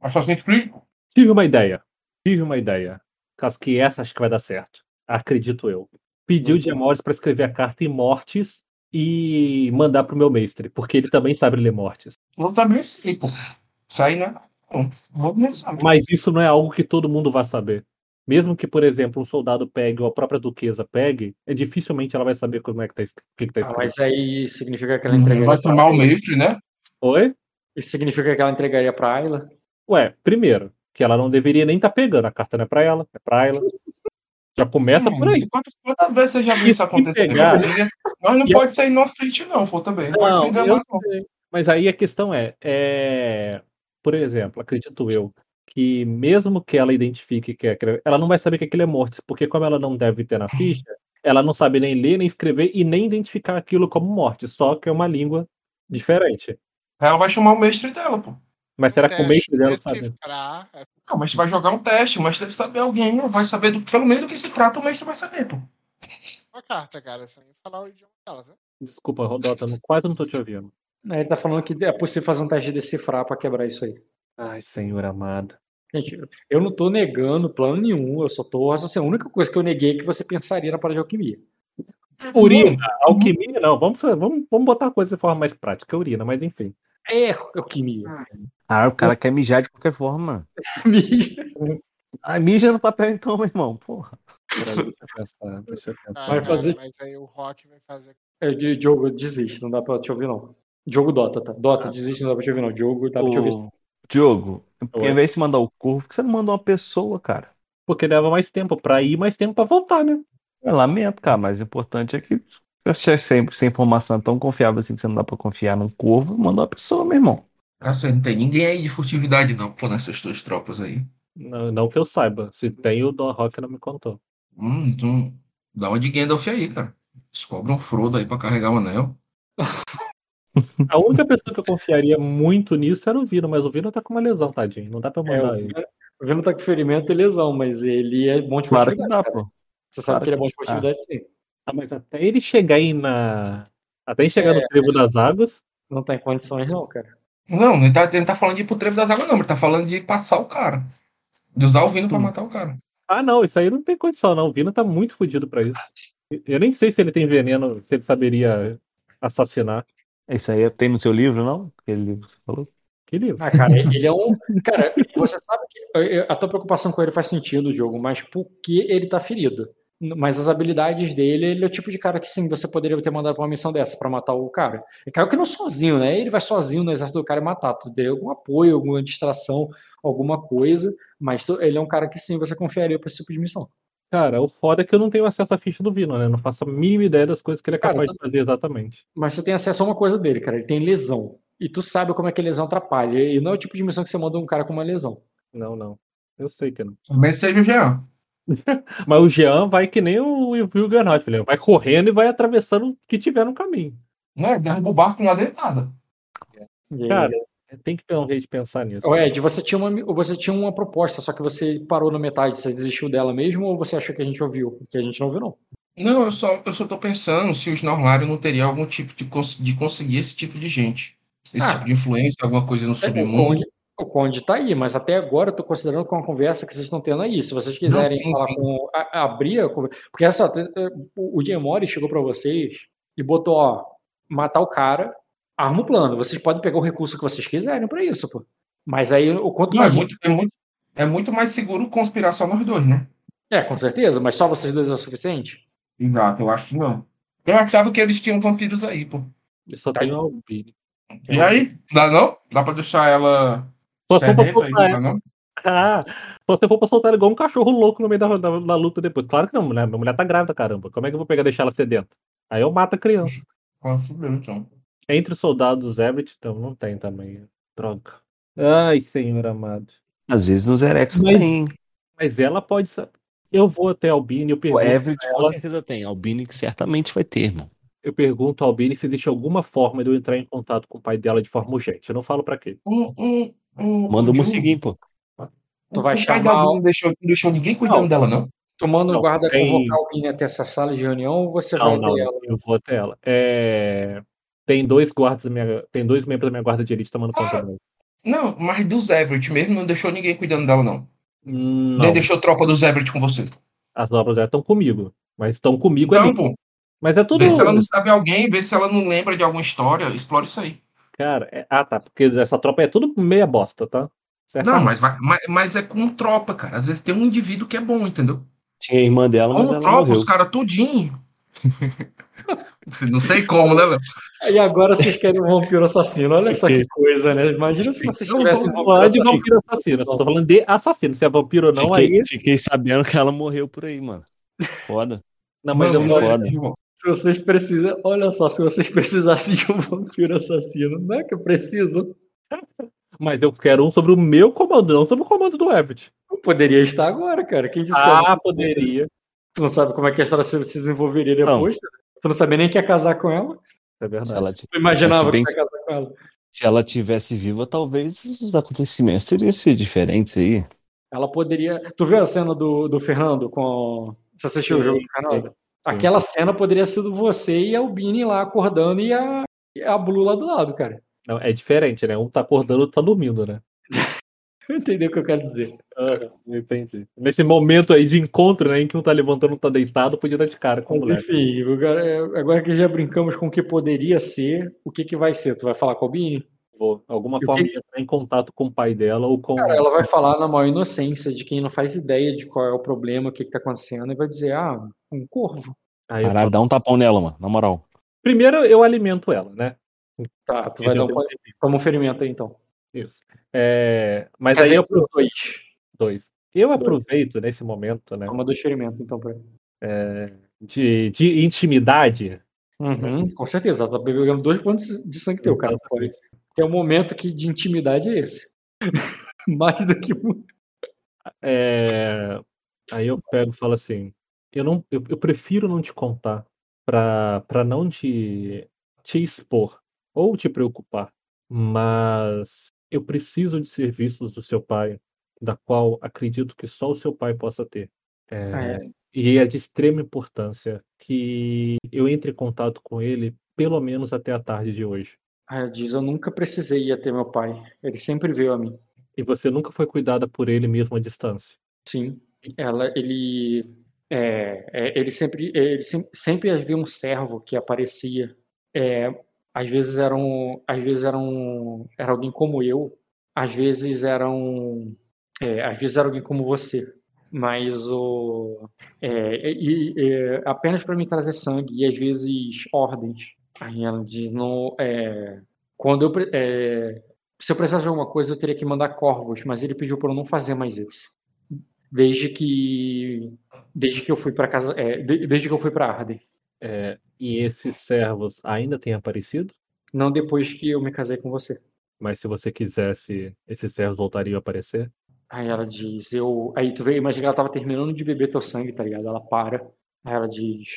Assassin's Creed. Tive uma ideia. Tive uma ideia. Caso que essa acho que vai dar certo. Acredito eu. Pediu de Amores para escrever a carta em Mortes e mandar pro meu mestre, porque ele também sabe ler Mortes. Eu também sei, pô. Isso aí, né? Saber. Mas isso não é algo que todo mundo vai saber. Mesmo que, por exemplo, um soldado pegue ou a própria duquesa pegue, é dificilmente ela vai saber como é que tá, que, que tá Ah, escrito. mas aí significa que ela Uhum, entregaria Vai chamar o mestre, né? Oi? Isso significa que ela entregaria pra Ayla? Ué, primeiro, que ela não deveria nem estar pegando. A carta não é pra ela, é pra ela. Já começa Hum, por aí. Quantas, quantas vezes você já viu E isso acontecer? pegar- Nós não E- pode ser inocente, não, pô, também. Não, pode se Não, enganar, eu não. sei. Mas aí a questão é, é, por exemplo, acredito eu, que mesmo que ela identifique que é, ela não vai saber que aquilo é mortes, porque como ela não deve ter na ficha, ela não sabe nem ler, nem escrever e nem identificar aquilo como morte, só que é uma língua diferente. Ela vai chamar o mestre dela, pô. Mas será que o mestre dela sabe? é, Não, mas vai jogar um teste, o mestre deve saber alguém, vai saber do, pelo menos do que se trata, o mestre vai saber, pô. uma carta, cara. Sem falar o idioma dela, né? Desculpa, Rodota, quase não tô te ouvindo. Ele tá falando que é possível fazer um teste de decifrar pra quebrar isso aí. Ai, senhor amado. Gente, eu não tô negando plano nenhum, eu só tô raciocinando. A única coisa que eu neguei é que você pensaria na parada de alquimia. Urina, alquimia, não, vamos, vamos, vamos botar a coisa de forma mais prática, urina, mas enfim. É alquimia. Ah, o cara quer mijar de qualquer forma. Alquimia. Ah, mija no papel então, meu irmão. Porra. Peraí, deixa eu pensar, deixa eu pensar. Ah, Vai cara, fazer- Mas aí o Rock vai fazer. É, de Diogo, desiste, não dá pra te ouvir, não. Diogo Dota, tá? Dota, desiste, não dá pra te ouvir, não. Diogo, dá pra te ouvir. Diogo, Oi. ao invés de você mandar o corvo, por que você não manda uma pessoa, cara? Porque leva mais tempo pra ir, mais tempo pra voltar, né? Eu lamento, cara, mas o importante é que se você sempre sem informação tão confiável assim que você não dá pra confiar num corvo, manda uma pessoa, meu irmão. Nossa, não tem ninguém aí de furtividade, não, pô, nessas duas tropas aí. Não, não que eu saiba. Se tem, o Don Rock não me contou. Hum, então, dá uma de Gandalf aí, cara. Descobre um Frodo aí pra carregar o anel. A única pessoa que eu confiaria muito nisso era o Vino, mas o Vino tá com uma lesão, tadinho. Não dá pra É, mandar o ele. O Vino tá com ferimento e lesão, mas ele é bom de Claro que furtividade. dá, cara. pô. Você sabe Claro que ele é bom de que- furtividade, sim. Ah, mas até ele chegar aí na. Até ele chegar no trevo das águas. Não tá em condições, não, cara. Não, ele tá, ele não tá falando de ir pro trevo das águas, não. Ele tá falando de passar o cara. De usar o Vino pra matar o cara. Ah, não, isso aí não tem condição, não. O Vino tá muito fodido pra isso. Eu nem sei se ele tem veneno, se ele saberia assassinar. Isso aí tem no seu livro, não? Aquele livro que você falou? Que livro. Ah, cara, ele é um. Cara, você sabe que a tua preocupação com ele faz sentido, jogo, mas por que ele tá ferido? Mas as habilidades dele, ele é o tipo de cara que sim, você poderia ter mandado pra uma missão dessa, pra matar o cara. É claro que não sozinho, né? Ele vai sozinho no exército do cara e matar. Tu teria algum apoio, alguma distração, alguma coisa, mas tu- ele é um cara que sim, você confiaria pra esse tipo de missão. Cara, o foda é que eu não tenho acesso à ficha do Vino, né? Eu não faço a mínima ideia das coisas que ele é Cara, capaz tu- de fazer exatamente. Mas você tem acesso a uma coisa dele, cara. Ele tem lesão. E tu sabe como é que a lesão atrapalha. E não é o tipo de missão que você manda um cara com uma lesão. Não, não. Eu sei que não. Talvez seja o Jean. Mas o Jean vai que nem o Wilgernot, filho. Vai correndo e vai atravessando o que tiver no caminho. Não, ele derruba o barco lá deitada. E- Cara, tem que ter um jeito de pensar nisso. Ô, Ed, você tinha, uma, você tinha uma proposta, só que você parou na metade. Você desistiu dela mesmo ou você achou que a gente ouviu? Que a gente não ouviu, não. Não, eu só, eu só tô pensando se o Snorlario não teria algum tipo de, cons- de conseguir esse tipo de gente. Esse Ah. tipo de influência, alguma coisa no O submundo. O Conde tá aí, mas até agora eu tô considerando que é uma conversa que vocês estão tendo aí. Se vocês quiserem sim, falar sim. com. a- abrir a conversa. Porque essa, o, o Jim Mori chegou pra vocês e botou, ó, matar o cara, arma o plano. Vocês podem pegar o recurso que vocês quiserem pra isso, pô. Mas aí, o quanto Não, é mais. muito, é, muito, é muito mais seguro conspirar só nós dois, né? É, com certeza, mas só vocês dois é o suficiente? Exato, eu acho que não. Eu achava que eles tinham vampiros aí, pô. Eu só tenho a Albini. E aí? Dá não? Dá pra deixar ela Só se for pra sedenta aí, soltar não dá não? Ah, só se for pra soltar ela igual um cachorro louco no meio da, da, da luta depois. Claro que não, mulher. Minha mulher tá grávida, caramba. Como é que eu vou pegar e deixar ela sedenta? Aí eu mato a criança. Então. Entre os soldados Everett, então não tem também. Droga. Ai, senhor amado. Às vezes nos Erex Mas- tem. Mas ela pode saber. Eu vou até a Albini, eu O pergunto, Everett com ela- certeza tem. Albini que certamente vai ter, irmão. eu pergunto a Albini se existe alguma forma de eu entrar em contato com o pai dela de forma urgente. Eu não falo pra quê. Um, um, um, Manda um o Ju, Mosiguinho, pô. Tu vai o pai chamar da não deixou, não deixou ninguém cuidando Não. dela, não? Tu manda o Não, guarda tem- convocar o Bini até essa sala de reunião ou você Não, vai não, ter ela? eu vou até ela. É, Tem dois guardas da minha. Tem dois membros da minha guarda de elite tomando conta dela. Não, mas dos Everett mesmo não deixou ninguém cuidando dela, não. Não, Nem deixou tropa dos Everett com você. as obras dela estão comigo. Mas estão comigo ali. Então, pô, Mas é tudo. vê se ela não sabe alguém, vê se ela não lembra de alguma história, explora isso aí. Cara, é- ah tá. Porque essa tropa é tudo meia bosta, tá? Certo? Não, mas, vai, mas, mas é com tropa, cara. Às vezes tem um indivíduo que é bom, entendeu? Tinha a irmã dela, mas Como ela tropa, morreu. os caras tudinho. não sei como, né, Léo? E agora vocês querem um vampiro assassino. Olha só que coisa, né? Imagina se vocês tivessem um vampiro assassino. vampiro assassino. Eu tô falando de assassino. Se é vampiro ou não, fiquei, aí. fiquei sabendo que ela morreu por aí, mano. Foda. Não, mas Mano, eu é foda. Se vocês precisam. Olha só, se vocês precisassem de um vampiro assassino, não é que eu preciso? Mas eu quero um sobre o meu comando, não sobre o comando do Everett. Eu poderia estar agora, cara. Quem disse que Ah, eu- poderia. Tu não sabe como é que a história se se desenvolveria depois? Tu não sabia nem que ia casar com ela? É verdade. ela, Tu imaginava que ia casar com ela. se ela tivesse viva, talvez os acontecimentos teriam sido diferentes aí. Ela poderia. Tu viu a cena do, do Fernando com. Você assistiu o Sim, jogo do Fernando? Sim. Aquela cena poderia ser você e a Albini lá acordando e a, e a Blue lá do lado, cara. Não, é diferente, né? Um tá acordando, o outro tá dormindo, né? Entendeu o que eu quero dizer? Aham, entendi. Nesse momento aí de encontro, né? Em que um tá levantando, um tá deitado, podia dar de cara com o Mas moleque. enfim, agora, agora que já brincamos com o que poderia ser, o que, que vai ser? Tu vai falar com a Albini? vou. Alguma E o forma que- de entrar em contato com o pai dela ou com. Cara, ela vai falar na maior inocência de quem não faz ideia de qual é o problema, o que, que tá acontecendo, e vai dizer, ah, um corvo. Aí Caralho, falo, dá um tapão nela, mano, na moral. Primeiro eu alimento ela, né? Tá, tu vai dar um, toma um ferimento aí então. Isso. É, mas Quer aí eu por dois. dois. Eu aproveito nesse momento, né? Toma dois ferimentos então pra ele. De, de intimidade. Uhum, com certeza, ela tá pegando dois pontos de sangue teu, cara. Pode. Tem um momento que de intimidade é esse. Mais do que um. é, Aí eu pego e falo assim: eu, não, eu, eu prefiro não te contar para não te, te expor ou te preocupar, mas eu preciso de serviços do seu pai, da qual acredito que só o seu pai possa ter. É, Ah, é. E é de extrema importância que eu entre em contato com ele pelo menos até a tarde de hoje. Ela diz, eu nunca precisei ir até meu pai. Ele sempre veio a mim. E você nunca foi cuidada por ele mesmo à distância. Sim. Ela, ele, é, é, ele sempre, ele sempre, sempre havia um servo que aparecia. É, às vezes era um, às vezes era um, era alguém como eu. Às vezes era um, é, às vezes era alguém como você. Mas o, é, e, é, apenas para me trazer sangue e às vezes ordens. Aí ela diz, quando eu, se eu precisasse de alguma coisa, eu teria que mandar corvos, mas ele pediu para eu não fazer mais isso. Desde que desde que eu fui para casa, é, de- desde que eu fui para Arden. É, e esses servos ainda têm aparecido? Não depois que eu me casei com você. Mas se você quisesse, esses servos voltariam a aparecer? Aí ela diz, eu. Aí tu vê, imagina que ela tava terminando de beber teu sangue, tá ligado? Ela para. Aí ela diz,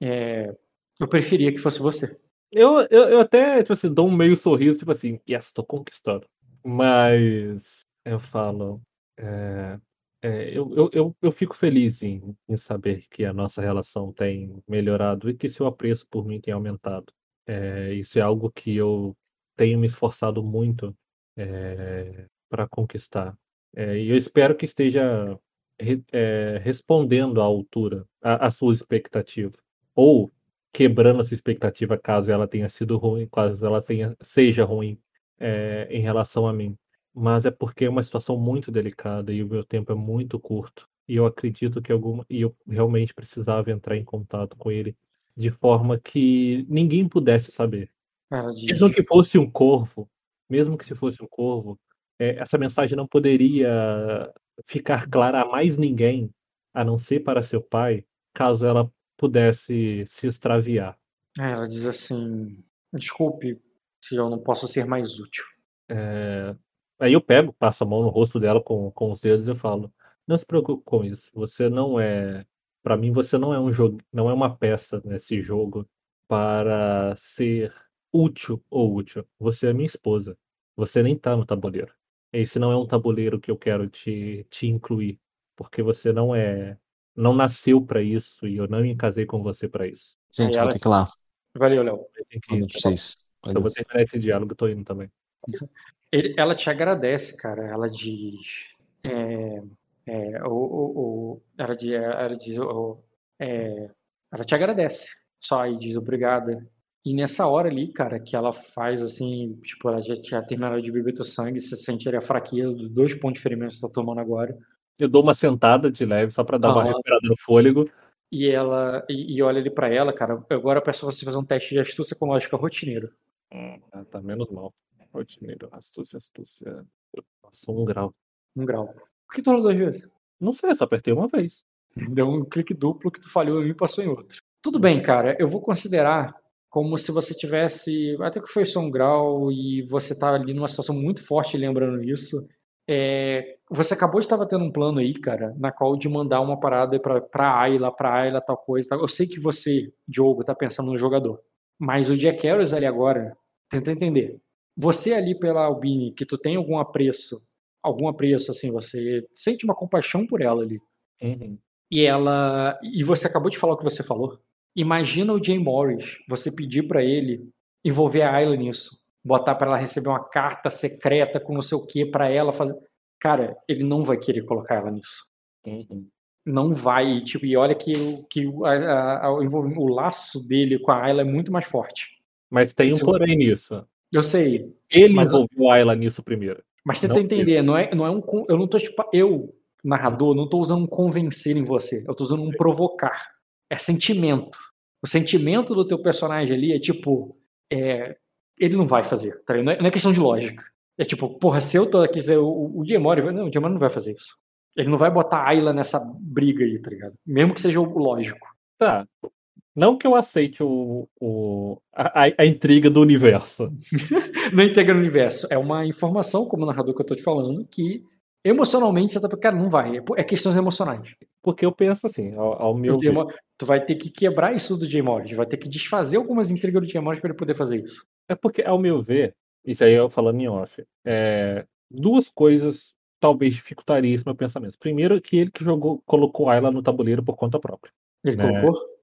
é, eu preferia que fosse você. Eu, eu, eu até, tipo assim, dou um meio sorriso, tipo assim, yes, tô conquistando. Mas eu falo, é, é, eu, eu, eu, eu fico feliz em, em saber que a nossa relação tem melhorado e que seu apreço por mim tem aumentado. É, isso é algo que eu tenho me esforçado muito para conquistar. É, e eu espero que esteja re- é, respondendo à altura, à, à sua expectativa. Ou quebrando essa expectativa caso ela tenha sido ruim, caso ela tenha, seja ruim é, em relação a mim. Mas é porque é uma situação muito delicada e o meu tempo é muito curto. E eu acredito que alguma. E eu realmente precisava entrar em contato com ele de forma que ninguém pudesse saber. Mesmo que fosse um corvo, mesmo que se fosse um corvo, é, essa mensagem não poderia ficar clara a mais ninguém, a não ser para seu pai, caso ela pudesse se extraviar. aí ela diz assim, desculpe se eu não posso ser mais útil. É, Aí eu pego, passo a mão no rosto dela com, com os dedos e eu falo: Não se preocupe com isso. Você não é. Para mim, você não é um jogo, não é uma peça nesse jogo para ser útil ou útil. Você é minha esposa. Você nem tá no tabuleiro. Esse não é um tabuleiro que eu quero te, te incluir, porque você não é, não nasceu para isso e eu não me casei com você para isso. Gente, ela- vou ter que ir lá. Valeu, Léo. Eu ir, tá vocês. Eu Valeu. vou terminar esse diálogo, tô indo também. Ele- ela te agradece, cara. Ela diz. é, é, o, o, o- ela diz. Ela, diz é, ela te agradece. Só aí diz obrigada. E nessa hora ali, cara, que ela faz assim, tipo, ela já tinha terminado de beber teu sangue, você sente ali a fraqueza dos dois pontos de ferimento que você tá tomando agora. Eu dou uma sentada de leve só para dar uma Ah. recuperada no fôlego. E ela e, e olha ali pra ela, cara. Agora eu peço você fazer um teste de astúcia com lógica rotineiro. Ah, tá menos mal. Rotineiro, astúcia, astúcia. Passou um grau. Um grau. Por que tu rolou duas vezes? Não sei, só apertei uma vez. Deu um clique duplo que tu falhou e passou em outro. Tudo bem, cara. Eu vou considerar como se você tivesse. Até que foi só um grau e você tá ali numa situação muito forte lembrando isso. É, você acabou de estar tendo um plano aí, cara, na qual de mandar uma parada pra, pra Ayla, pra Ayla, tal coisa. Tal. Eu sei que você, Diogo, tá pensando no jogador. Mas o Jack Harris ali agora, tenta entender. Você ali pela Albini, que tu tem algum apreço, algum apreço, assim, você sente uma compaixão por ela ali Uhum. e ela e você acabou de falar o que você falou. Imagina o Jay Morris, você pedir pra ele envolver a Ayla nisso, botar pra ela receber uma carta secreta com não sei o que pra ela fazer. Cara, ele não vai querer colocar ela nisso. Uhum. Não vai, e, tipo, e olha que, o- que o, a- a- o laço dele com a Ayla é muito mais forte. Mas tem um Esse- porém nisso. Eu sei. Ele Mas envolveu a Ayla nisso primeiro. Mas você Não tem que entender, não é, não é um. Eu não tô, tipo, eu, narrador, não tô usando um convencer em você. Eu tô usando um provocar. É sentimento. O sentimento do teu personagem ali é tipo. é, ele não vai fazer, tá? Não é, não é questão de lógica. É tipo, porra, se eu tô aqui, eu- o, o Diemori, não, o Diemori não vai fazer isso. Ele não vai botar a Ayla nessa briga aí, tá ligado? Mesmo que seja o lógico. Tá. Não que eu aceite o, o- a, a- intriga do universo. Não integra no universo. É uma informação, como narrador que eu tô te falando, que emocionalmente você tá cara, não vai. É, é questões emocionais. Porque eu penso assim, ao, ao meu ver, Diemor- tu vai ter que quebrar isso do Jay Morris, vai ter que desfazer algumas intrigas do Jay Morris para ele poder fazer isso. É porque, ao meu ver, isso aí eu falando em off, é, duas coisas talvez dificultariam esse meu pensamento. Primeiro, que ele que jogou, colocou a Ayla no tabuleiro por conta própria. Ele Né. colocou?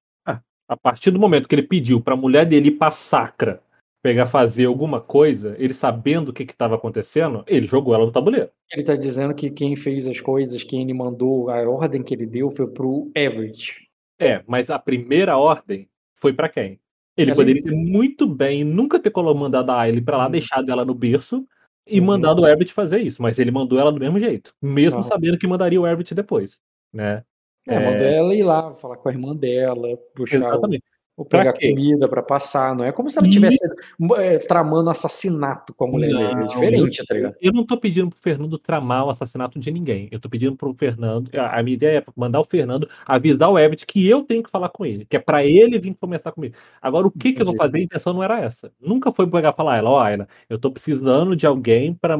A partir do momento que ele pediu pra mulher dele ir pra sacra pegar fazer alguma coisa, ele sabendo o que estava acontecendo, ele jogou ela no tabuleiro. Ele tá dizendo que quem fez as coisas, quem ele mandou, a ordem que ele deu foi pro Average. É, mas a primeira ordem foi pra quem? Ele Ela poderia ter muito bem nunca ter mandado a Ayla pra lá, Uhum. deixado ela no berço e Uhum. mandado o Everett fazer isso, mas ele mandou ela do mesmo jeito, mesmo Ah. sabendo que mandaria o Everett depois, né? É, É. mandou ela ir lá, falar com a irmã dela, buscar o, ou pegar comida pra passar. Não é como se ela E- estivesse é, tramando assassinato com a mulher dele. É Não, diferente, eu, tá ligado? eu não tô pedindo pro Fernando tramar o assassinato de ninguém. Eu tô pedindo pro Fernando. A, minha ideia é mandar o Fernando avisar o Everett que eu tenho que falar com ele, que é pra ele vir conversar comigo. Agora, o que, que eu vou fazer? A intenção não era essa. Nunca foi pegar e falar, ela, ó, Ayla, eu tô precisando de alguém pra.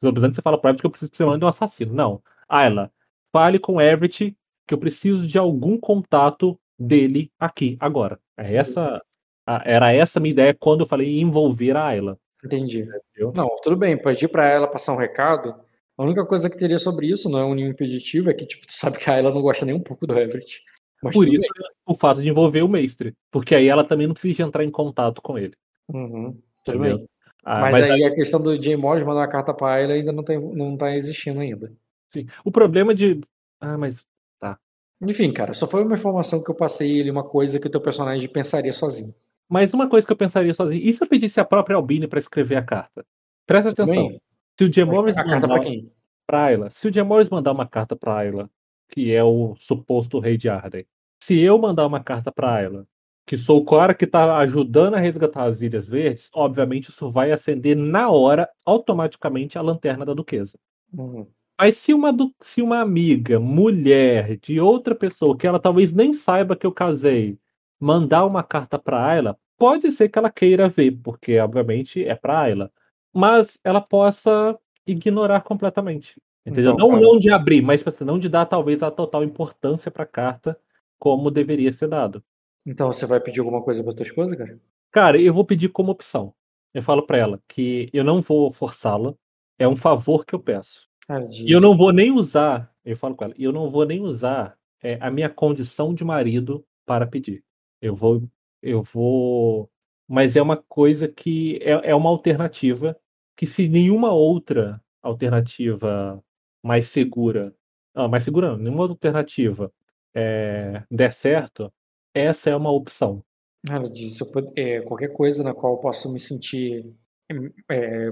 Tô precisando que você fala pro Everett que eu preciso que você mande um assassino. Não. Ayla, fale com o Everett que eu preciso de algum contato dele aqui, agora. É essa. a- Era essa a minha ideia quando eu falei em envolver a Ayla. Entendi. Entendeu? Não, tudo bem, pedir pra ela passar um recado. A única coisa que teria sobre isso, não é um impeditivo, é que tipo, tu sabe que a ela não gosta nem um pouco do Everett. Mas Por isso, o fato de envolver o mestre. Porque aí ela também não precisa entrar em contato com ele. bem. Uhum, tudo Entendeu? bem. Ah, mas, mas aí a questão do Jay Morris mandar uma carta pra ela ainda não tá, não tá existindo ainda. Sim. O problema de. Ah, mas. Enfim, cara, só foi uma informação que eu passei ali, uma coisa que o teu personagem pensaria sozinho. Mas uma coisa que eu pensaria sozinho. E se eu pedisse a própria Albine para escrever a carta? Presta atenção. bem? Se o Jim Morris a carta mandar pra quem? pra Ayla, se o Jim Morris mandar uma carta pra Ayla, que é o suposto rei de Arden, se eu mandar uma carta pra Ayla, que sou o cara que tá ajudando a resgatar as Ilhas Verdes, obviamente isso vai acender na hora, automaticamente, a lanterna da duquesa. Uhum. Mas se uma, se uma amiga, mulher, de outra pessoa, que ela talvez nem saiba que eu casei, mandar uma carta pra Ayla, pode ser que ela queira ver, porque obviamente é pra Ayla. Mas ela possa ignorar completamente. Entendeu? Então, não, não de abrir, mas tipo assim, não de dar talvez a total importância pra carta como deveria ser dado. Então você vai pedir alguma coisa pra tua esposa, cara? Cara, eu vou pedir como opção. Eu falo pra ela que eu não vou forçá-la, é um favor que eu peço. E eu não vou nem usar, eu falo com ela, e eu não vou nem usar é, a minha condição de marido para pedir. Eu vou, eu vou, mas é uma coisa que é, é uma alternativa que se nenhuma outra alternativa mais segura, ah, mais segura, não, nenhuma alternativa é, der certo, essa é uma opção. Ela disse, se eu é, qualquer coisa na qual eu posso me sentir. é,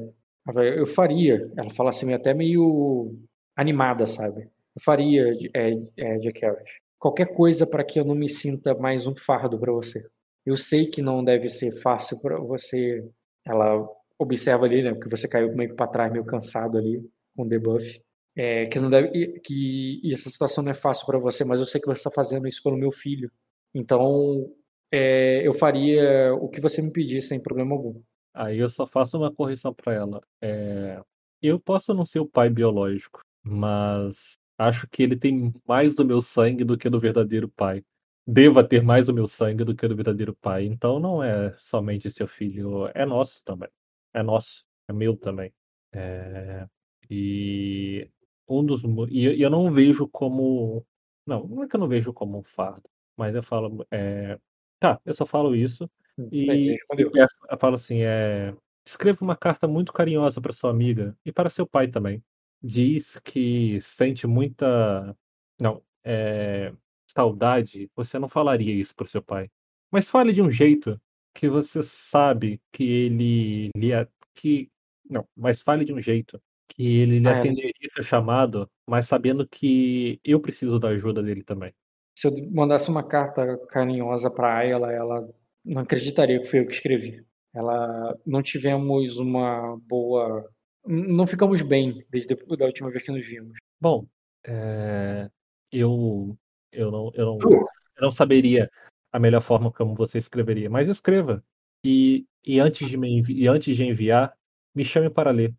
eu faria. Ela fala assim, até meio animada, sabe? Eu faria, é, é, Jack Harris. Qualquer coisa para que eu não me sinta mais um fardo para você. Eu sei que não deve ser fácil para você. Ela observa ali, né? Porque você caiu meio para trás, meio cansado ali com o debuff. É, que não deve, que e essa situação não é fácil para você, mas eu sei que você está fazendo isso pelo meu filho. Então, é, eu faria o que você me pedir sem problema algum. Aí eu só faço uma correção para ela. É, eu posso não ser o pai biológico, mas acho que ele tem mais do meu sangue do que do verdadeiro pai. Deva ter mais do meu sangue do que do verdadeiro pai. Então não é somente seu filho, é nosso também. É nosso, é meu também. É, e um dos e eu- não vejo como não, não é que eu não vejo como um fardo, mas eu falo é, tá, eu só falo isso e, respondeu. e peço- eu falo assim, é, escreva uma carta muito carinhosa para sua amiga e para seu pai também. Diz que sente muita, não, é, saudade. Você não falaria isso para seu pai, mas fale de um jeito que você sabe que ele lhe, que. Não, mas fale de um jeito que ele, ele Ah, é. atenderia seu chamado, mas sabendo que eu preciso da ajuda dele também. Se eu mandasse uma carta carinhosa pra ela, ela não acreditaria que fui eu que escrevi. Ela não tivemos uma boa. Não ficamos bem desde a última vez que nos vimos. Bom, é, eu, eu, não, eu, não, eu não saberia a melhor forma como você escreveria, mas escreva. E, e, antes, de me envi- e antes de enviar, me chame para ler.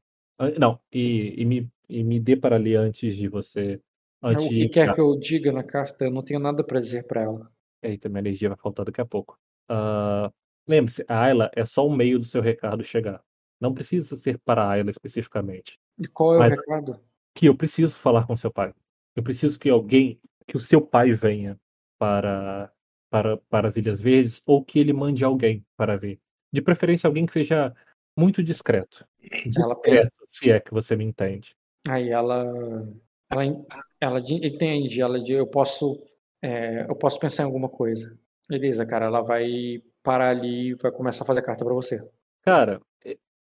Não, e, e, me, e me dê para ler antes de você. Antes o de que quer enviar. que eu diga na carta, eu não tenho nada pra dizer pra ela. Eita, minha energia vai faltar daqui a pouco. Ah, Lembre-se, a Ayla é só um meio do seu recado chegar. Não precisa ser para a Ayla especificamente. E qual é o recado? Que eu preciso falar com seu pai. Eu preciso que alguém, que o seu pai venha para, para, para as Ilhas Verdes ou que ele mande alguém para ver. De preferência, alguém que seja muito discreto. Ela Discreto, se é que você me entende. Aí ela, ela, ela entende, ela eu posso, é, eu posso pensar em alguma coisa. Beleza, cara, ela vai parar ali e vai começar a fazer carta pra você. Cara,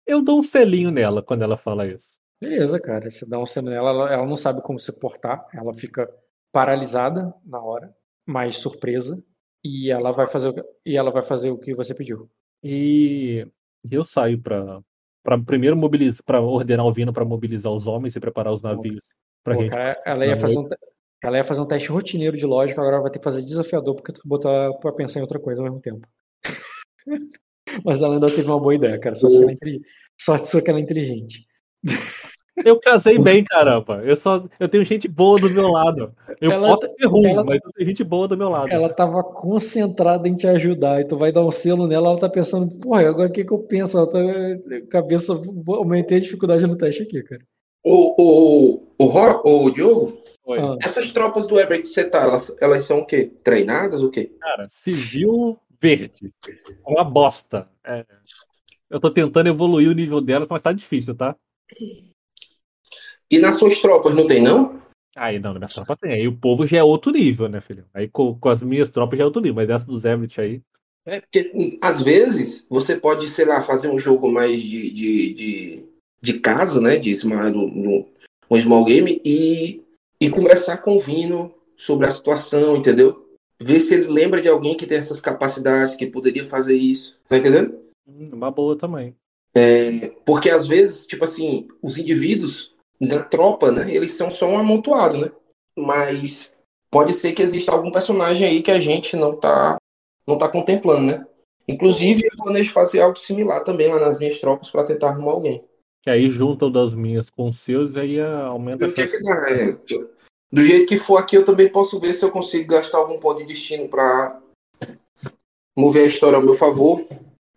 eu dou um selinho nela quando ela fala isso. Beleza, cara, você dá um seno nela, ela, ela não sabe como se portar, ela fica paralisada na hora, mais surpresa, e ela vai fazer, o que- e ela vai fazer o que você pediu. E eu saio para para primeiro mobilizar, para ordenar o Vino para mobilizar os homens e preparar os navios para Pô, gente. cara, ela ia fazer um, ela ia fazer um teste rotineiro de lógica, agora vai ter que fazer desafiador porque tu ela pra pensar em outra coisa ao mesmo tempo. Mas ela ainda teve uma boa ideia, cara. Sorte, que ela é. Sorte sua que ela é inteligente. Eu casei bem, caramba. Eu só eu tenho gente boa do meu lado. Eu Ela posso ser ruim, ela- mas eu tenho gente boa do meu lado. Ela tava concentrada em te ajudar e tu vai dar um selo nela, ela tá pensando, porra, agora o que que eu penso? Ela tá cabeça, aumentei a dificuldade no teste aqui, cara. O, o, o, Ro- o Diogo, Oi. Ah, essas tropas do Everett que você tá, elas, elas são o quê? Treinadas o quê? Cara, civil verde. Uma bosta. É, eu tô tentando evoluir o nível delas, mas tá difícil, tá? E nas suas tropas não tem, não? Aí não, na minha tropa tem. Aí o povo já é outro nível, né, filho? Aí com, com as minhas tropas já é outro nível, mas essa dos Everett aí. É porque, hum, às vezes, você pode, sei lá, fazer um jogo mais de, de, de, de casa, né? De small, no, no, um small game e, e conversar com o Vino sobre a situação, entendeu? Ver se ele lembra de alguém que tem essas capacidades, que poderia fazer isso. Tá entendendo? Hum, Uma boa também. Porque às vezes, tipo assim, os indivíduos da tropa, né? Eles são só um amontoado, né? Mas pode ser que exista algum personagem aí que a gente não tá, não tá contemplando, né? Inclusive, eu planejo fazer algo similar também lá nas minhas tropas para tentar arrumar alguém. Que aí junta o das minhas com os seus e aí ah, aumenta que a que dá? É, do jeito que for aqui, eu também posso ver se eu consigo gastar algum ponto de destino para mover a história ao meu favor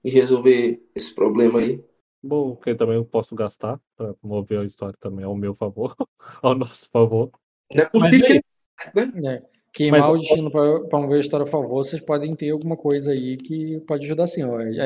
e resolver esse problema aí. Bom, que eu também posso gastar para mover a história também ao meu favor, ao nosso favor. Não é possível. é. Queimar Mas- o destino pra, pra mover a história a favor, vocês podem ter alguma coisa aí que pode ajudar sim. Ó. Aí,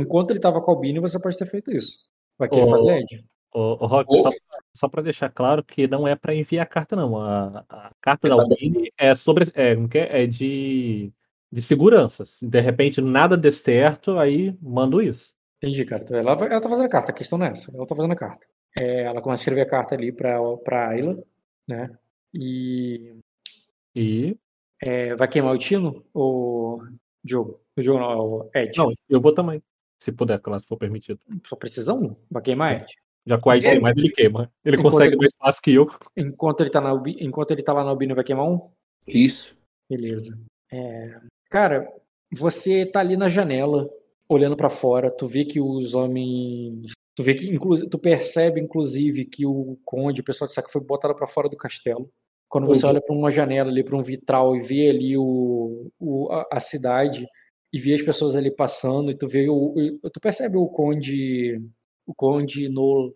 Enquanto ele tava com o Albini, você pode ter feito isso. Vai querer Ô, fazer, Ed? Ô, ô, Rock, Ô. só, só para deixar claro que não é para enviar a carta, não. A, a carta da Tá Albini é sobre é, como que é? É de, de segurança. Se de repente nada der certo, aí mando isso. Entendi, cara. Então, ela, ela tá fazendo a carta, a questão não é essa. Ela tá fazendo a carta. É, ela começa a escrever a carta ali pra, pra Ayla, né? E E. é, vai queimar o Tino ou Diogo? O Diogo não, o Ed. Não, eu vou também. Se puder, claro, se for permitido. Só precisão? Vai queimar Ed. Já o Ed É. tem mais, ele queima. Ele Enquanto consegue ele- mais espaço que eu. Enquanto ele tá, na, Albi- enquanto ele tá lá na Albino, vai queimar um? Isso. Beleza. É, Cara, você tá ali na janela, olhando pra fora, tu vê que os homens. Tu vê que, inclu... tu percebe, inclusive, que o conde, o pessoal de saca, foi botado pra fora do castelo. Quando você Uhum. olha pra uma janela ali, pra um vitral e vê ali o, o- a, a cidade e vê as pessoas ali passando e tu vê o, tu percebe o conde, o conde no,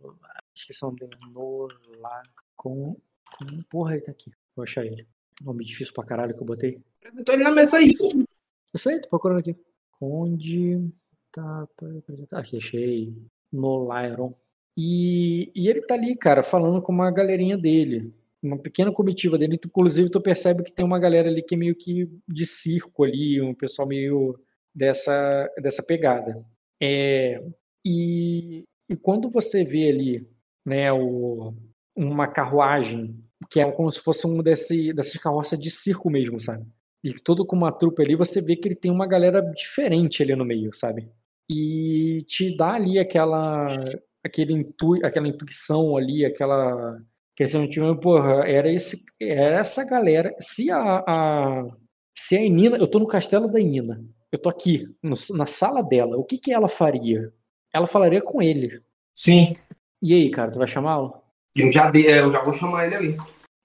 esqueci o nome dele, Nola, com, com, porra, ele tá aqui, vou achar ele. Nome difícil pra caralho que eu botei. Tô ele na mesa aí. Eu sei, tô procurando aqui. Conde. Tá, apresentar. Aqui, achei. Nolairon. E, e ele tá ali, cara, falando com uma galerinha dele. Uma pequena comitiva dele. Inclusive, tu percebe que tem uma galera ali que é meio que de circo ali, um pessoal meio dessa, dessa pegada. É, e, e quando você vê ali, né, o, uma carruagem, que é como se fosse um desse, dessas carroças de circo mesmo, sabe? E todo com uma trupe ali, você vê que ele tem uma galera diferente ali no meio, sabe? E te dá ali aquela aquele intu, aquela intuição ali, aquela questão de porra, era esse era essa galera, se a, a se a Inina, eu tô no castelo da Inina, eu tô aqui no, na sala dela, o que que ela faria? Ela falaria com ele. Sim. E aí, cara, tu vai chamá-lo? Eu já, de, eu já vou chamar ele ali.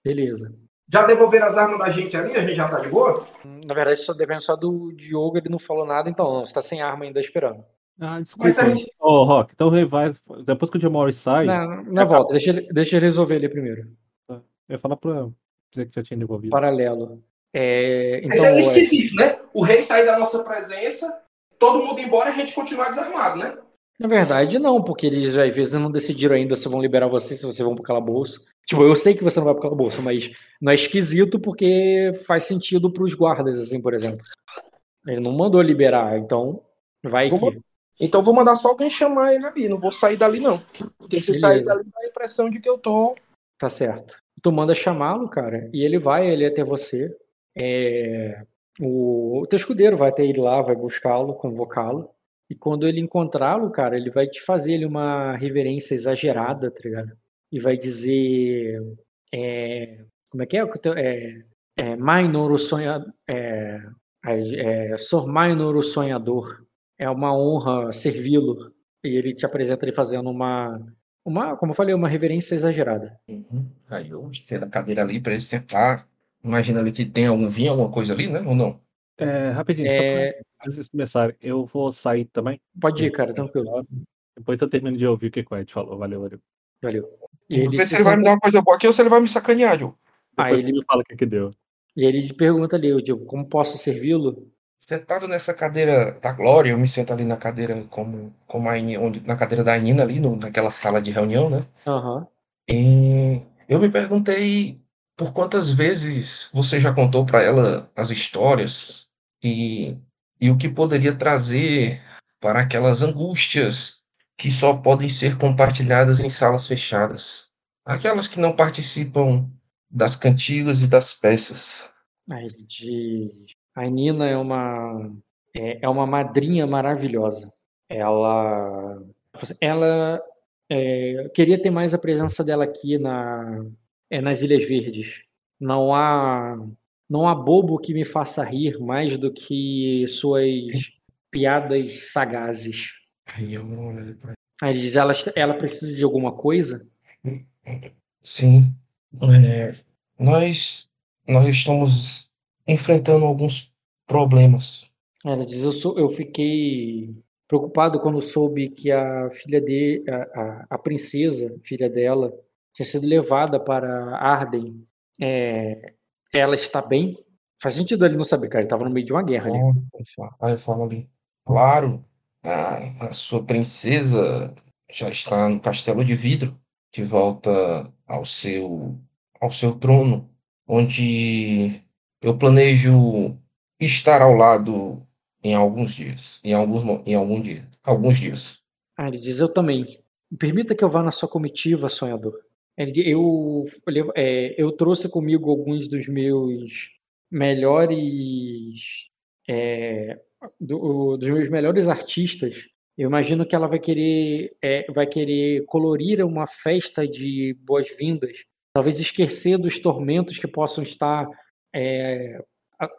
Beleza. Já devolveram as armas da gente ali? A gente já tá de boa? Na verdade, só depende só do Diogo, ele não falou nada, então não, você tá sem arma ainda esperando. Ah, desculpa. Ô, gente... oh, Rock, então vai. Depois que o Jamori sai. Não, não é volta, deixa ele, deixa ele resolver ele primeiro. Tá. Eu ia falar pra dizer que já tinha devolvido. Paralelo. É, então, Esse é esquisito, né? O rei sair da nossa presença, todo mundo embora e a gente continuar desarmado, né? Na verdade, não, porque eles às vezes não decidiram ainda se vão liberar você, se vocês vão pro calabouço. Tipo, eu sei que você não vai pro calabouço, mas não é esquisito porque faz sentido pros guardas, assim, por exemplo. Ele não mandou liberar, então vai vou, que. Então vou mandar só alguém chamar ele ali, não vou sair dali não. Porque se Beleza. sair dali dá a impressão de que eu tô. Tá certo. Tu manda chamá-lo, cara, e ele vai, ele até você. É... O... o teu escudeiro vai até ele lá, vai buscá-lo, convocá-lo. E quando ele encontrá-lo, cara, ele vai te fazer ele uma reverência exagerada, tá ligado? E vai dizer. É, como é que é? É, é Minor o sonhador. É, é, Sor o sonhador. É uma honra servi-lo. E ele te apresenta ele fazendo uma. Uma, como eu falei, uma reverência exagerada. Uhum. Aí eu tendo a cadeira ali para ele sentar. Imagina ali que tem algum vinho, alguma coisa ali, né? Ou não? É, rapidinho, é... só pra vocês começarem, eu vou sair também. Pode ir, cara, tranquilo. Depois eu termino de ouvir o que o Ed falou. Valeu, valeu. Valeu. E ele ver se ele vai me dar uma coisa boa aqui ou se ele vai me sacanear, Joe. Aí ele me fala o que, que deu. E ele pergunta ali, Diogo, como posso servi-lo? Sentado nessa cadeira da Glória, eu me sento ali na cadeira como, como a, onde, na cadeira da Nina ali, no, naquela sala de reunião, né? Uhum. E eu me perguntei por quantas vezes você já contou para ela as histórias e, e o que poderia trazer para aquelas angústias que só podem ser compartilhadas em salas fechadas. Aquelas que não participam das cantigas e das peças. De... a Nina é uma é, é uma madrinha maravilhosa. Ela ela é, queria ter mais a presença dela aqui na é, nas Ilhas Verdes. Não há não há bobo que me faça rir mais do que suas piadas sagazes. Aí eu Aí diz, ela, ela precisa de alguma coisa? Sim. É, nós, nós estamos enfrentando alguns problemas. Ela diz, eu, sou, eu fiquei preocupado quando soube que a filha de a, a, a princesa, filha dela, tinha sido levada para Arden. É, ela está bem? Faz sentido ele não saber, cara. Ele estava no meio de uma guerra ali. Aí eu falo ali. Claro, a, a sua princesa já está no castelo de vidro, de volta ao seu, ao seu trono, onde eu planejo estar ao lado em alguns dias, em alguns, em algum dia, alguns dias. Ah, ele diz, eu também. Permita que eu vá na sua comitiva, sonhador. Eu, é, eu trouxe comigo alguns dos meus melhores é, do, dos meus melhores artistas. Eu imagino que ela vai querer é, vai querer colorir uma festa de boas-vindas, talvez esquecer dos tormentos que possam estar é,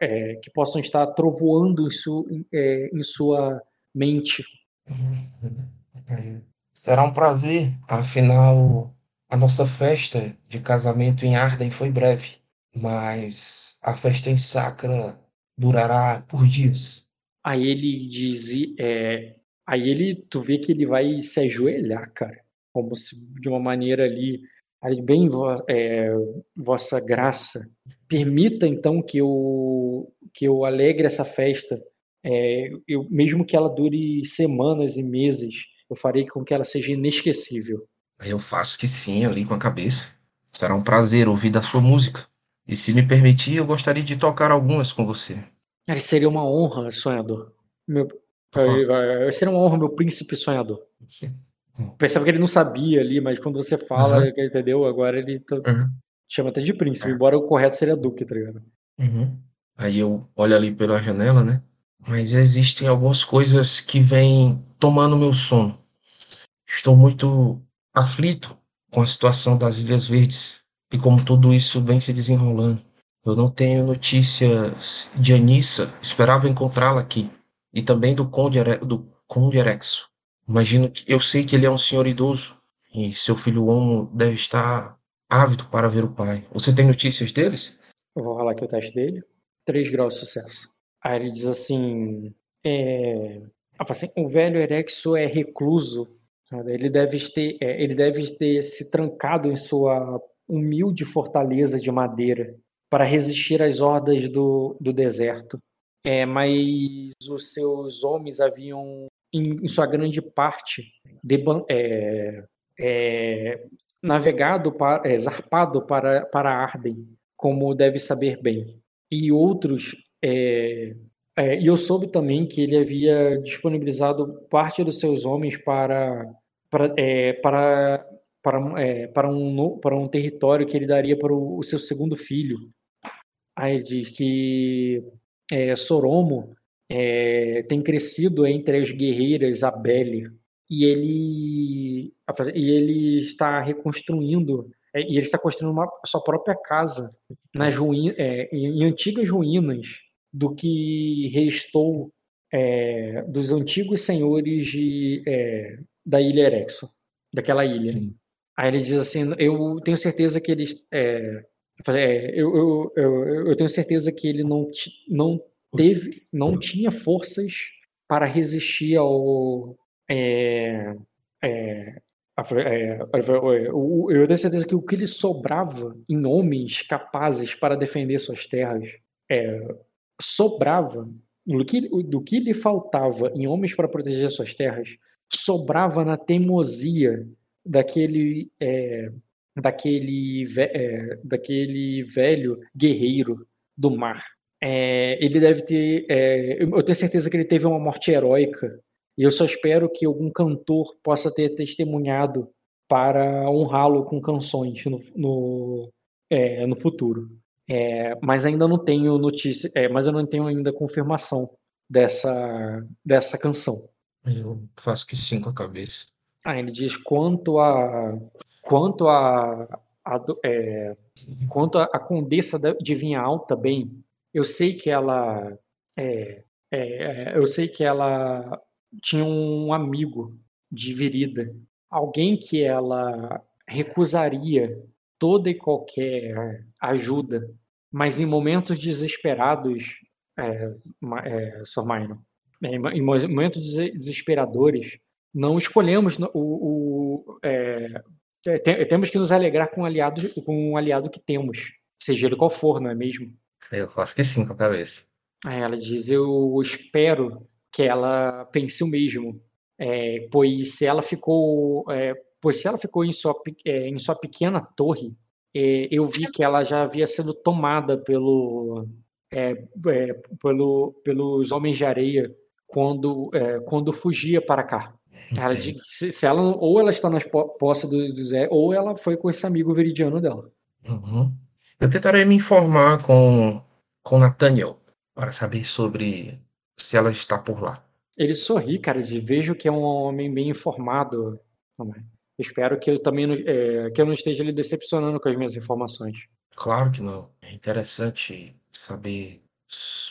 é, que possam estar trovoando em, su, é, em sua mente. Será um prazer, afinal a nossa festa de casamento em Arden foi breve, mas a festa em Sacra durará por dias. Aí ele diz, é, aí ele, tu vê que ele vai se ajoelhar, cara, como se de uma maneira ali, ali bem, é, vossa graça, permita então que eu que eu alegre essa festa, é, eu, mesmo que ela dure semanas e meses, eu farei com que ela seja inesquecível. Eu faço que sim, ali com a cabeça. Será um prazer ouvir da sua música. E se me permitir, eu gostaria de tocar algumas com você. seria uma honra, sonhador. Meu, seria uma honra, meu príncipe sonhador. Percebe que ele não sabia ali, mas quando você fala, Aham. entendeu? Agora ele tá- Uhum. chama até de príncipe, É. embora o correto seria duque, tá ligado? Uhum. Aí eu olho ali pela janela, né? Mas existem algumas coisas que vêm tomando meu sono. Estou muito aflito com a situação das Ilhas Verdes e como tudo isso vem se desenrolando. Eu não tenho notícias de Anissa, esperava encontrá-la aqui. E também do Conde, do Conde Erexo. Imagino que eu sei que ele é um senhor idoso e seu filho homo deve estar ávido para ver o pai. Você tem notícias deles? Eu vou rolar aqui o teste dele. 3 graus de sucesso. Aí ele diz assim: é, assim, o velho Erexo é recluso. Ele deve, ter, é, ele deve ter se trancado em sua humilde fortaleza de madeira para resistir às hordas do, do deserto. É, mas os seus homens haviam, em, em sua grande parte, deban- é, é, navegado, para, é, zarpado para, para Arden, como deve saber bem. E outros. é, é, e eu soube também que ele havia disponibilizado parte dos seus homens para, para, é, para, para, é, para, um, para um território que ele daria para o, o seu segundo filho. Aí diz que é, Soromo é, tem crescido entre as guerreiras Abele e ele, e ele está reconstruindo é, e ele está construindo uma, sua própria casa nas ruínas, é, em, em antigas ruínas do que restou é, dos antigos senhores de, é, da ilha Erexo, daquela ilha. Sim. Aí ele diz assim, eu tenho certeza que eles é, é, eu, eu, eu, eu tenho certeza que ele não, não teve, não tinha forças para resistir ao é, é, é, é, eu tenho certeza que o que lhe sobrava em homens capazes para defender suas terras sobrava do que, do que lhe faltava em homens para proteger suas terras sobrava na teimosia daquele é, daquele é, daquele velho guerreiro do mar É, ele deve ter é, eu tenho certeza que ele teve uma morte heróica e eu só espero que algum cantor possa ter testemunhado para honrá-lo com canções no, no, é, no futuro. É, mas ainda não tenho notícia, mas eu não tenho ainda confirmação dessa, dessa canção. Eu faço que sim com a cabeça. Ah, ele diz quanto a quanto a, a é, quanto a, a condessa de Vinha Alta bem, eu sei que ela é, é, eu sei que ela tinha um amigo de Virida, alguém que ela recusaria toda e qualquer ajuda, mas em momentos desesperados, é, é, Sr. Minor, em mo- em momentos dese- desesperadores, não escolhemos o, o- é, é, te- temos que nos alegrar com um aliado com um aliado que temos, seja ele qual for, não é mesmo? Eu faço que sim com a cabeça. Ela diz: Eu espero que ela pense o mesmo, é, pois se ela ficou, é, pois se ela ficou em sua, é, em sua pequena torre, é, eu vi que ela já havia sido tomada pelo, pelo, pelos homens de areia quando, é, quando fugia para cá. Que se, ela ou ela está nas po- posses do, do Zé, ou ela foi com esse amigo veridiano dela. Uhum. Eu tentarei me informar com, com Nathaniel para saber sobre se ela está por lá. Ele sorri, cara, de vejo que é um homem bem informado. Espero que eu também não, é, que eu não esteja lhe decepcionando com as minhas informações. Claro que não. É interessante saber,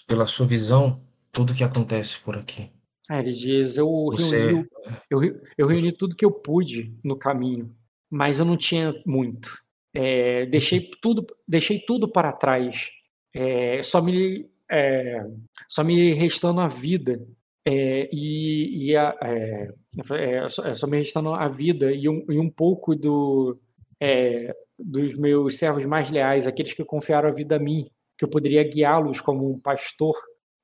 pela sua visão, tudo que acontece por aqui. Aí ele diz: eu Você- reuni, eu, eu reuni tudo que eu pude no caminho, mas eu não tinha muito. É, deixei tudo, deixei tudo para trás. É, só me, é, só me restando a vida é, e, e a, é, é, só, é, só me restando a vida e um, e um pouco do, é, dos meus servos mais leais, aqueles que confiaram a vida a mim, que eu poderia guiá-los como um pastor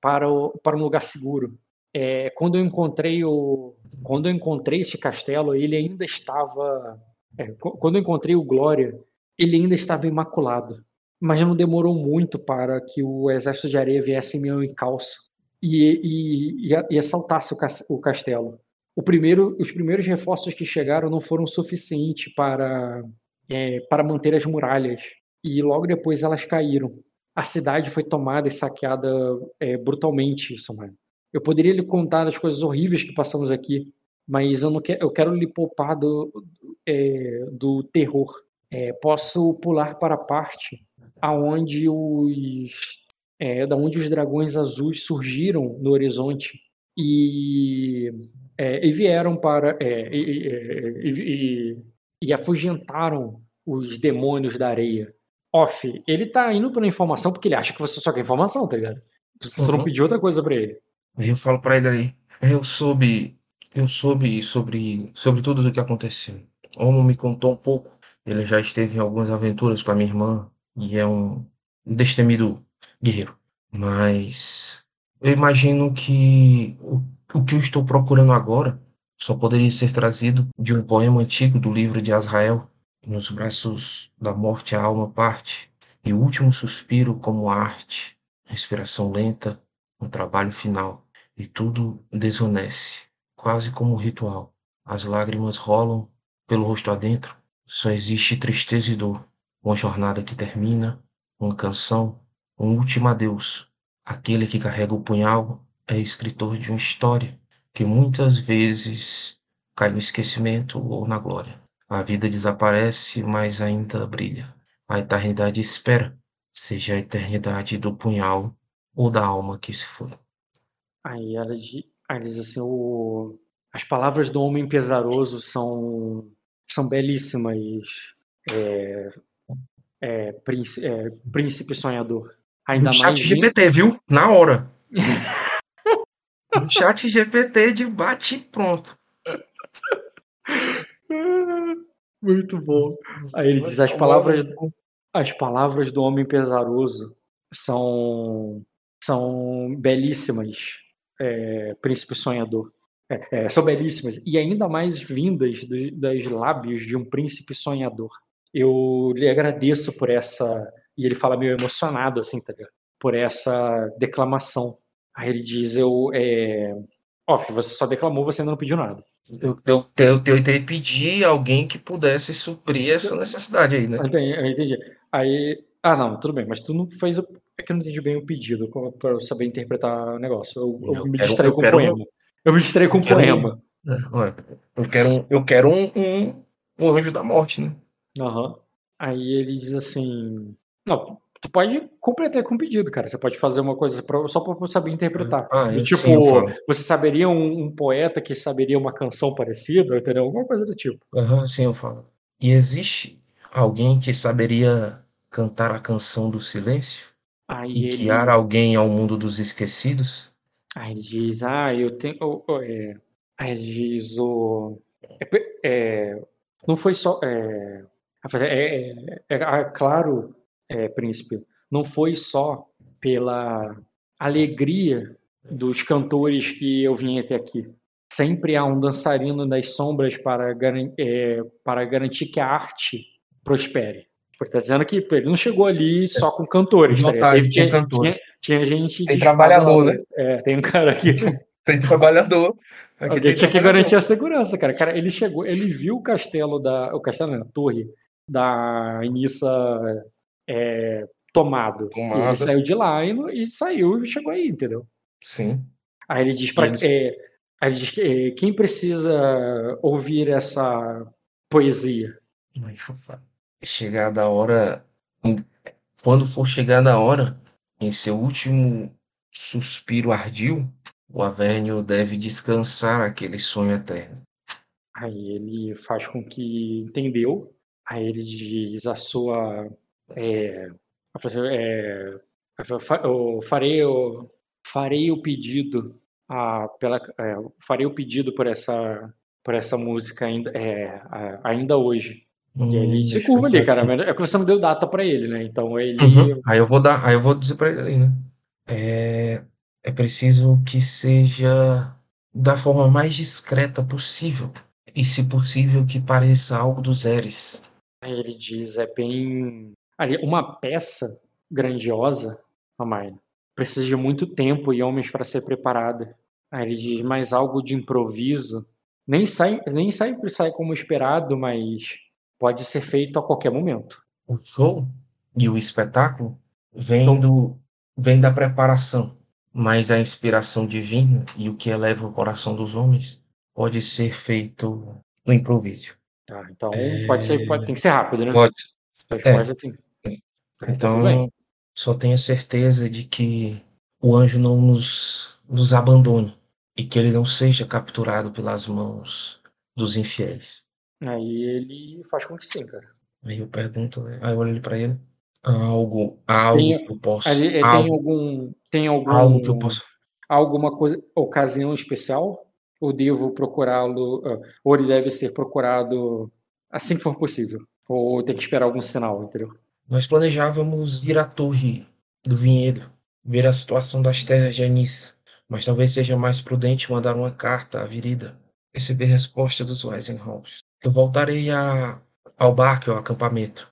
para, o, para um lugar seguro. É, quando eu encontrei o, quando eu encontrei esse castelo, ele ainda estava, é, qu- quando eu encontrei o Glória, ele ainda estava imaculado. Mas não demorou muito para que o exército de areia viesse em meu encalço e, e, e, e assaltasse o castelo. o primeiro, os primeiros reforços que chegaram não foram suficientes para, é, para manter as muralhas. E logo depois elas caíram. A cidade foi tomada e saqueada é, brutalmente, Samuel. Eu poderia lhe contar as coisas horríveis que passamos aqui, mas eu, não quero, eu quero lhe poupar do, é, do terror. É, posso pular para a parte aonde os é, da onde os dragões azuis surgiram no horizonte e, é, e vieram para é, e, e, e, afugentaram os demônios da areia. Off, ele tá indo pela informação porque ele acha que você só quer informação, tá ligado? Tu, tu não Uhum. pediu outra coisa pra ele. Aí eu falo pra ele ali, eu soube, eu soube sobre, sobre tudo o que aconteceu. Homo me contou um pouco. Ele já esteve em algumas aventuras com a minha irmã e é um destemido guerreiro. Mas eu imagino que o, o que eu estou procurando agora só poderia ser trazido de um poema antigo do livro de Azrael. Nos braços da morte a alma parte, e o último suspiro como arte, respiração lenta, um trabalho final, e tudo desvanece, quase como um ritual. As lágrimas rolam pelo rosto adentro, só existe tristeza e dor, uma jornada que termina, uma canção, um último adeus. Aquele que carrega o punhal é escritor de uma história que muitas vezes cai no esquecimento ou na glória. A vida desaparece, mas ainda brilha. A eternidade espera, seja a eternidade do punhal ou da alma que se foi. Aí ela diz, aí ela diz assim, o, as palavras do homem pesaroso são, são belíssimas, é, é, príncipe, é, príncipe sonhador. Ainda No chat mais vindo- GPT, viu? Na hora. No chat GPT de bate pronto. Muito bom. Aí ele diz as palavras, as palavras do homem pesaroso são são belíssimas, é, príncipe sonhador. É, é, são belíssimas e ainda mais vindas do, das lábios de um príncipe sonhador. Eu lhe agradeço por essa e ele fala meio emocionado assim, tá ligado? Por essa declamação. Aí ele diz eu é, ó, filho, você só declamou, você ainda não pediu nada. Eu, eu, eu, eu que pedir alguém que pudesse suprir essa necessidade aí, né? Entendi, eu entendi. Aí. Ah, não, tudo bem, mas tu não fez. o- É que eu não entendi bem o pedido para eu saber interpretar o negócio. Eu, eu me distraí com o poema. Eu me distraí com o poema. É, eu quero, um, eu quero um, um, um anjo da morte, né? Aham. Aí ele diz assim. Não, tu pode completar com o pedido, cara. Você pode fazer uma coisa pra- só para saber interpretar. Ah, eu- tipo, sim, você saberia um, um poeta que saberia uma canção parecida, entendeu? Alguma coisa do tipo. Aham, sim, eu falo. E existe alguém que saberia cantar a canção do silêncio Aí e ele. guiar alguém ao mundo dos esquecidos? Aí ele diz, ah, eu tenho. o- o- é, Aí ele diz, o. É, pe- é, não foi só. É, é, é- é- é claro, é, príncipe, não foi só pela alegria dos cantores que eu vim até aqui. Sempre há um dançarino das sombras para, garan- é, para garantir que a arte prospere. Porque tá dizendo que ele não chegou ali só com cantores. tá ligado? Notável, Teve- tinha cantores. tinha, tinha gente. Tem trabalhador, né? É, tem um cara aqui. Tem trabalhador. Aqui Alguém tem tinha que trabalhador. garantir a segurança, cara. Cara, ele chegou, ele viu o castelo da. O castelo, não, a torre da Inissa é, tomado. Tomada. ele saiu de lá e, e saiu e chegou aí, entendeu? Sim. Aí ele diz para aí ele diz que é, quem precisa ouvir essa poesia. Chegada a hora. Quando for chegada a hora, em seu último suspiro ardil, o Avernio deve descansar aquele sonho eterno. Aí ele faz com que entendeu. Aí ele diz a sua. É, é, eu farei, o, farei o pedido. A, pela, é, farei o pedido por essa, por essa música ainda, é, ainda hoje. E aí ele Hum, se eu curva ali, cara. aqui. É que você não deu data pra ele, né? Então ele. Uhum. Aí eu vou dar, aí eu vou dizer pra ele ali, né? É, é preciso que seja da forma mais discreta possível. E, se possível, que pareça algo dos Eres. Aí ele diz, é bem. Ali, uma peça grandiosa, Hermione, precisa de muito tempo e homens para ser preparada. Aí ele diz, mas algo de improviso Nem, sai, nem sempre sai como esperado, mas pode ser feito a qualquer momento. O show e o espetáculo vem, do, vem da preparação, mas a inspiração divina e o que eleva o coração dos homens pode ser feito no improviso. Tá, então pode ser, pode, tem que ser rápido, né? Pode. A É. tudo Então, bem. só tenha certeza de que o anjo não nos, nos abandone e que ele não seja capturado pelas mãos dos infiéis. Aí ele faz com que sim, cara. Aí eu pergunto, né? aí eu olho para ele. Há algo, algo Tem- que eu posso. Aí, ele- há tem algo, algum. Tem algum. algo que eu posso. alguma coisa, ocasião especial? Ou devo procurá-lo, ah, ou ele deve ser procurado assim que for possível? Ou tem que esperar algum sinal, entendeu? Nós planejávamos ir à torre do vinhedo, ver a situação das terras de Anissa, mas talvez seja mais prudente mandar uma carta à Virida, receber resposta dos Weisenholz. Eu voltarei a, ao barco, ao acampamento,